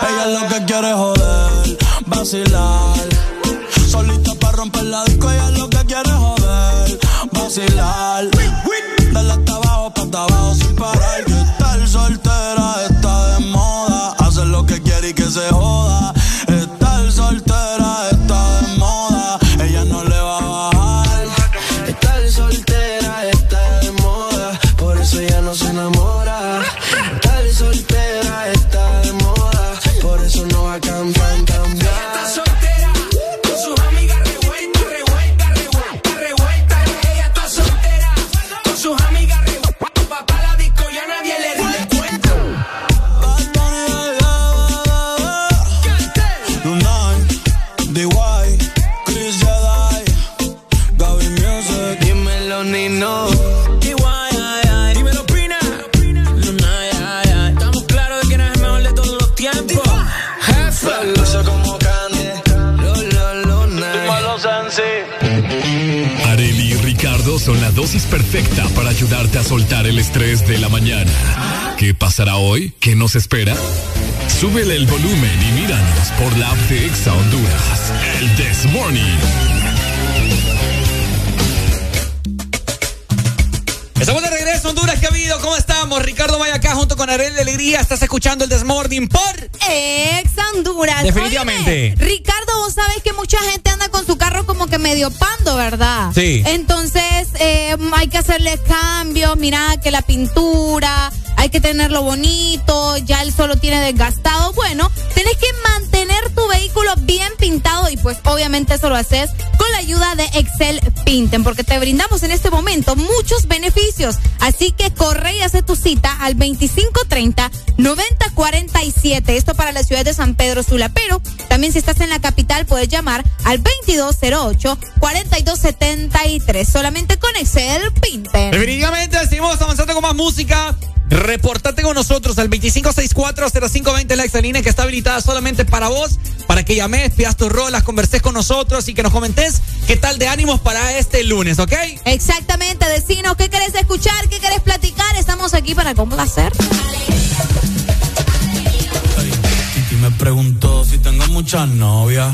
Ella lo que quiere joder, vacilar. Solita para romper la disco, ella lo que quiere joder, vacilar. Dale hasta abajo, pa' hasta abajo sin parar. Que estar soltera está de moda. Hacer lo que quiere y que se joda. Dosis perfecta para ayudarte a soltar el estrés de la mañana. ¿Qué pasará hoy? ¿Qué nos espera? Súbele el volumen y míranos por la app de Exa Honduras. El This Morning. Estamos de regreso, Honduras, ¿qué ha habido? ¿Cómo estamos? Ricardo vaya acá junto con Arel de Alegría. Estás escuchando el Desmorning por... Ex Honduras. Definitivamente. Ricardo, vos sabes que mucha gente anda con su carro como que medio pando, ¿verdad? Sí. Entonces, eh, hay que hacerle cambios. Mira que la pintura, hay que tenerlo bonito. Ya él solo tiene desgastado. Bueno, tenés que mantener tu vehículo bien pintado y pues obviamente eso lo haces con la ayuda de Excel Pinten porque te brindamos en este momento muchos beneficios. Así que corre y hace tu cita al 2530-9047. Esto para la ciudad de San Pedro Sula. Pero también si estás en la capital puedes llamar al 2208-4273. Solamente con Excel Pinten. Definitivamente seguimos avanzando con más música. Reportate con nosotros al 2564-0520 la exalínea que está habilitada solamente para vos, para que llames, pidas tus rolas, converses con nosotros y que nos comentes qué tal de ánimos para este lunes, ¿ok? Exactamente, decinos qué querés escuchar, qué querés platicar. Estamos aquí para complacer. Y me preguntó si tengo muchas novias.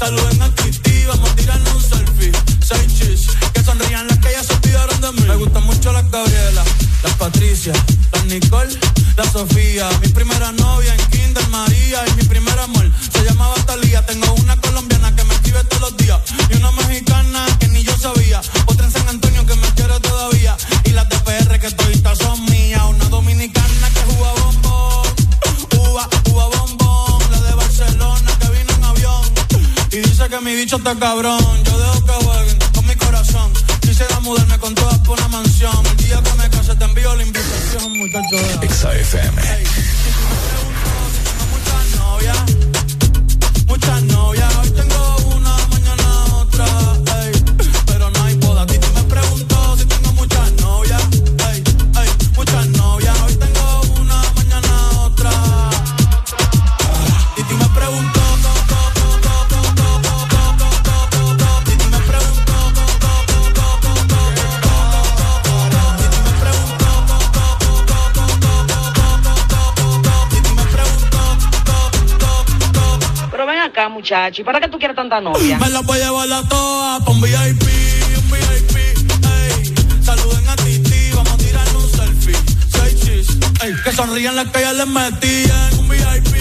saluden a Titi, vamos a tirarnos un selfie. Seis chis, que sonrían las que ya se olvidaron de mí. Me gustan mucho las Gabriela, las Patricia, las Nicole, la Sofía. Mi primera novia en Kinder María y mi primer amor se llamaba Talía. Tengo una colombiana que me escribe todos los días y una mexicana está cabrón. Muchacho, ¿y para qué tú quieres tanta novia? Me las voy a llevar a todas un VIP, un VIP, ey. Saluden a Titi, vamos a tirarle un selfie. Seis chis, ey. Que sonrían las que ya les metían. Un VIP,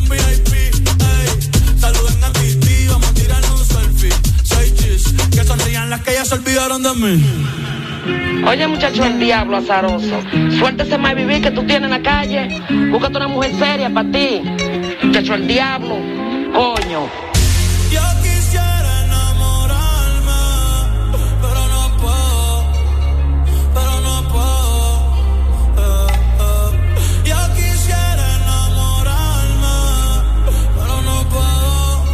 un VIP, ey. Saluden a Titi, vamos a tirarle un selfie. Seis chis, que sonrían las que ya se olvidaron de mí. Oye, muchacho, el diablo azaroso. Suéltese más vivir que tú tienes en la calle. Búscate una mujer seria para ti. Muchacho, el diablo. Coño. Yo quisiera enamorarme, pero no puedo, pero no puedo. eh, eh. Yo quisiera enamorarme, pero no puedo,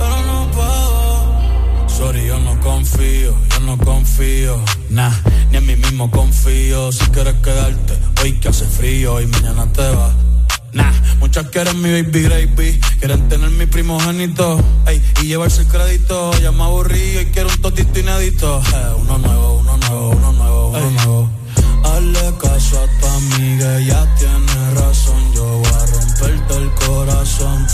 pero no puedo. Sorry, yo no confío, yo no confío, nah, ni en mí mismo confío. Si quieres quedarte, hoy que hace frío y mañana te vas. Muchas quieren mi baby gravy, quieren tener mi primogénito, ey, y llevarse el crédito. Ya me aburrí y quiero un totito inédito. Eh, uno nuevo, uno nuevo, uno nuevo, uno nuevo. Hazle caso a tu amiga, ella tiene razón. Yo voy a romperte el corazón,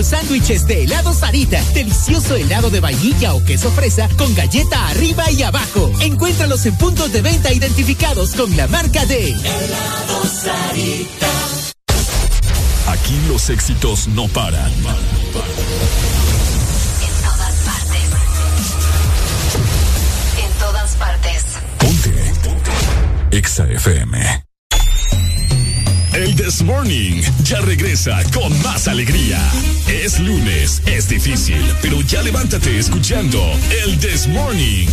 los sándwiches de helado Sarita. Delicioso helado de vainilla o queso fresa con galleta arriba y abajo. Encuéntralos en puntos de venta identificados con la marca de Helado Sarita. Aquí los éxitos no paran. En todas partes. En todas partes. EXA FM. This Morning ya regresa con más alegría. Es lunes, es difícil, pero ya levántate escuchando el This Morning.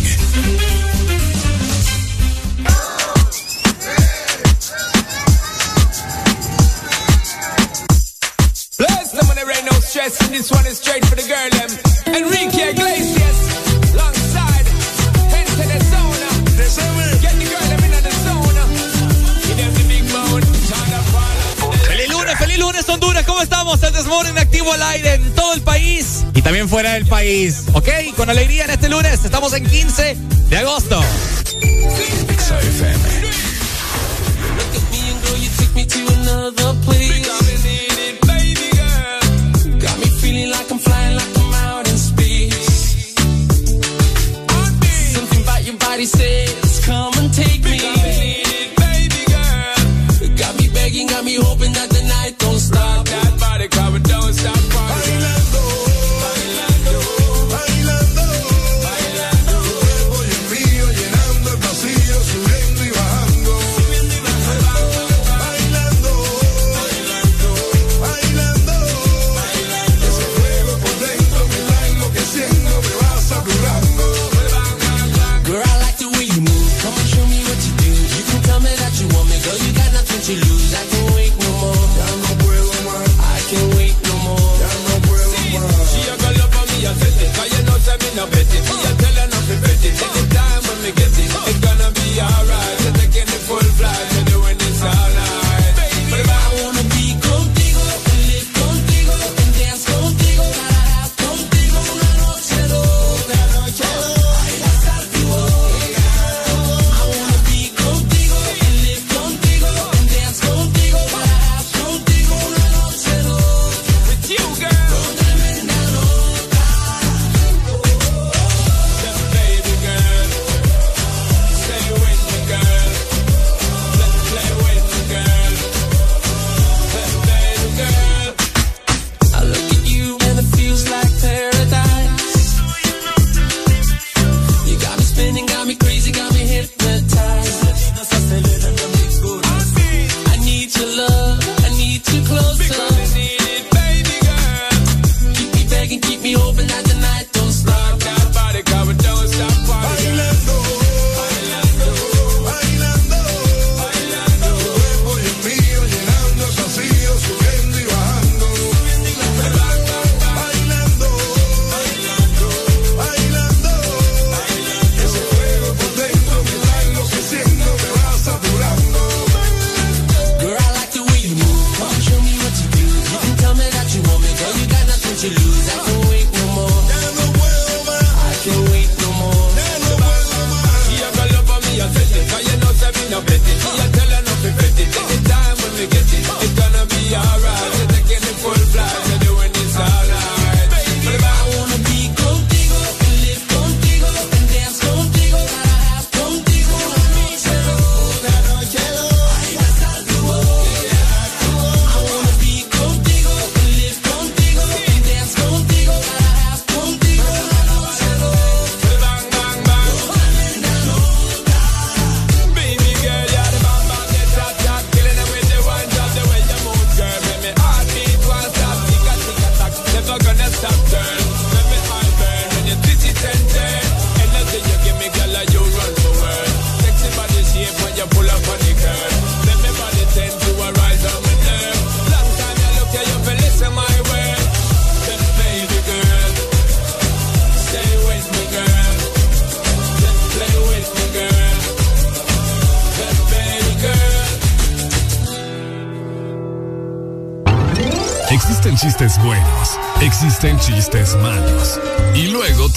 También fuera del país. Ok, con alegría en este lunes, estamos en 15 de agosto.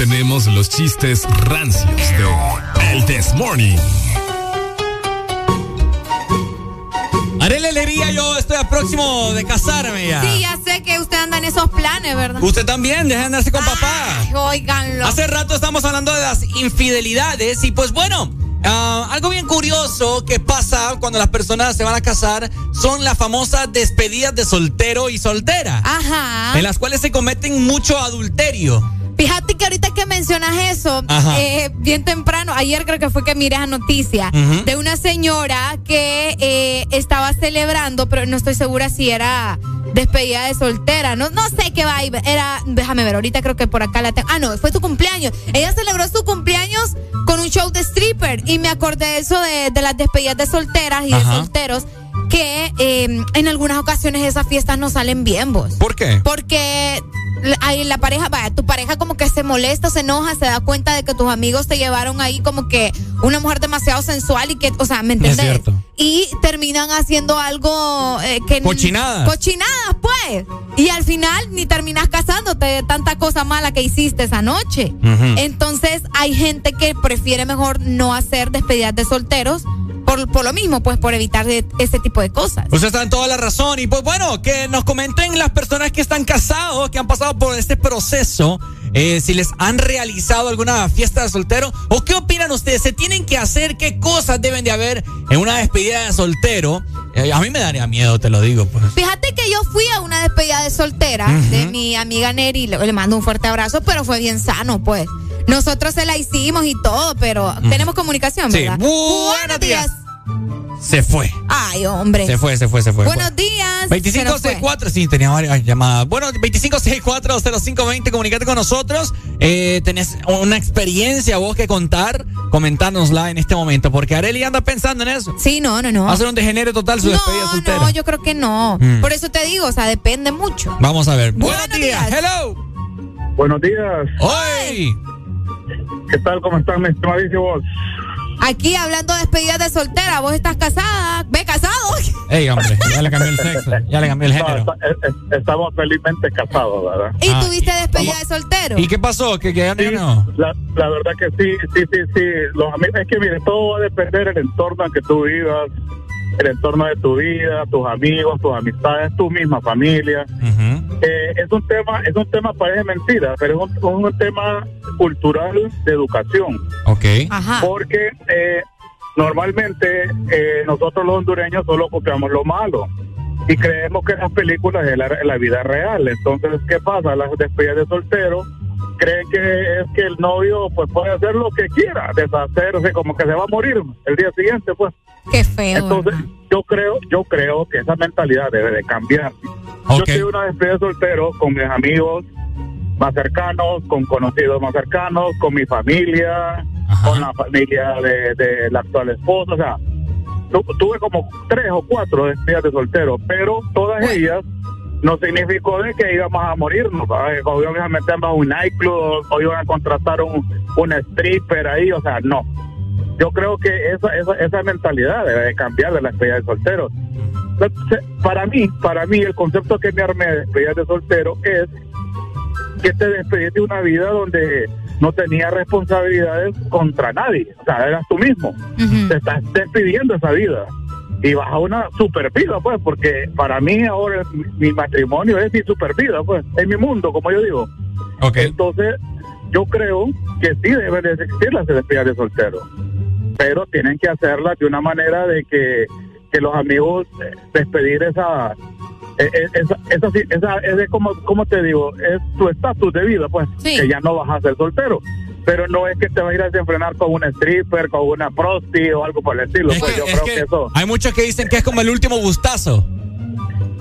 Tenemos los chistes rancios de El This Morning. Haré la alegría, yo estoy a próximo de casarme ya. Sí, ya sé que usted anda en esos planes, ¿verdad? Usted también, deje de andarse con papá. Ay, Óiganlo. Hace rato estamos hablando de las infidelidades y pues bueno, ah, algo bien curioso que pasa cuando las personas se van a casar son las famosas despedidas de soltero y soltera. Ajá. En las cuales se cometen mucho adulterio. Que ahorita que mencionas eso, eh, bien temprano, ayer creo que fue que miré esa noticia de una señora que eh, estaba celebrando, pero no estoy segura si era despedida de soltera, no, no sé qué va, era, déjame ver, ahorita creo que por acá la tengo, ah no, fue su cumpleaños, ella celebró su cumpleaños con un show de stripper y me acordé de eso de, de las despedidas de solteras y de solteros que eh, en algunas ocasiones esas fiestas no salen bien vos. ¿Por qué? Porque la- la pareja, vaya, tu pareja como que se molesta, se enoja, se da cuenta de que tus amigos te llevaron ahí como que una mujer demasiado sensual y que, o sea, ¿me Es entendés? cierto. Y terminan haciendo algo eh, que... Cochinadas. Cochinadas, pues. Y al final ni terminas casándote de tanta cosa mala que hiciste esa noche. Entonces hay gente que prefiere mejor no hacer despedidas de solteros por, por lo mismo, pues por evitar de- ese tipo de cosas. Usted está en toda la razón. Y pues bueno, que nos comenten las personas que están casados, que han pasado por este proceso, eh, si les han realizado alguna fiesta de soltero. ¿O qué opinan ustedes? ¿Se tienen que hacer? ¿Qué cosas deben de haber en una despedida de soltero? Eh, a mí me daría miedo, te lo digo. Pues. Fíjate que yo fui a una despedida de soltera de mi amiga Neri, le, le mando un fuerte abrazo, pero fue bien sano, pues. Nosotros se la hicimos y todo, pero tenemos comunicación, Sí. ¿verdad? Buenos días. Se fue. Ay, hombre. Se fue, se fue, se fue. Buenos días. Fue. 2564, sí, tenía varias llamadas. Bueno, 2564-0520, comunícate con nosotros. Eh, tenés una experiencia vos que contar, comentárnosla en este momento, porque Areli anda pensando en eso. Sí, no, no, no. Va a ser un degenere total su despedida No, soltera. no, yo creo que no. Mm. Por eso te digo, o sea, depende mucho. Vamos a ver. Buenos días. Hello. Buenos días. ¡Hoy! ¿Qué tal? ¿Cómo están, mi estimadísimos? Aquí hablando de despedidas de soltera, vos estás casada, ve casado. Ey, hombre, ya le cambió el sexo, ya le cambió el No, género. está- es- es- estamos felizmente casados, ¿verdad? ¿Y Ah, tuviste despedida de soltero? ¿Y qué pasó? ¿Que, que ya no- Sí, no? la, la verdad que sí, sí, sí, sí. Los amigos, es que mire, todo va a depender del entorno en que tú vivas, el entorno de tu vida, tus amigos, tus amistades, tu misma familia. Eh, es un tema, es un tema parece mentira, pero es un, un tema cultural de educación. Ok. Porque eh, normalmente eh, nosotros los hondureños solo copiamos lo malo y creemos que las películas es la, la vida real. Entonces, ¿qué pasa? Las despedidas de soltero creen que es que el novio pues puede hacer lo que quiera, deshacerse como que se va a morir el día siguiente, pues. Qué feo. Entonces, yo creo, yo creo que esa mentalidad debe de cambiar. Yo tuve una despedida de soltero con mis amigos más cercanos, con conocidos más cercanos, con mi familia, con la familia de, de la actual esposa, o sea, tu- tuve como tres o cuatro despedidas de soltero, pero todas ellas no significó de que íbamos a morirnos, o íbamos a meternos a un nightclub, o iban a contratar un, un stripper ahí, o sea, no. Yo creo que esa, esa, esa mentalidad debe de cambiar de la despedida de soltero. Para mí, para mí, el concepto que me armé de despedida de soltero es que te despedís de una vida donde no tenías responsabilidades contra nadie. O sea, eras tú mismo. Te estás despidiendo esa vida. Y vas a una super vida, pues, porque para mí ahora mi, mi matrimonio es mi super vida, pues, es mi mundo, como yo digo. Entonces, yo creo que sí deben de existir las despedidas de soltero, pero tienen que hacerlas de una manera de que, que los amigos eh, despedir esa eh, eh, esa, esa, sí- esa- es de como, como te digo, es tu estatus de vida, pues, que ya no vas a ser soltero. Pero no es que te vas a ir a desenfrenar con una stripper, con una prosti o algo por el estilo. pues yo creo que, eso. Hay muchos que dicen que es como el último gustazo.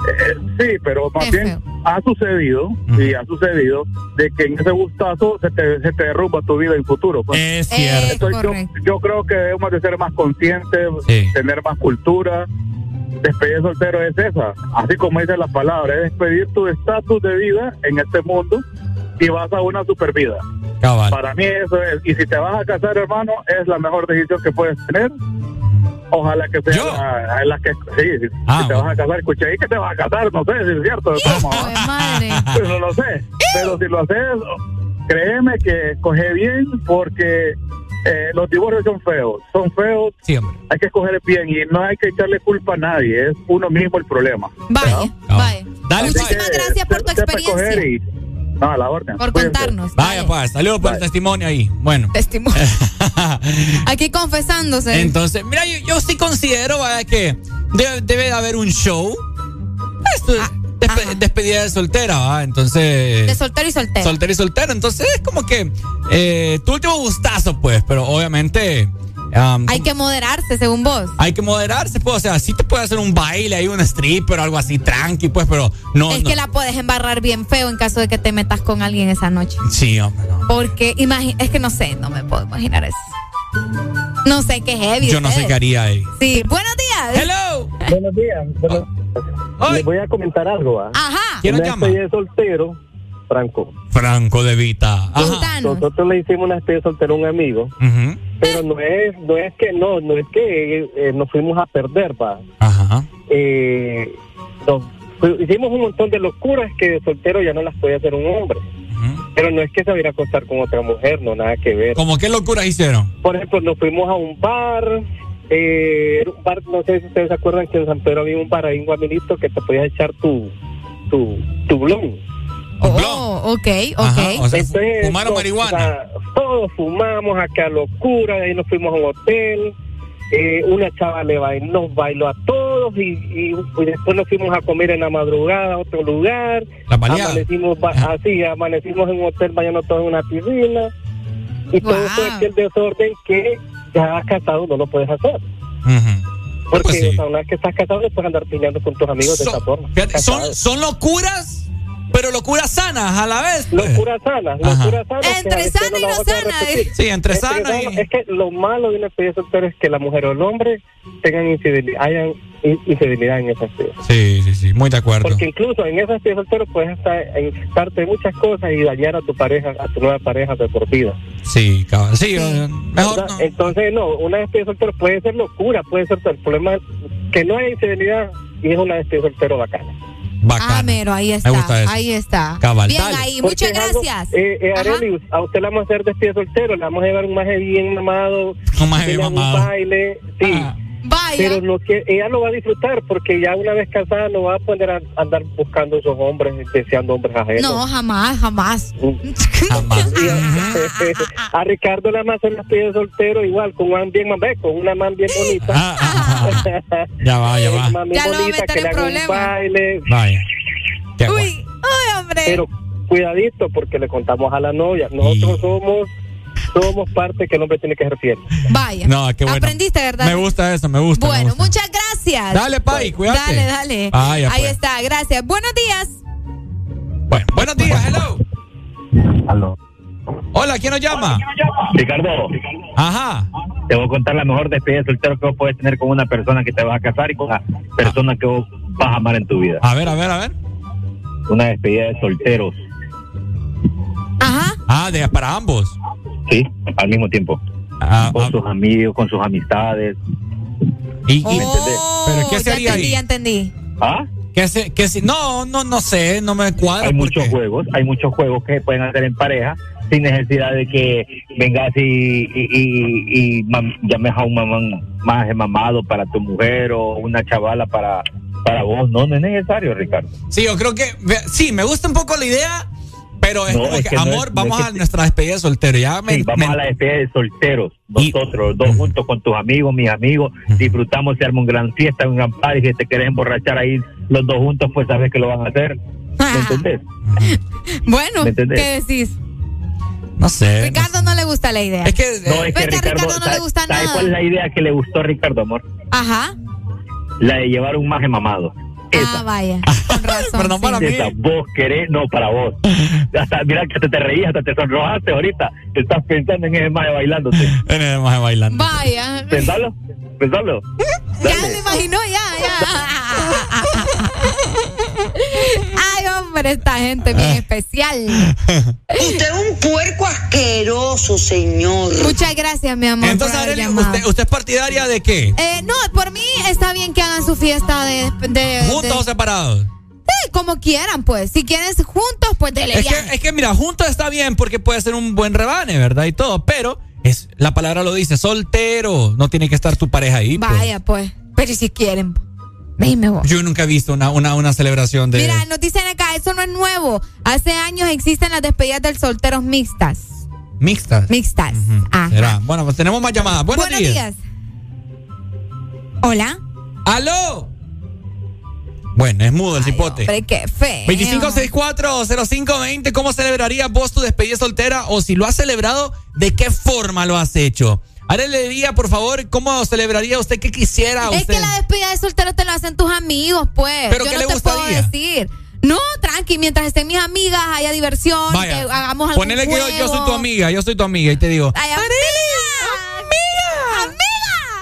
Eh, sí, pero más bien ha sucedido, y ha sucedido, de que en ese gustazo se te, se te derrumba tu vida en futuro. Pues. Es cierto. Entonces, yo, yo creo que debemos de ser más conscientes, tener más cultura. Despedir de soltero es esa, así como dice la palabra, es despedir tu estatus de vida en este mundo y vas a una super vida. Para mí eso es, y si te vas a casar hermano, es la mejor decisión que puedes tener Ojalá que sea la, la que sí, si, Ah, te vas a casar, escuché ahí que te vas a casar, no sé si es cierto, de ¿va? Pero no lo sé. Pero si lo haces, créeme que escoge bien porque eh, los divorcios son feos, son feos. Hay que escoger bien y no hay que echarle culpa a nadie, es uno mismo el problema. Vaya, vaya. Dale, Muchísimas gracias por tu experiencia. No, a la orden. Por Cuídense. contarnos. Vaya, pues, saludos por el testimonio ahí. Bueno. Testimonio. Aquí confesándose. Entonces, mira, yo, yo sí considero vaya, que debe, debe de haber un show. Esto es despe- despedida de soltera, ¿va? Entonces. de soltero y soltero. soltero y soltero. Entonces es como que eh, tu último gustazo, pues, pero obviamente. Um, Hay que moderarse, según vos. hay que moderarse, pues, o sea, sí te puede hacer un baile, ahí un stripper o algo así, tranqui, pues, pero no. es no. que la puedes embarrar bien feo en caso de que te metas con alguien esa noche. Sí, hombre, no. Porque es que no sé, no me puedo imaginar eso. No sé qué heavy. Yo no sé qué haría ahí. Sí, buenos días. Hello. Buenos días. Bueno, les voy a comentar algo. ¿va? Ajá. ¿Quién nos llama? soltero, Franco. Franco de Vita. Ajá. Nosotros le hicimos una despedida de soltero a un amigo, pero no es, no es que no, no es que eh, nos fuimos a perder, va. Ajá. Eh, nos hicimos un montón de locuras que de soltero ya no las puede hacer un hombre. Pero no es que se vaya a acostar con otra mujer, no, nada que ver. ¿Cómo qué locuras hicieron? Por ejemplo, nos fuimos a un bar, eh, un bar, no sé si ustedes se acuerdan que en San Pedro había un bar ahí, guaminito que te podías echar tu, tu, tu blon. Oh, ok, ok. Entonces, fumaron no, marihuana. todos fumamos acá locura, de ahí nos fuimos a un hotel. eh, una chava le bailó, nos bailó a todos y, y- y después nos fuimos a comer en la madrugada a otro lugar. La. Amanecimos así, amanecimos en un hotel bañando todos en una piscina. Y todo eso es el desorden que ya casado no lo puedes hacer. Porque Pues sí. o sea, una vez que estás casado no puedes andar piñando con tus amigos de esa forma. Fíjate, son, son locuras, pero locuras sanas a la vez. pues. Locuras sanas, locuras sanas. Entre sana y no sana. Sí, entre Entre sana y- Es que lo malo de una despedida soltera es que la mujer o el hombre tengan infidelidad, hayan in- infidelidad en esa despedida. Sí, sí, sí, muy de acuerdo. Porque incluso en esa despedida soltera puedes estar, infectarte de muchas cosas y dañar a tu pareja, a tu nueva pareja de por vida. Sí, cabal. Sí, eh. Entonces, no, una despedida soltera puede ser locura, puede ser el problema es que no hay infidelidad y es una despedida soltera bacana. Ah, mero, ahí está. Me gusta eso. Ahí está. Cabal, Bien dale. ahí, Porque muchas es algo- gracias. Eh, eh. Arelius, a usted le vamos a hacer despedida soltero, le vamos a llevar un maje bien mamado, Un maje bien mamado. un baile, sí. Vaya. Pero lo que ella lo va a disfrutar porque ya una vez casada no va a poner a andar buscando esos hombres, deseando hombres ajenos. No, jamás, jamás. Y a, a Ricardo le vamos a hacer una despedida de soltero igual, con un man bien mameco, una man bien bonita. Ya va, ya va. Una man bien Ya lo va a bonita meter que en le haga un problemas. baile. Vaya. Uy, uy, hombre. Pero cuidadito porque le contamos a la novia. Nosotros somos somos parte que el hombre tiene que ser fiel. Vaya. No, qué bueno. Aprendiste, ¿verdad? Me gusta eso, me gusta. me Bueno, gusta. muchas gracias. Dale, Pai, cuídate. Dale, dale. Vaya, Ahí pues. está, gracias. Buenos días. Bueno, buenos días, hello. Aló. Hola, ¿quién nos llama? Ricardo. Ajá. Te voy a contar la mejor despedida de soltero que vos puedes tener con una persona que te vas a casar y con la persona que vos vas a amar en tu vida. A ver, a ver, a ver. Una despedida de solteros. Ajá. Ah, de, para ambos. Sí, al mismo tiempo. con sus amigos, con sus amistades. ¿Y, ¿Me entendés? ¿Pero qué se ya haría entendí, ahí? ya entendí. ¿Ah? ¿Qué se, qué se- no, no, no sé, no me cuadra. Hay muchos juegos, hay muchos juegos que se pueden hacer en pareja sin necesidad de que vengas y, y, y- y mam- llames a un mamán más mamado para tu mujer o una chavala para, para vos. No, no es necesario, Ricardo. Sí, yo creo que, sí, me gusta un poco la idea, pero es No, como es que, que no amor, es- no vamos es que a nuestra despedida de soltero. Ya me, Sí, vamos me- a la despedida de solteros, nosotros, los dos juntos con tus amigos, mis amigos, disfrutamos, se arma un gran fiesta, un gran party, si te quieres emborrachar ahí los dos juntos, pues sabes que lo van a hacer. ¿Me entendés? Bueno, ¿Me entendés? ¿qué decís? No sé. Ricardo no le gusta la idea. Es que, No, es que Vete, a Ricardo, Ricardo no le ¿sabes- gusta ¿sabes nada. cuál es la idea que le gustó a Ricardo, amor? Ajá. La de llevar un maje mamado. Ah, vaya. Con razón. sí. Esa, vos querés, no para vos. Hasta, mira que te, te reías, hasta te sonrojaste ahorita. Estás pensando en ese maje bailándote. En el maje bailando. Vaya. Pensalo, pensalo. Ya me imaginó, ya, ya. Hombre, esta gente bien especial. Usted es un puerco asqueroso, señor. Muchas gracias, mi amor. Entonces, Arely. ¿usted, ¿usted es partidaria de qué? Eh, no, por mí está bien que hagan su fiesta de... de ¿Juntos de- o separados? Sí, como quieran, pues. Si quieren juntos, pues dele Es que, es que mira, juntos está bien porque puede ser un buen rebane, ¿verdad? Y todo, pero es la palabra lo dice, soltero. No tiene que estar tu pareja ahí. pues. Vaya, pues. Pero si quieren. Dime vos. Yo nunca he visto una, una, una celebración de. Mira, nos dicen acá, eso no es nuevo. Hace años existen las despedidas del solteros mixtas. Mixtas. Mixtas. Ajá. Será. Bueno, pues tenemos más llamadas. Buenos, Buenos días. Hola. ¡Aló! Bueno, es mudo el cipote. Hombre, qué feo. 25640520, ¿cómo celebrarías vos tu despedida soltera? O si lo has celebrado, ¿de qué forma lo has hecho? Ahora le diría, por favor, ¿cómo celebraría usted que quisiera Es usted? que la despedida de soltero te lo hacen tus amigos, pues. ¿Pero Yo qué no le te puedo gustaría? decir. No, tranqui, mientras estén mis amigas, haya diversión, Vaya, que hagamos algo. ponele que yo, yo soy tu amiga, yo soy tu amiga y te digo, Ay, amiga. amiga.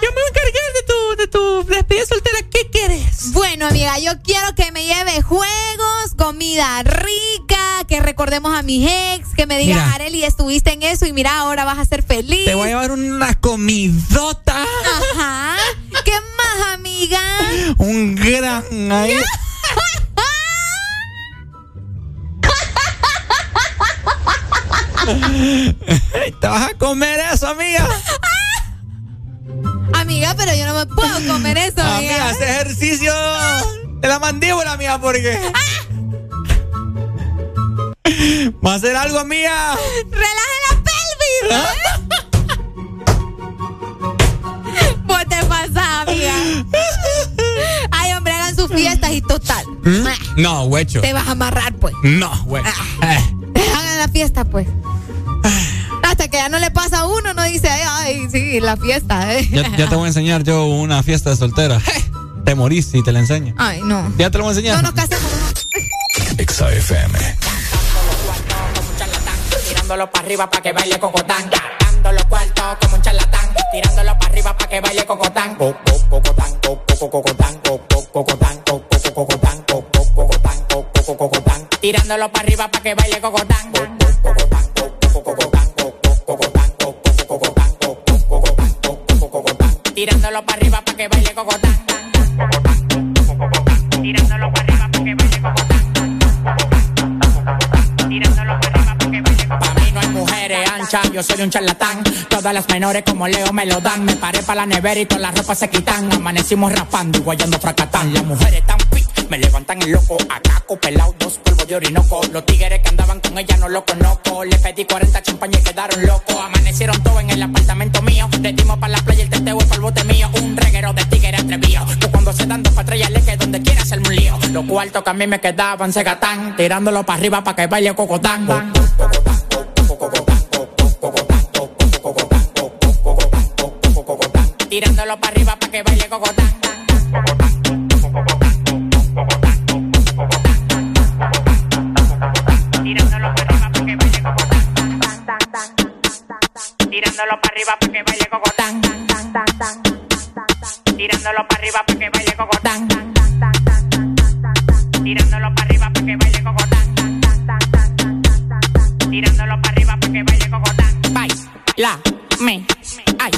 Yo me voy a encargar de tu, de tu despedida soltera. ¿Qué quieres? Bueno, amiga, yo quiero que me lleve juegos, comida rica, que recordemos a mis ex, que me Mira. Areli, estuviste en eso y mira, ahora vas a ser feliz. Te voy a llevar una comidota, Ajá. ¿Qué más, amiga? un gran ahí. Te vas a comer eso, amiga. Amiga, pero yo no me puedo comer eso, amiga. Amiga, ese ejercicio de la mandíbula, amiga, porque. Va a hacer algo, amiga. Relaje la pelvis. Vos te pasas, amiga. Ay, hombre, hagan sus fiestas y total. No, huecho. Te vas a amarrar, pues. No, huecho. Eh. Hagan la fiesta, pues. Hasta que ya no le pasa a uno, no dice, ay, ay sí, la fiesta, eh. Ya, ya te voy a enseñar yo una fiesta de soltera. Te morís si te la enseño. Ay, no. Ya te lo voy a enseñar. No nos casemos. Exa FM. Tirándolo para arriba para que baile cocotán. Dando los cuartos como un charlatán. Tirándolo para arriba para que baile cocotán. Co- co- Cocotán, co- co- cocotán, co- co- cocotán, co- co- cocotán, co- co- cocotán, co- co- cocotán. Tirándolo para arriba para que baile cocotán. Co- co- cocotán, co- co- cocotán, Tirándolo para arriba para que baile cocotán. Tirándolo para arriba para que baile cocotán. Tirándolo para arriba para que baile cocotán. Pa' mí no hay mujeres anchas, yo soy un charlatán. Todas las menores como Leo me lo dan. Me paré para la nevera y todas las ropas se quitan. Amanecimos rapando y guayando fracatán. Las mujeres tan fit, me levantan el loco. Acaco, pelado, dos polvos de orinoco. Los tigres que andaban con ella no lo conozco. Le pedí 40 champañas y quedaron locos. Amanecieron todos en el apartamento mío. Le dimos para la playa el teteo y para el bote mío. Un reguero de tigres atrevido. Que cuando se dan dos patrullas le que donde quiera hacerme un lío. Los cuartos que a mí me quedaban se gatán. Tirándolo para arriba para que baile cocotán. Tirándolo para arriba para que baile cocotán. Tirándolo para arriba para que baile cocotán. Tirándolo para arriba para que baile cocotán. Tirándolo para arriba para que baile cocotán. Tirándolo para arriba para que baile cocotán. Baila, me, ay,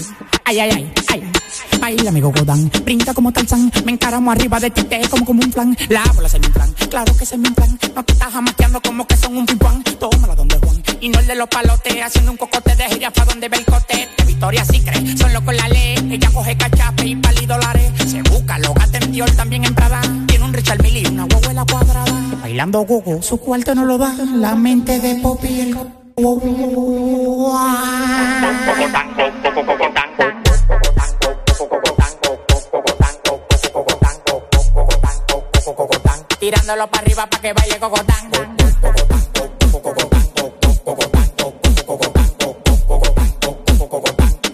ay, ay, ay, ay. Baila mi cocotán, brinca como Tarzán, me encaramo arriba de ti, te como como un plan. La bola es mi plan, claro que es mi plan. No te estás jamaqueando como que son un pimpán. Tómala donde Juan, y no el de los palotes, haciendo un cocote de gira pa' donde ve el cote. De Victoria sí cree, son locos la ley. Ella coge cachape y pali dólares. Se busca, lo gata en Dior, también en Prada. Tiene un Richard Mille y una huevuela cuadrada. Bailando gogo, su cuarto no lo da. La mente de Poppy el Tirándolo para arriba para que baile cocotán.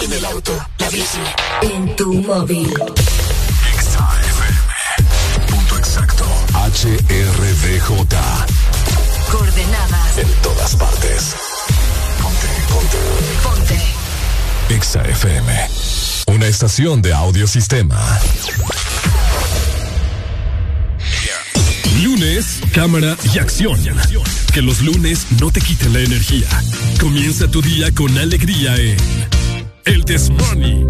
En el auto, la bici. En tu móvil. Exa FM. Punto exacto. HRDJ. Coordenadas. En todas partes. Ponte, ponte. Ponte. Exa FM. Una estación de audiosistema. Lunes, cámara y acción. Que los lunes no te quiten la energía. Comienza tu día con alegría en El This Morning.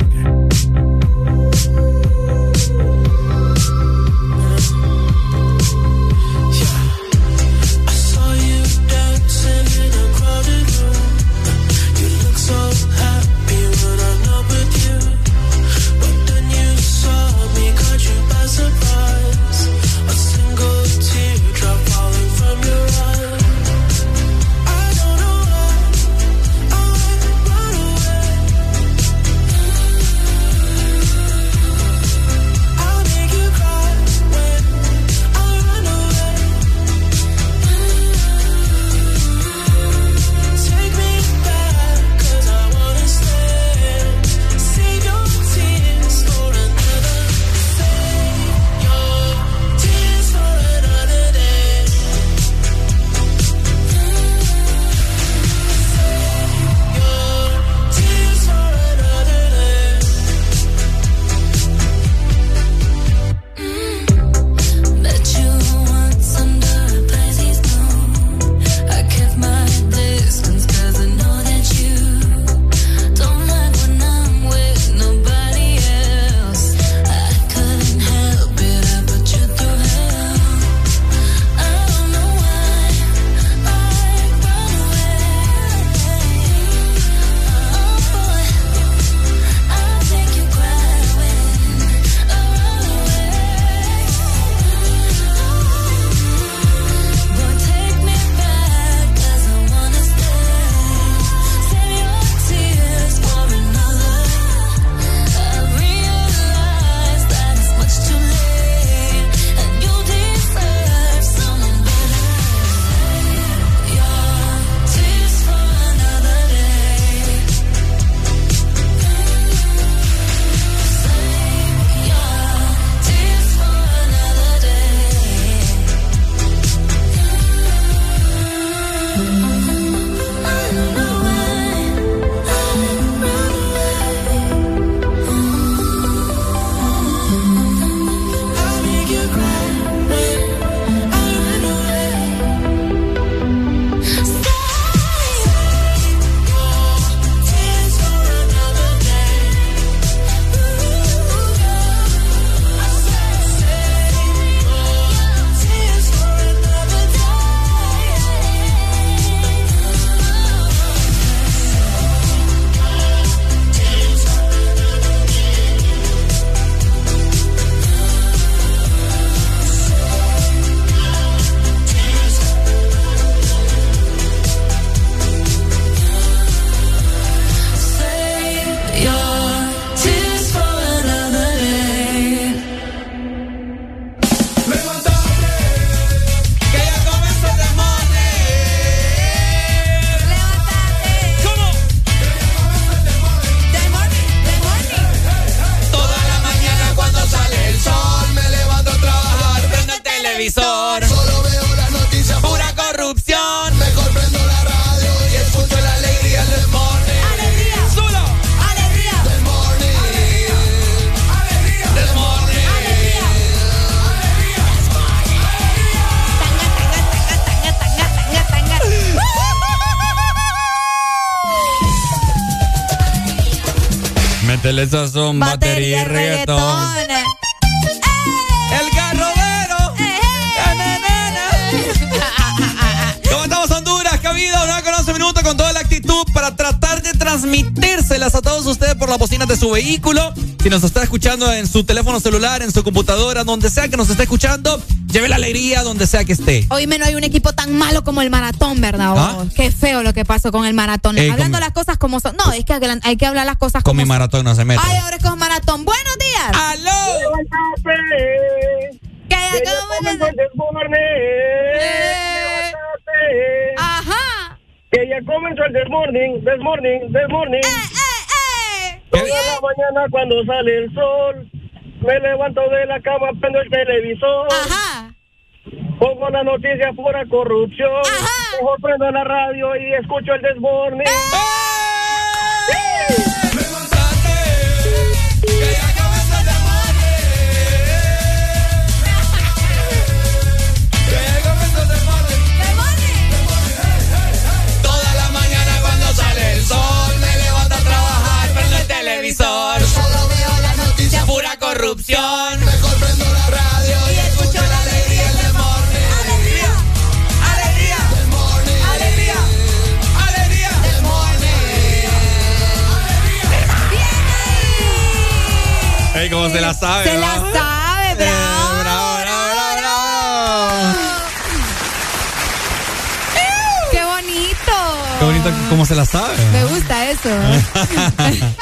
Métele sazón, batería y reggaetón. El garrobero. ¿Cómo estamos, Honduras? ¿Qué ha habido? Una con 11 minutos con toda la actitud para tratar de transmitírselas a todos ustedes por las bocinas de su vehículo. Si nos está escuchando en su teléfono celular, en su computadora, donde sea que nos esté escuchando, lleve la alegría donde sea que esté. Oíme, no hay un equipo tan malo como el maratón, ¿verdad? ¿Ah? vos? Qué feo lo que pasó con el maratón. Ey, Hablando con- las cosas como son. No, es que hay que hablar las cosas Con como mi son. maratón no se mete. Ay, ahora es con maratón. Buenos días. ¡Aló! Que ya como- Ajá. Que ya comenzó el This Morning, This Morning, This Morning. Toda la mañana cuando sale el sol, me levanto de la cama, prendo el televisor. Ajá. Pongo la noticia pura corrupción. Mejor prendo la radio y escucho el This Morning. Ey, cómo se la sabe, Se la sabe, bravo. bravo, bravo, bravo, bravo. Qué bonito. Qué bonito cómo se la sabe. Me gusta eso.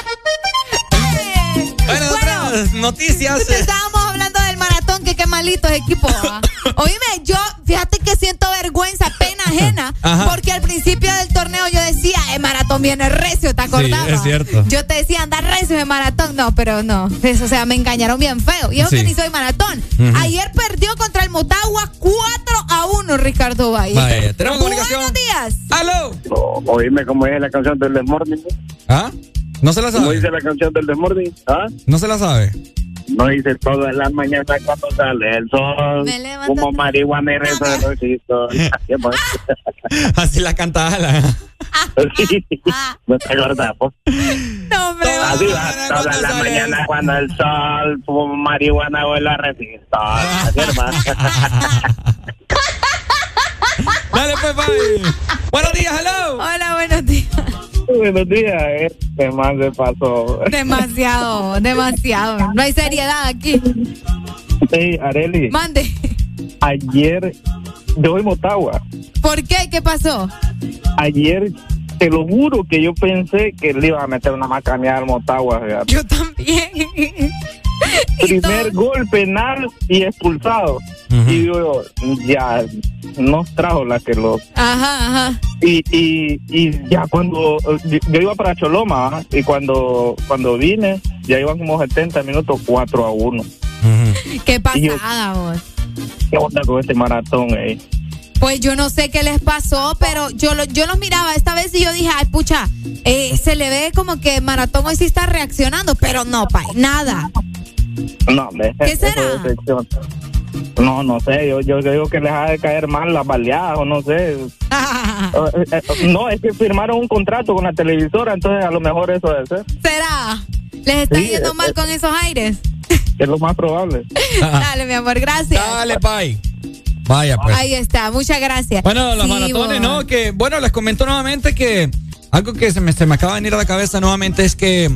Bueno, otras noticias. Te estábamos hablando del maratón, que qué malitos equipos. ¿ah? Oíme, yo, Ajá. porque al principio del torneo yo decía, el maratón viene recio, ¿te acordabas? es cierto. Yo te decía, anda recio de maratón. No, pero no, eso, o sea, me engañaron bien feo. Y eso Sí. que ni soy maratón. Ayer perdió contra el Motagua 4 a 1, Ricardo Valle. Vaya, tenemos comunicación. Buenos días. ¡Aló! oíme cómo es la canción del Desmorning. ¿Ah? ¿No se la ¿Cómo sabe? dice la canción del Desmorning? ¿Ah? ¿No se la sabe? No dice toda la mañana cuando sale el sol. Como marihuana y rezo de rosito. Así la cantaba la. No te acordás, po? No, hombre. Así va, toda la mañana cuando el sol, fumo marihuana o la resisto. Así, hermano. Dale, pues, bye. Buenos días, hello. Hola, buenos días. Buenos días, este man se pasó. Demasiado, demasiado. No hay seriedad aquí. Hey, Areli, Mande. ayer, yo voy Motagua. ¿Por qué? ¿Qué pasó? Ayer, te lo juro que yo pensé que le iban a meter una al Motagua. fíjate. Yo también. Primer gol penal y expulsado. Y yo, ya, nos trajo la que lo. Ajá, ajá. Y, y, y ya cuando. Yo, yo iba para Choloma, ¿ah? y cuando, cuando vine, ya iban como 70 minutos, 4 a 1. Qué Y yo- pasada, vos. ¿Qué onda con este maratón, eh? Pues yo no sé qué les pasó, pero yo lo, yo los miraba esta vez y yo dije, ay, pucha, eh, se le ve como que Maratón hoy sí está reaccionando, pero no, pa, nada. No, ¿Qué será? No, no sé, yo, yo digo que les ha de caer mal las baleadas o no sé. Eh, eh, no, es que firmaron un contrato con la televisora, entonces a lo mejor eso debe ser. ¿Será? ¿Les está Sí, yendo eh, mal con esos aires? Es lo más probable. Dale, mi amor, gracias. Dale, bye. Vaya, pues. Ahí está, muchas gracias. Bueno, los Sí, maratones. ¿no? Que, bueno, les comento nuevamente que algo que se me, se me acaba de venir a la cabeza nuevamente es que.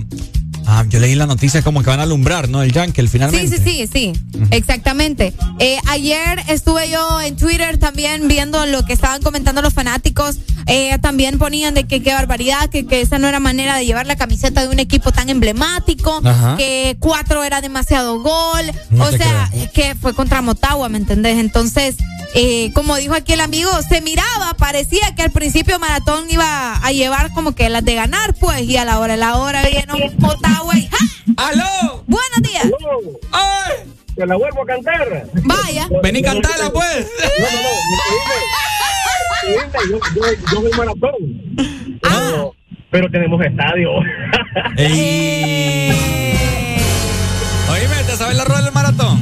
Ah, yo leí la noticia como que van a alumbrar, ¿no? El Yankee, Sí, finalmente. sí, sí, sí, exactamente. Eh, ayer estuve yo en Twitter también viendo lo que estaban comentando los fanáticos. Eh, también ponían de que qué barbaridad, que, que esa no era manera de llevar la camiseta de un equipo tan emblemático, Ajá. que cuatro era demasiado gol. No o sea, que fue contra Motagua, ¿me entendés? Entonces, eh, como dijo aquí el amigo, se miraba, parecía que al principio Maratón iba a llevar como que las de ganar, pues, y a la hora, a la hora Motagua ¡Aló! Buenos días. ¡Ay! Te la vuelvo a cantar. Vaya. Vení, cantala, pues. No, no, no. Yo, yo, yo soy maratón. Pero, pero tenemos estadio. Ey. Oíme, ¿te sabes la rueda del maratón?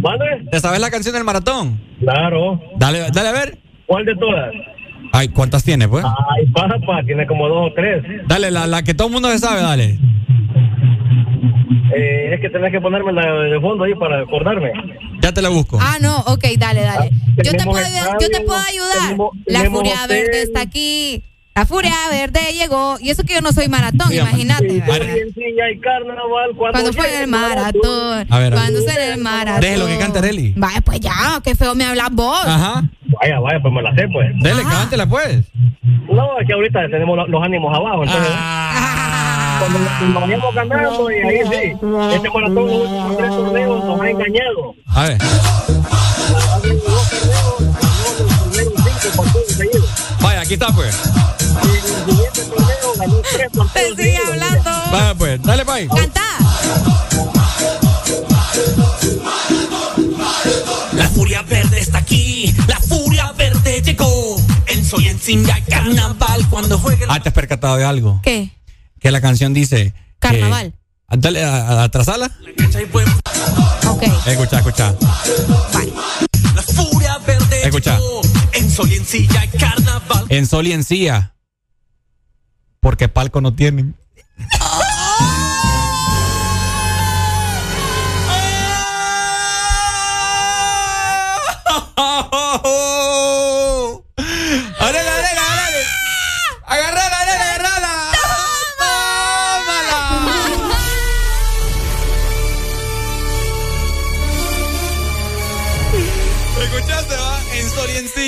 ¿Vale? ¿Te sabes la canción del maratón? Claro. Dale, dale a ver. ¿Cuál de todas? Ay, ¿cuántas tiene, pues? Ay, papá, tiene como dos o tres. Dale, la, la que todo el mundo se sabe, dale. Eh, es que tenés que ponerme la de fondo ahí para acordarme. Ya te la busco. Ah, no, ok, dale, dale. Yo te puedo, ayudar- yo te puedo ayudar. tenemos- La tenemos furia hotel. verde está aquí. La furia verde llegó. Y eso que yo no soy maratón, imagínate. cuando, Cuando fue el maratón. A ver, Cuando fue el maratón. Déjelo que cante Areli. Vaya, pues ya, qué feo me hablas vos. Ajá. Vaya, vaya, pues me la sé, pues. Dele, cántela, pues. No, es que ahorita tenemos lo- los ánimos abajo, entonces. Ah. Cuando nos vayamos ganando y ahí sí. Este maratón, los últimos tres torneos nos ha engañado. A ver. Vaya, aquí está pues. Y en el siguiente torneo ganó tres partidos Te sigue hablando. Vaya pues, dale pa' ahí. Canta. La furia verde está aquí, la furia verde llegó. En Soy en Singa Carnaval cuando juegue Ah, te has percatado de algo. ¿Qué? Que la canción dice. Carnaval. Dale, a- a- atrasala. Ok. Escucha, escucha. La furia verde Escucha. En Soy en Silla Carnaval. En sol y encía. Porque palco no tienen.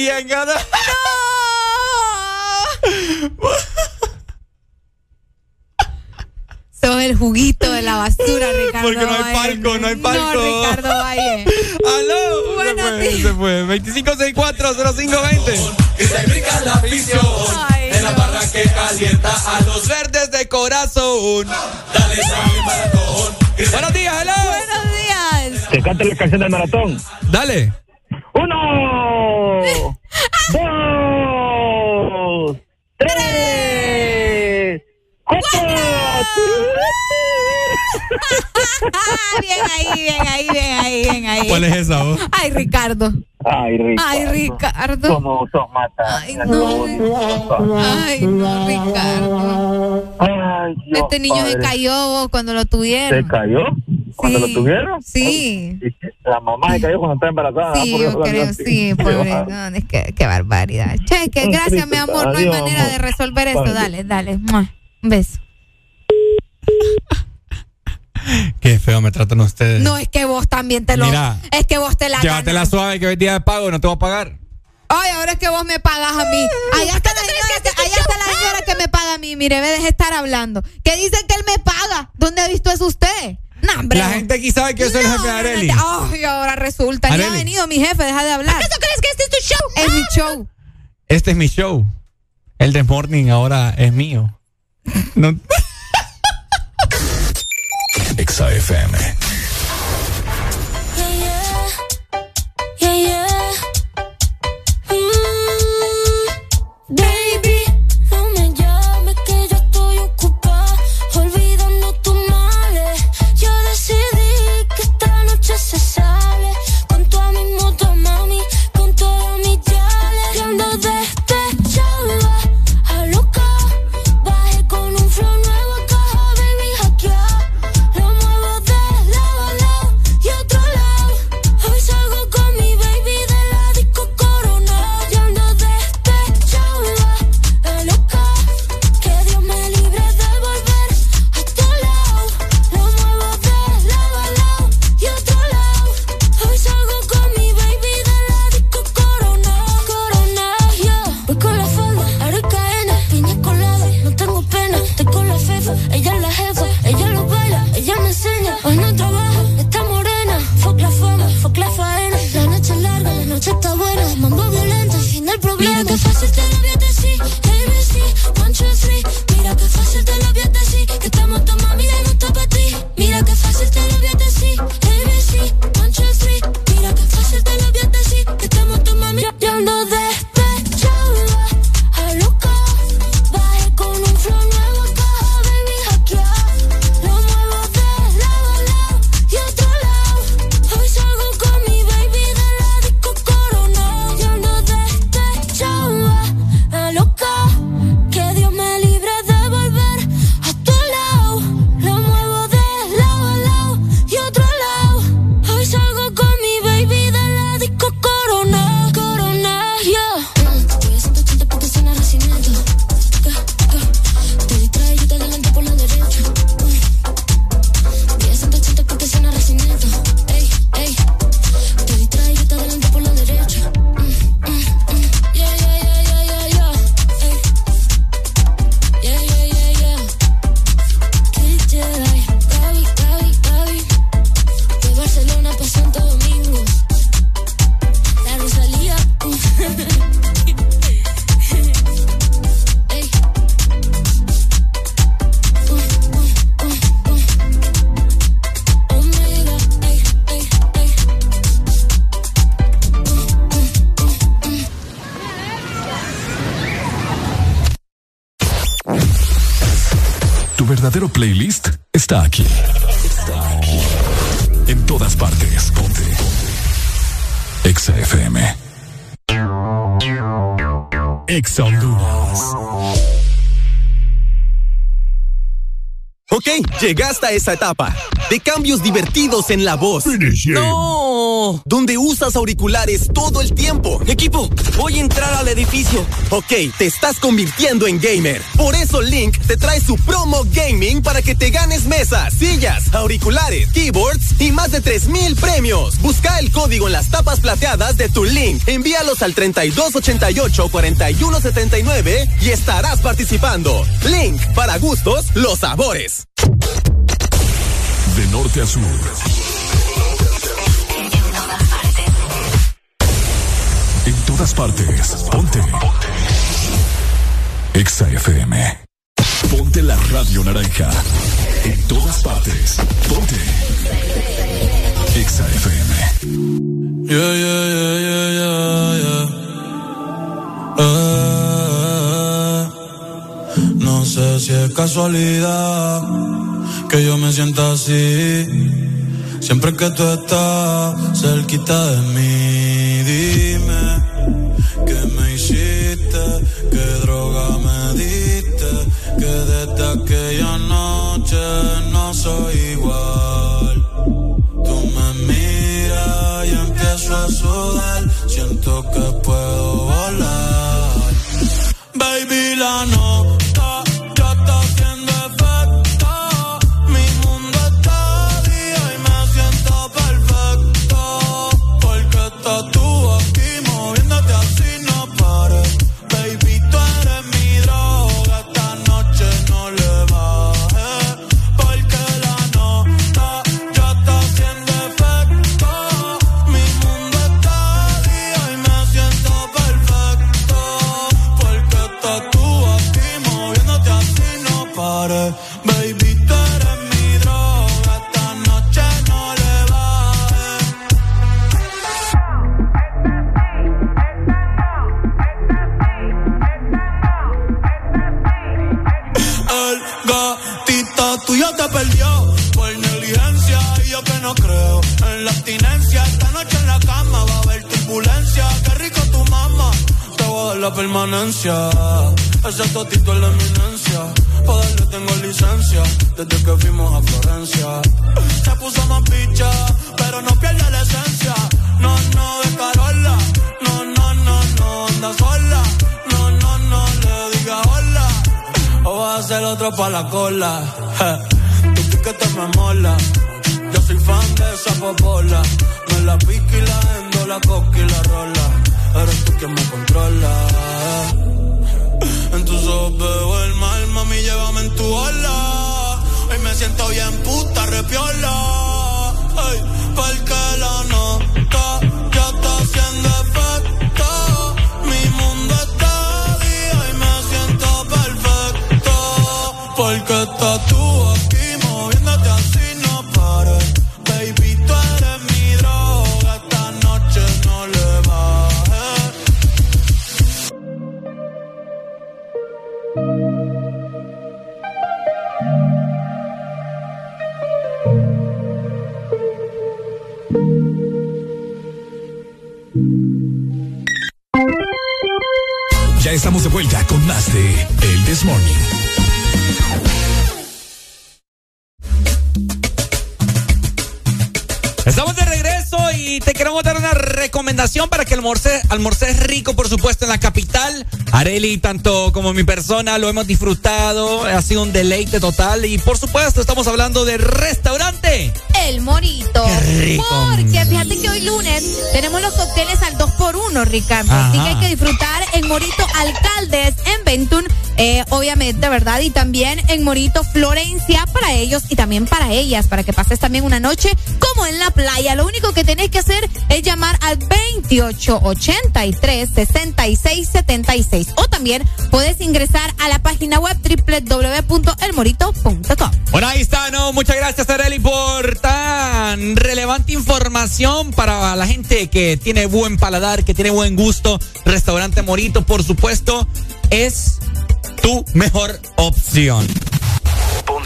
en gana. Sos el juguito de la basura, Ricardo. Porque no hay Valle. palco, no hay palco. No, Ricardo Valle. ¡Aló! Buenos se fue, días. se fue. 2564-0520. Y se brinca la afición. en la barra que calienta a los Verdes de corazón. Dale, sale, maratón. Buenos días, hello. Buenos días. Te canta la canción del maratón. Dale. Uno, dos, tres, cuatro. bien ahí, bien ahí, bien ahí, bien ahí. ¿Cuál es esa, vos? Ay, Ricardo. Ay, Ricardo. Ay, Ricardo. Somos dos matas. Ay, no. Ay, no, Ricardo. Ay, Dios Este niño se padre. cayó vos, cuando lo tuvieron. ¿Se cayó? ¿Cuando Sí. lo tuvieron? Sí. La mamá se cayó cuando estaba embarazada. Sí, yo creo, sí, Dios. pobre. No, es que, qué barbaridad. Che, que gracias, mi amor. No hay manera amor. de resolver esto. Vale. Dale, dale. Un beso. Qué feo me tratan ustedes. No, es que vos también te lo. Mira, es que vos te la Llévatela ganas. suave que hoy es día de pago y no te voy a pagar. Ay, ahora es que vos me pagas a mí. Allá está, la señora, que, allá está la señora que me paga a mí. Mire, ve, deje de estar hablando. Que dice que él me paga. ¿Dónde ha visto eso usted? No, hombre. La gente aquí sabe que yo soy el jefe de Areli. Ay, ahora resulta. Ni ha venido mi jefe, deja de hablar. ¿Acaso crees que este es tu show? Es mi show. Este es mi show. El de Morning ahora es mío. No- Exa FM. Yeah, yeah. Yeah, Hablando fácil te lo voy a decir ABC, one, llegaste a esa etapa de cambios divertidos en la voz. No, donde usas auriculares todo el tiempo. Equipo, voy a entrar al edificio. Ok, te estás convirtiendo en gamer. Por eso Link te trae su promo gaming para que te ganes mesas, sillas, auriculares, keyboards y más de 3000 premios. Busca el código en las tapas plateadas de tu Link. Envíalos al 3288 4179 y estarás participando. Link, para gustos, los sabores. Norte. En todas partes. Ponte. Exa FM. Ponte la radio naranja. En todas partes. Ponte. Exa FM. Yeah, yeah, yeah, yeah, yeah, yeah. Eh, no sé si es casualidad que yo me sienta así. Siempre que tú estás cerquita de mí, Tanto como mi persona, lo hemos disfrutado. Ha sido un deleite total. Y por supuesto, estamos hablando de restaurante. El morito. Qué rico. Porque fíjate que hoy lunes tenemos los cócteles al 2x1, Ricardo. Así Ajá. que hay que disfrutar en Morito Alcaldes, en Ventun, eh, obviamente, ¿verdad? Y también en Morito Florencia para ellos y también para ellas, para que pases también una noche como en la playa. Lo único que tenés que hacer es llamar al 2883-6676 o también puedes ingresar a la página web www.elmorito.com. Bueno, ahí está, ¿no? Muchas gracias, Areli, por tan relevante información para la gente que tiene buen paladar, que tiene buen gusto. Restaurante Morito, por supuesto, es tu mejor opción.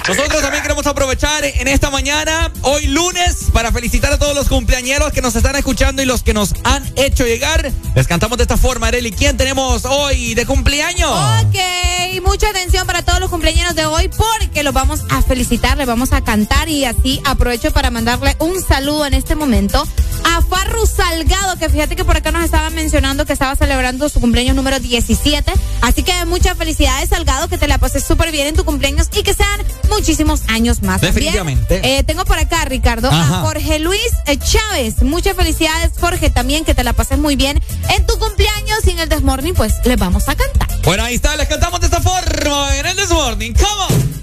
Nosotros también queremos aprovechar en esta mañana, hoy lunes, para felicitar a todos los cumpleañeros que nos están escuchando y los que nos han hecho llegar. Les cantamos de esta forma, Areli. ¿Quién tenemos hoy de cumpleaños? Ok, mucha atención para todos los cumpleaños de hoy porque los vamos a felicitar, les vamos a cantar y así aprovecho para mandarle un saludo en este momento a Farru Salgado, que fíjate que por acá nos estaban mencionando que estaba celebrando su cumpleaños número 17. Así que muchas felicidades, Salgado, que te la pases súper bien en tu cumpleaños y que sean muchísimos años más. Definitivamente. eh, tengo por acá, Ricardo, Ajá. a Jorge Luis eh, Chávez. Muchas felicidades, Jorge, también que te la pases muy bien en tu cumpleaños y en el Desmorning, pues les vamos a cantar. Bueno, ahí está, les cantamos de esta forma en el This Morning. Come on.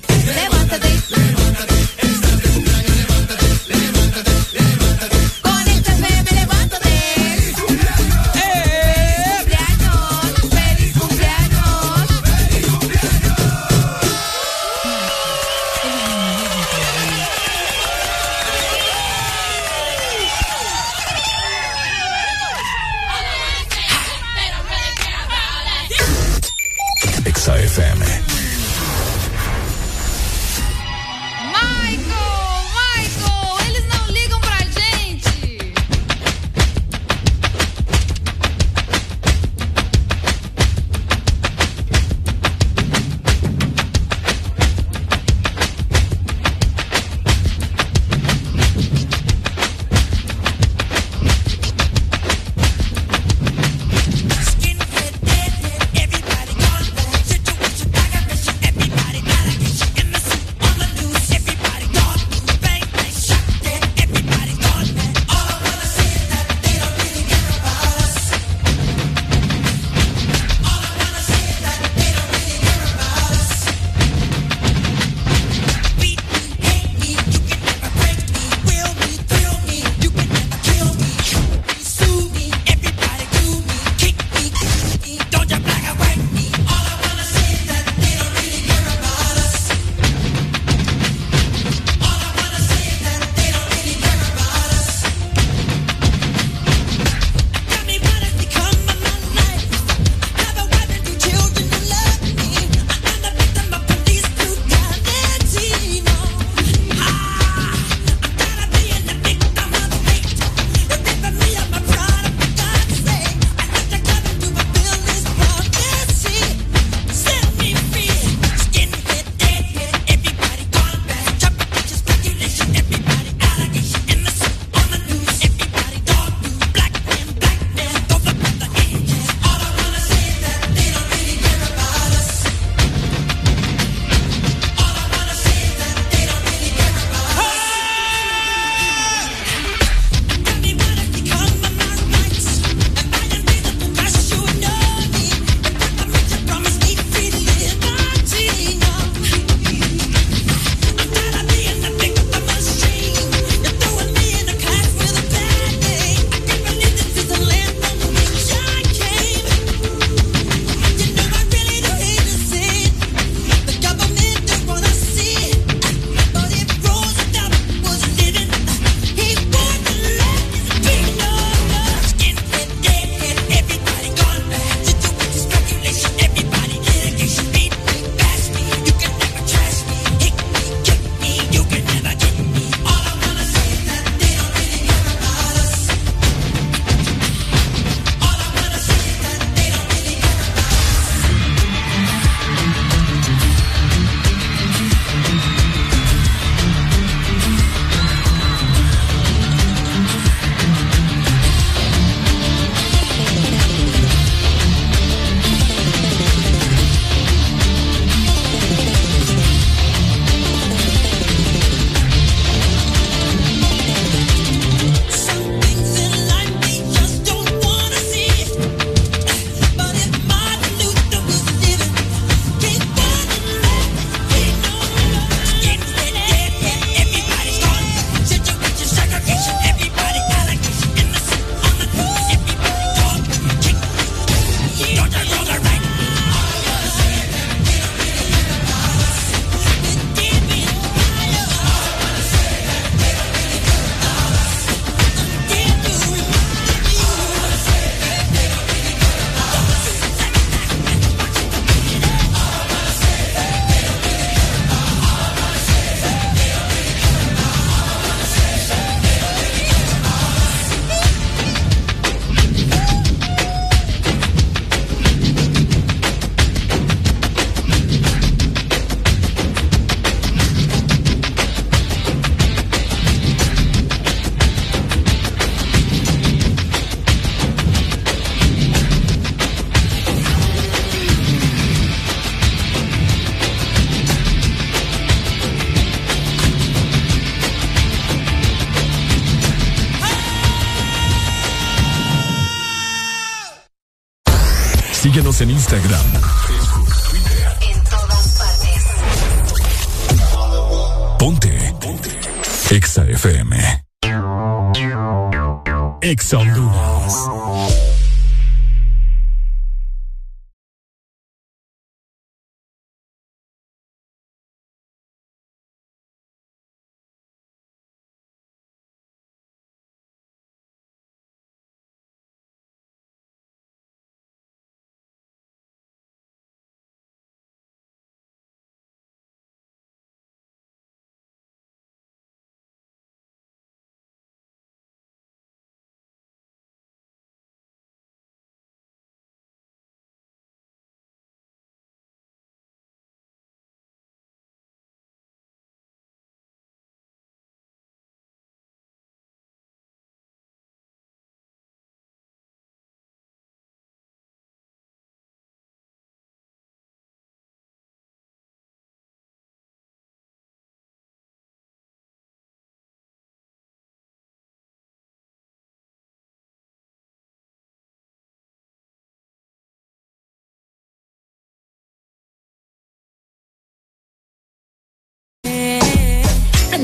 Síguenos en Instagram,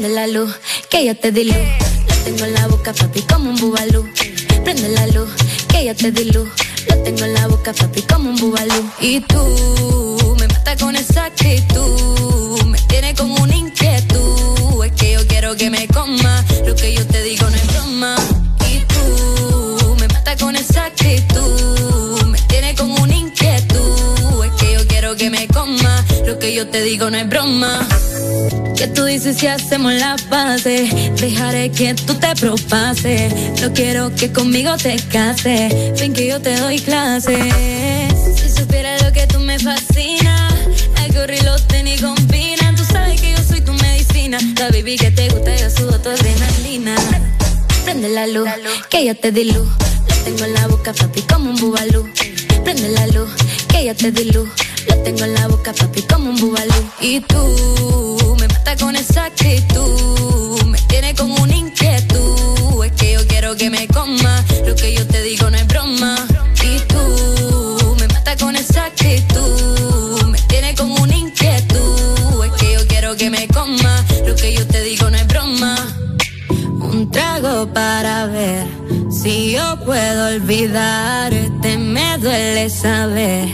Prende la luz, que ya te di luz. Lo tengo en la boca, papi, como un bubalú. Prende la luz, que ya te di luz. Lo tengo en la boca, papi, como un bubalú. Y tú me mata con esa actitud. Me tiene con una inquietud. Es que yo quiero que me coma. Lo que yo te digo no es broma. Y tú me mata con esa actitud. Me tiene con una inquietud. Es que yo quiero que me coma. Lo que yo te digo no es broma. ¿Qué tú dices si hacemos la base? Dejaré que tú te propases. No quiero que conmigo te cases. Ven que yo te doy clases. Si supieras lo que tú me fascina, el gorro y los tenis combinan. Tú sabes que yo soy tu medicina. La baby que te gusta, yo sudo tu adrenalina. Prende la luz, que ya te di luz. Lo tengo en la boca, papi, como un bubalú. Prende la luz, que ya te di luz. Lo tengo en la boca, papi, como un bubalú. Y tú me mata con esa actitud. Me tiene con una inquietud. Es que yo quiero que me coma. Lo que yo te digo no es broma. Y tú me mata con esa actitud. Me tiene con una inquietud. Es que yo quiero que me coma. Lo que yo te digo no es broma. Un trago para ver si yo puedo olvidarte. Me duele saber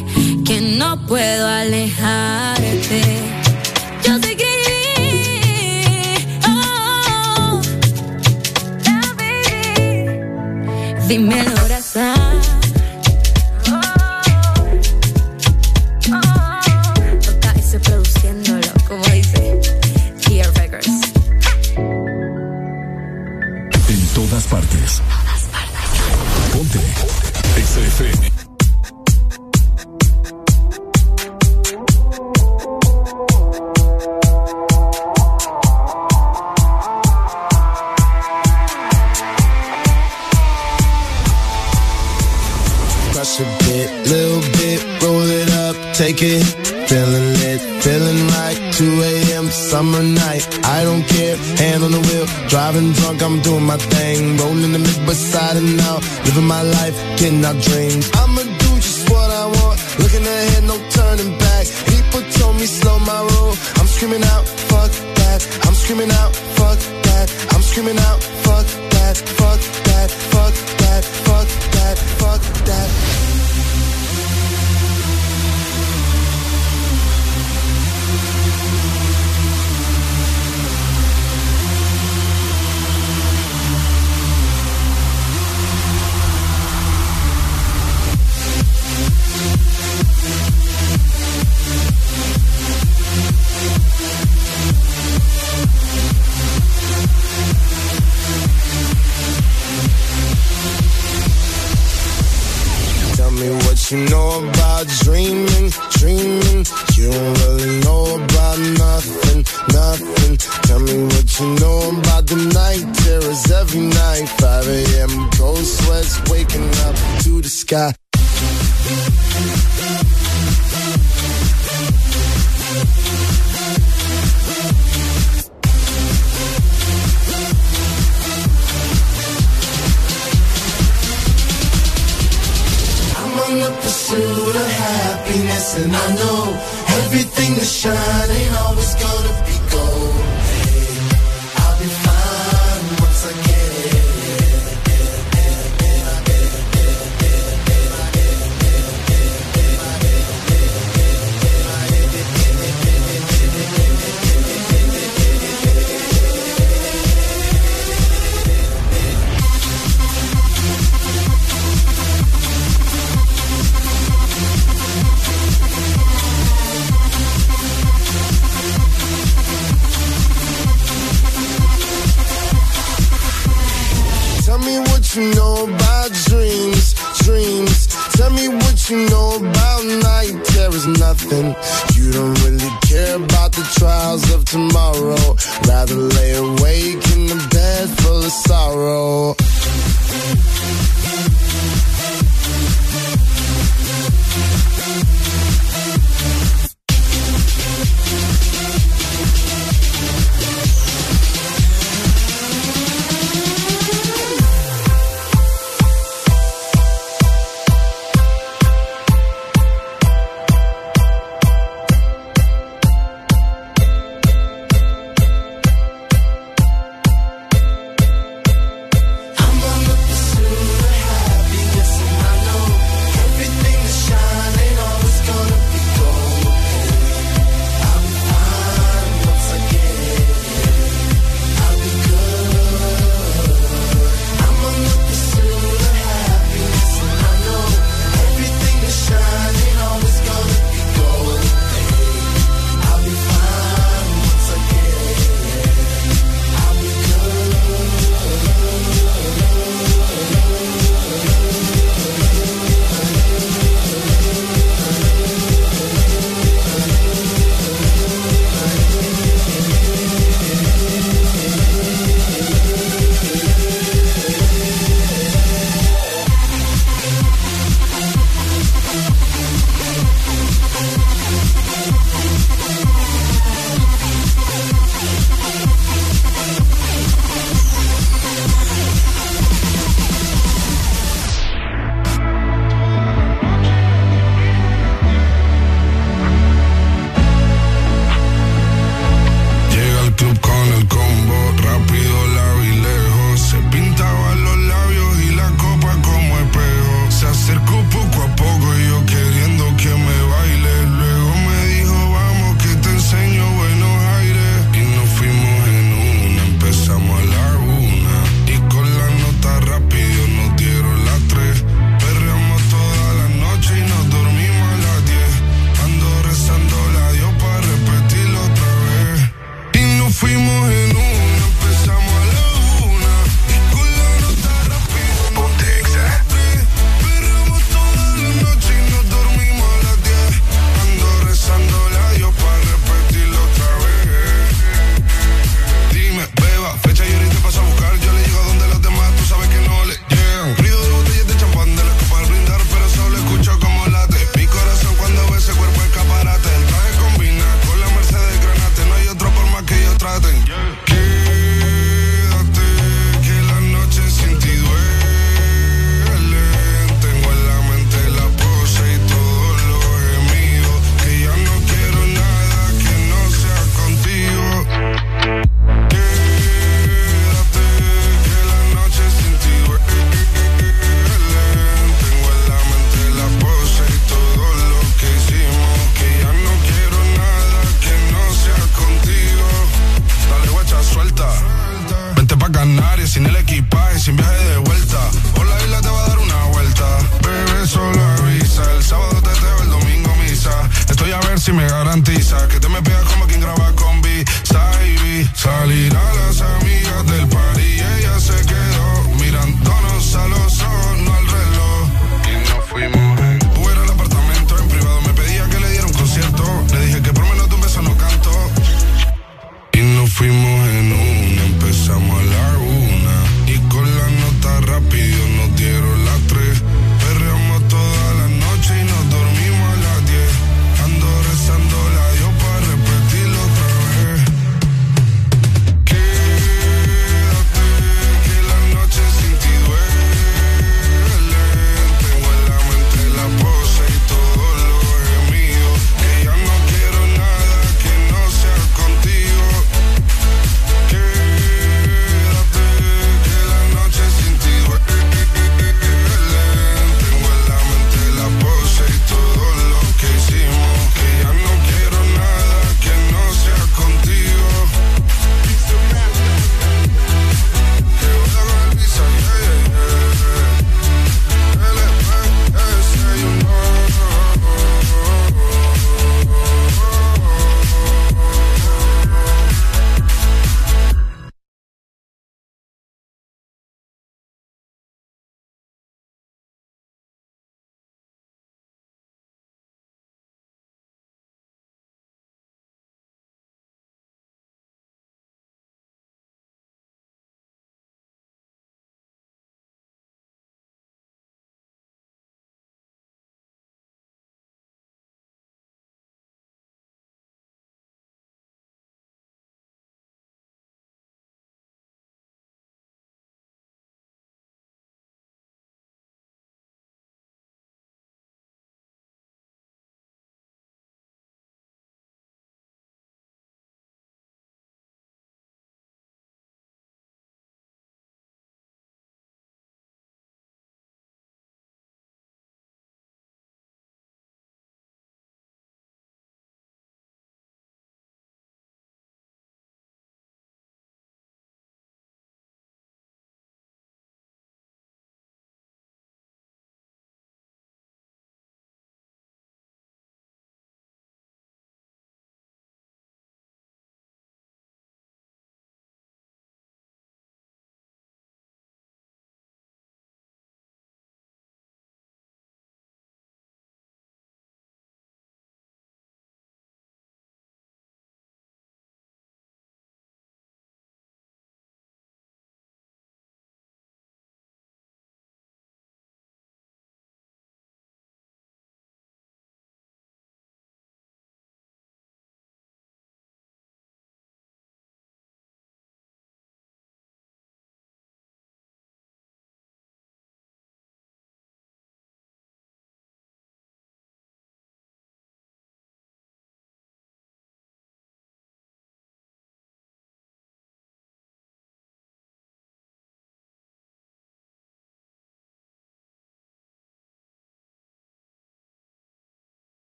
que no puedo alejarte. Dímelo,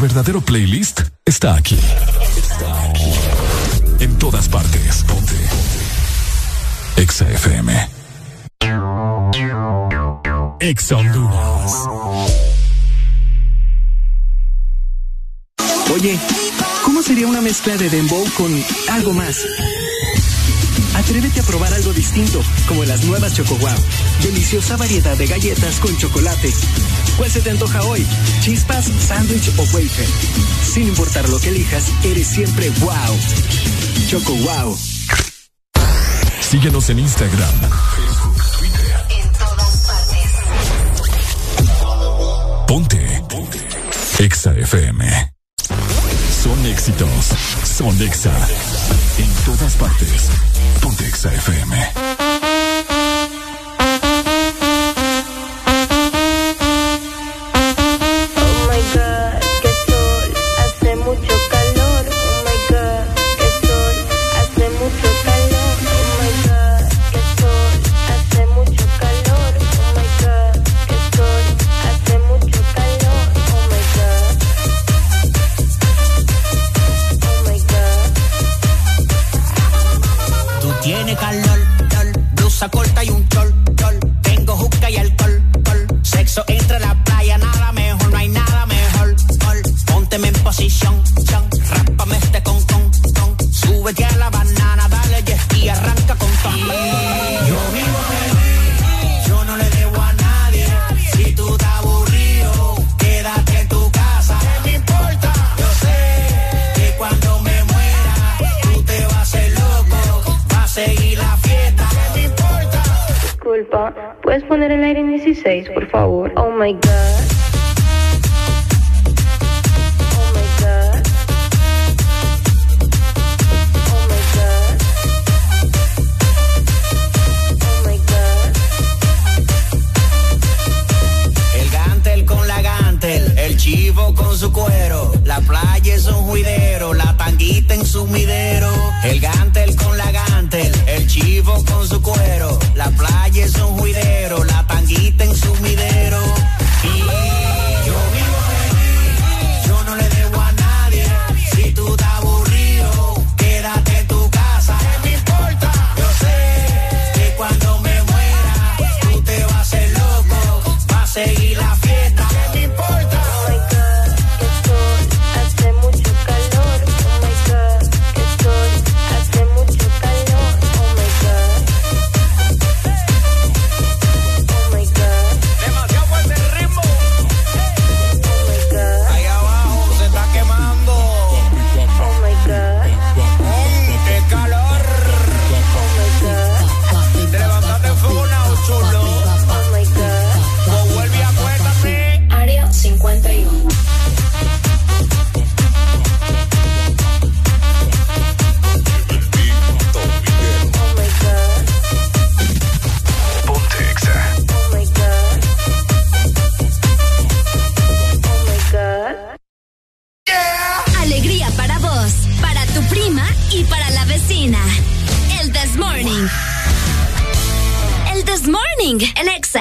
verdadero playlist está aquí. En todas partes. Ponte. Exa FM. Exa Honduras. Oye, ¿cómo sería una mezcla de dembow con algo más? Atrévete a probar algo distinto, como las nuevas Choco Wow. Deliciosa variedad de galletas con chocolate. ¿Cuál se te antoja hoy? ¿Chispas, sándwich o wafer? Sin importar lo que elijas, eres siempre wow. Choco Wow. Síguenos en Instagram, Facebook, Twitter. En todas partes. Ponte. Ponte. Exa FM. Son éxitos. Son Exa. En todas partes. Ponte Exa FM.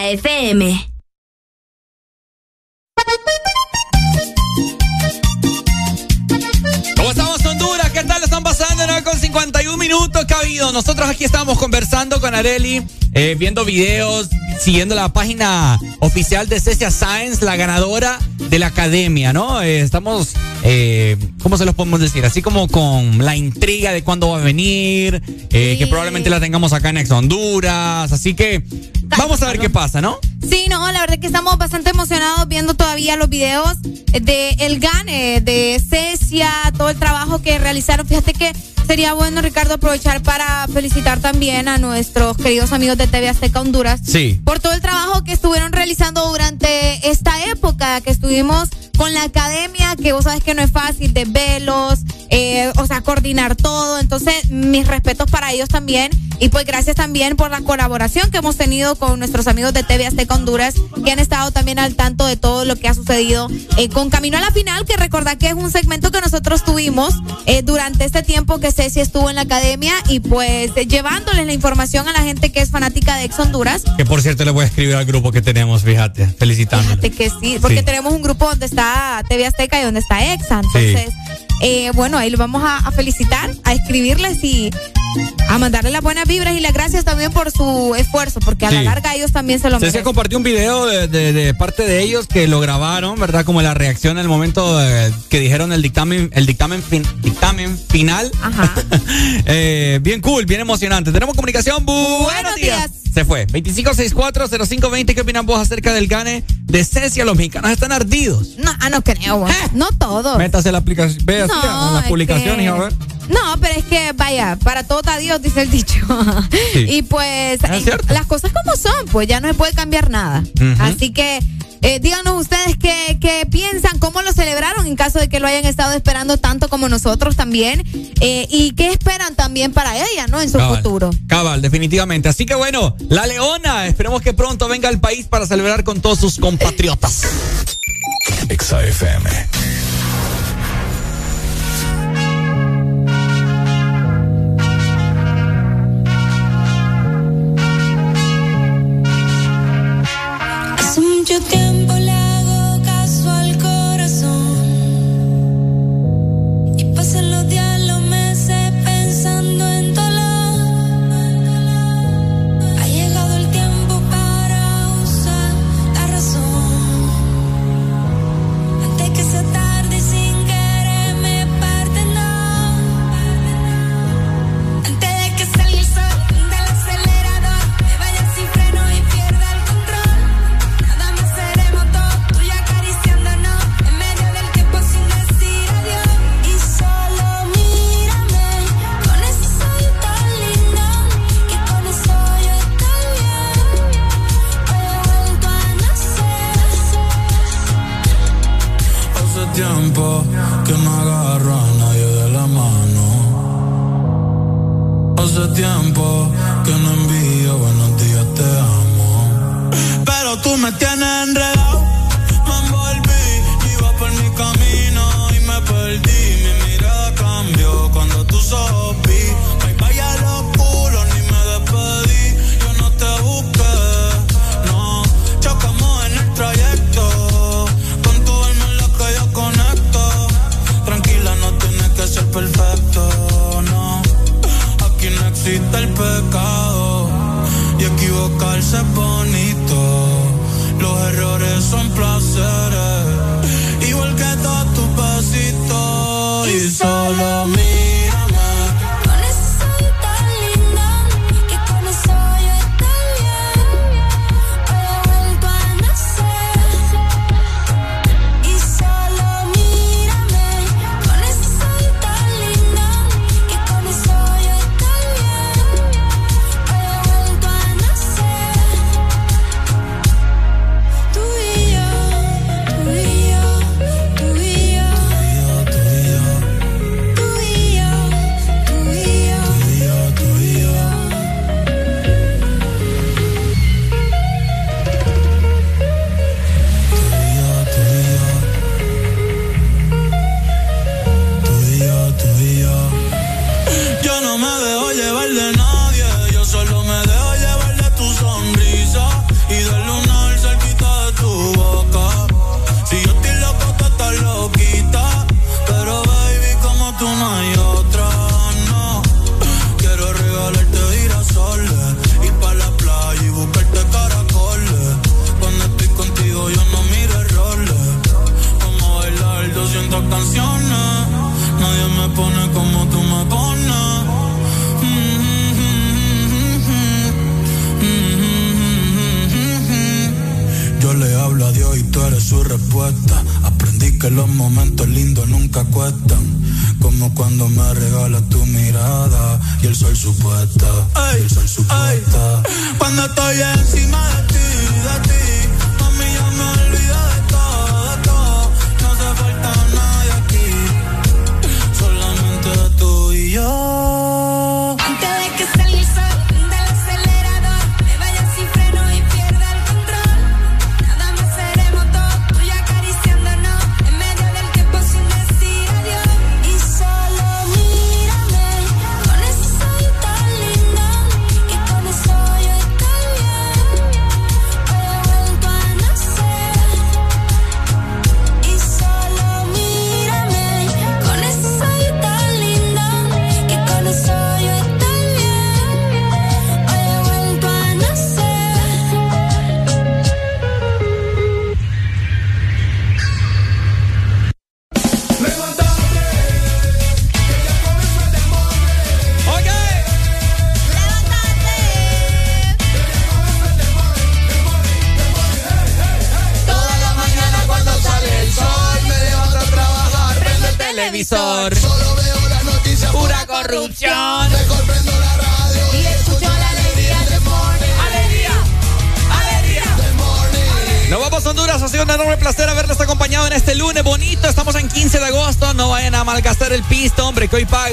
FM. Nosotros aquí estamos conversando con Areli, eh, viendo videos, siguiendo la página oficial de Cecia Science, la ganadora de la academia, ¿no? Eh, estamos, eh, ¿cómo se los podemos decir? Así como con la intriga de cuándo va a venir, eh, que probablemente la tengamos acá en Ex Honduras. Así que vamos a ver qué pasa, ¿no? Sí, no, la verdad es que estamos bastante emocionados viendo todavía los videos de El Gane, de Cecia, todo el trabajo que realizaron. Fíjate que sería bueno, Ricardo, aprovechar para felicitar también a nuestros queridos amigos de TV Azteca Honduras. Sí. Por todo el trabajo que estuvieron realizando durante esta época que estuvimos con la academia, que vos sabes que no es fácil, de velos, eh, o sea, coordinar todo. Entonces, mis respetos para ellos también. Y pues gracias también por la colaboración que hemos tenido con nuestros amigos de TV Azteca Honduras, que han estado también al tanto de todo lo que ha sucedido eh, con Camino a la Final, que recordad que es un segmento que nosotros tuvimos eh, durante este tiempo que Ceci estuvo en la academia y pues llevándoles la información a la gente que es fanática de Ex Honduras. Que por cierto le voy a escribir al grupo que tenemos, fíjate, felicitándole. Fíjate que sí, porque Sí. tenemos un grupo donde está TV Azteca y donde está EXA. Entonces, eh, bueno, ahí los vamos a, a felicitar, a escribirles y a mandarle las buenas vibras y las gracias también por su esfuerzo, porque a la Sí. larga ellos también se lo Se merecen. compartió un video de, de- de parte de ellos que lo grabaron, ¿verdad? Como la reacción en el momento eh, que dijeron el dictamen, el dictamen, fin- dictamen final. Ajá. Eh, bien cool, bien emocionante. Tenemos comunicación. Bu- Buenos días. Se fue. 25640520. ¿Qué opinan vos acerca del gane de Cecia? Los mexicanos están ardidos. No, ah, no creo, güey. no todos. Métase la aplicación. Ve así en las es publicaciones y que- a ver. No, pero es que, vaya, para todo está Dios, dice el dicho. Sí. Y pues, eh, las cosas como son, pues ya no se puede cambiar nada. Así que, eh, díganos ustedes qué, qué piensan, cómo lo celebraron en caso de que lo hayan estado esperando tanto como nosotros también. eh, y qué esperan también para ella, ¿no? En su Cabal. futuro. Cabal, definitivamente. Así que bueno, la Leona, esperemos que pronto venga al país para celebrar con todos sus compatriotas.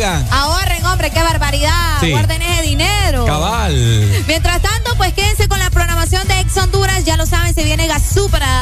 Que